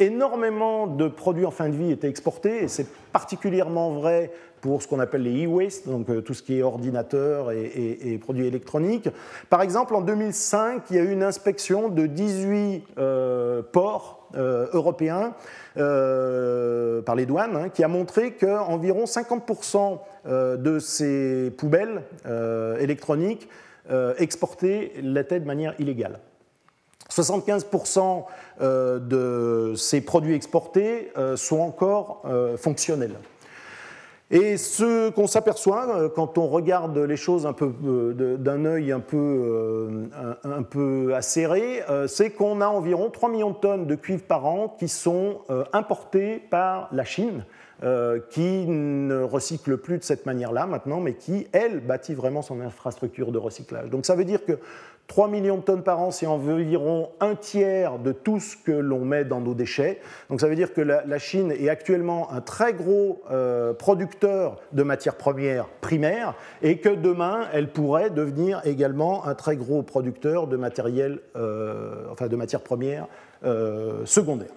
énormément de produits en fin de vie étaient exportés, et c'est particulièrement vrai pour ce qu'on appelle les e-waste, donc euh, tout ce qui est ordinateur et, produits électroniques. Par exemple, en 2005, il y a eu une inspection de 18 euh, ports euh, européens par les douanes hein, qui a montré qu'environ 50% de ces poubelles électroniques exportées l'étaient de manière illégale. 75% de ces produits exportés sont encore fonctionnels. Et ce qu'on s'aperçoit euh, quand on regarde les choses euh, d'un œil un peu, euh, un peu acéré, c'est qu'on a environ 3 millions de tonnes de cuivre par an qui sont importées par la Chine. qui ne recycle plus de cette manière-là maintenant, mais qui, elle, bâtit vraiment son infrastructure de recyclage. Donc ça veut dire que 3 millions de tonnes par an, c'est environ un tiers de tout ce que l'on met dans nos déchets. Donc ça veut dire que la, Chine est actuellement un très gros euh, producteur de matières premières primaires et que demain, elle pourrait devenir également un très gros producteur de matériel, euh, enfin de matières premières euh, secondaires.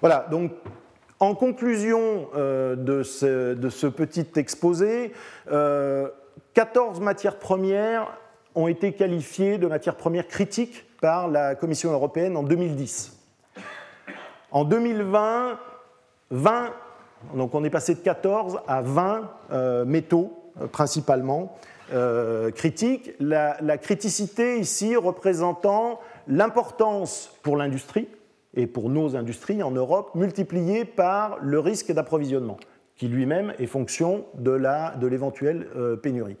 Voilà, donc en conclusion de ce, de, ce, petit exposé, 14 matières premières ont été qualifiées de matières premières critiques par la Commission européenne en 2010. En 2020, 20, donc on est passé de 14 à 20 euh, métaux euh, principalement euh, critiques. La, criticité ici représentant l'importance pour l'industrie et pour nos industries en Europe multipliée par le risque d'approvisionnement, qui lui-même est fonction de l'éventuelle de pénurie.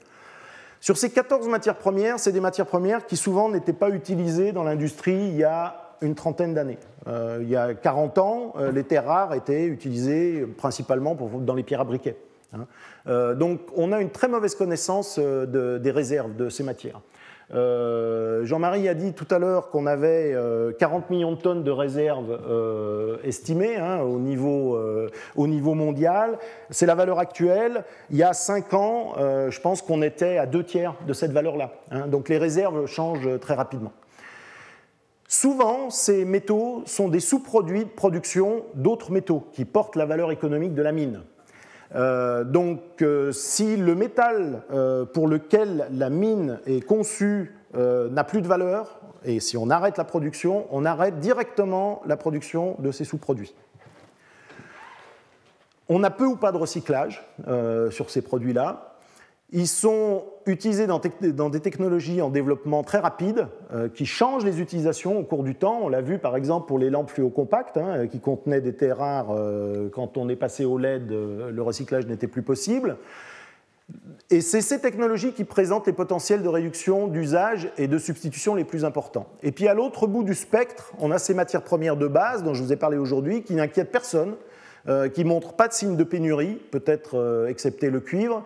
Sur ces 14 matières premières, c'est des matières premières qui souvent n'étaient pas utilisées dans l'industrie il y a une trentaine d'années. Euh, il y a 40 ans, euh, les terres rares étaient utilisées principalement dans les pierres à briquet. Hein. Euh, donc on a une très mauvaise connaissance des réserves de ces matières. Euh, Jean-Marie a dit tout à l'heure qu'on avait 40 euh, millions de tonnes de réserves euh, estimées hein, au, niveau, au, niveau, mondial. C'est la valeur actuelle. Il y a 5 ans, je pense qu'on était à deux tiers de cette valeur-là. Hein. donc les réserves changent très rapidement. Souvent, ces métaux sont des sous-produits de production d'autres métaux qui portent la valeur économique de la mine. Euh, donc euh, si le métal euh, pour lequel la mine est conçue n'a plus de valeur, et si on arrête la production, on arrête directement la production de ces sous-produits. On a peu ou pas de recyclage sur ces produits-là. Ils sont utilisés dans, des technologies en développement très rapide euh, qui changent les utilisations au cours du temps. On l'a vu par exemple pour les lampes fluocompactes hein, qui contenaient des terres rares. Euh, quand on est passé au LED, euh, le recyclage n'était plus possible. Et c'est ces technologies qui présentent les potentiels de réduction d'usage et de substitution les plus importants. Et puis à l'autre bout du spectre, on a ces matières premières de base dont je vous ai parlé aujourd'hui qui n'inquiètent personne, qui ne montrent pas de signe de pénurie, peut-être excepté le cuivre,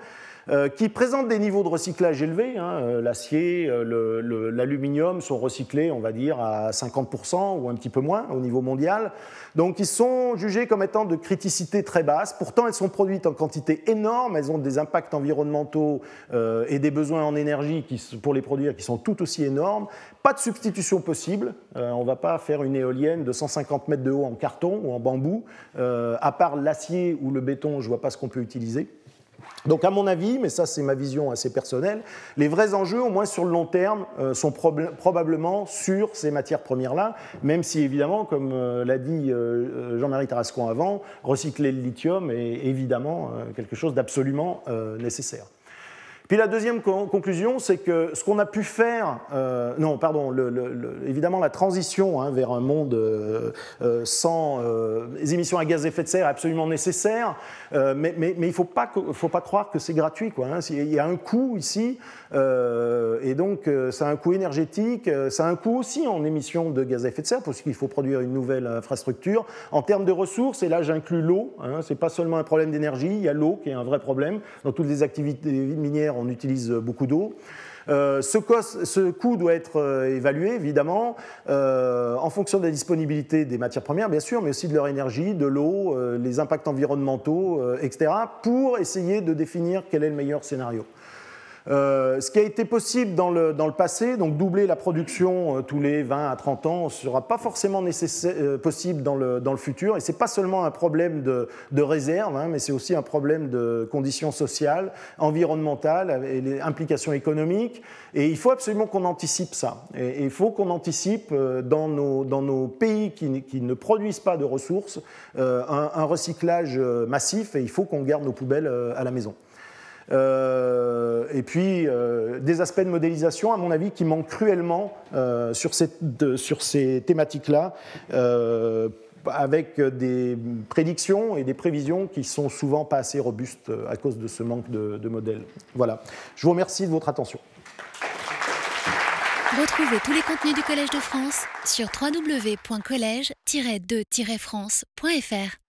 qui présentent des niveaux de recyclage élevés. Hein. Euh, l'acier, euh, l'aluminium sont recyclés, on va dire, à 50% ou un petit peu moins au niveau mondial. Donc ils sont jugés comme étant de criticité très basse. Pourtant, elles sont produites en quantité énorme, elles ont des impacts environnementaux et des besoins en énergie pour les produire qui sont tout aussi énormes. Pas de substitution possible. on ne va pas faire une éolienne de 150 mètres de haut en carton ou en bambou. à part l'acier ou le béton, je ne vois pas ce qu'on peut utiliser. Donc à mon avis, mais ça c'est ma vision assez personnelle, les vrais enjeux, au moins sur le long terme, euh, sont probablement sur ces matières premières-là, même si évidemment, comme euh, l'a dit euh, Jean-Marie Tarascon avant, recycler le lithium est évidemment quelque chose d'absolument nécessaire. Puis la deuxième conclusion, c'est que ce qu'on a pu faire, euh, non, pardon, évidemment la transition hein, vers un monde euh, euh, sans émissions à gaz à effet de serre est absolument nécessaire, mais, il ne faut pas, croire que c'est gratuit. Hein. Il y a un coût ici, et donc ça a un coût énergétique, ça a un coût aussi en émissions de gaz à effet de serre, parce qu'il faut produire une nouvelle infrastructure. En termes de ressources, et là j'inclus l'eau, hein, ce n'est pas seulement un problème d'énergie, il y a l'eau qui est un vrai problème. Dans toutes les activités minières, on utilise beaucoup d'eau. Euh, ce, coût doit être euh, évalué, évidemment, euh, en fonction de la disponibilité des matières premières, bien sûr, mais aussi de leur énergie, de l'eau, les impacts environnementaux, etc., pour essayer de définir quel est le meilleur scénario. Euh, ce qui a été possible dans le, passé, donc doubler la production euh, tous les 20 à 30 ans, ne sera pas forcément euh, possible dans le, futur. Et ce n'est pas seulement un problème de, réserve, hein, mais c'est aussi un problème de conditions sociales, environnementales et implications économiques. Et il faut absolument qu'on anticipe ça. Et, il faut qu'on anticipe dans nos, pays qui, ne produisent pas de ressources un recyclage massif et il faut qu'on garde nos poubelles à la maison. Euh, et puis euh, des aspects de modélisation, à mon avis, qui manquent cruellement euh, sur, sur, ces thématiques-là avec des prédictions et des prévisions qui sont souvent pas assez robustes à cause de ce manque de, de, modèles. Voilà. Je vous remercie de votre attention. Retrouvez tous les contenus du Collège de France sur www.colège-2-france.fr.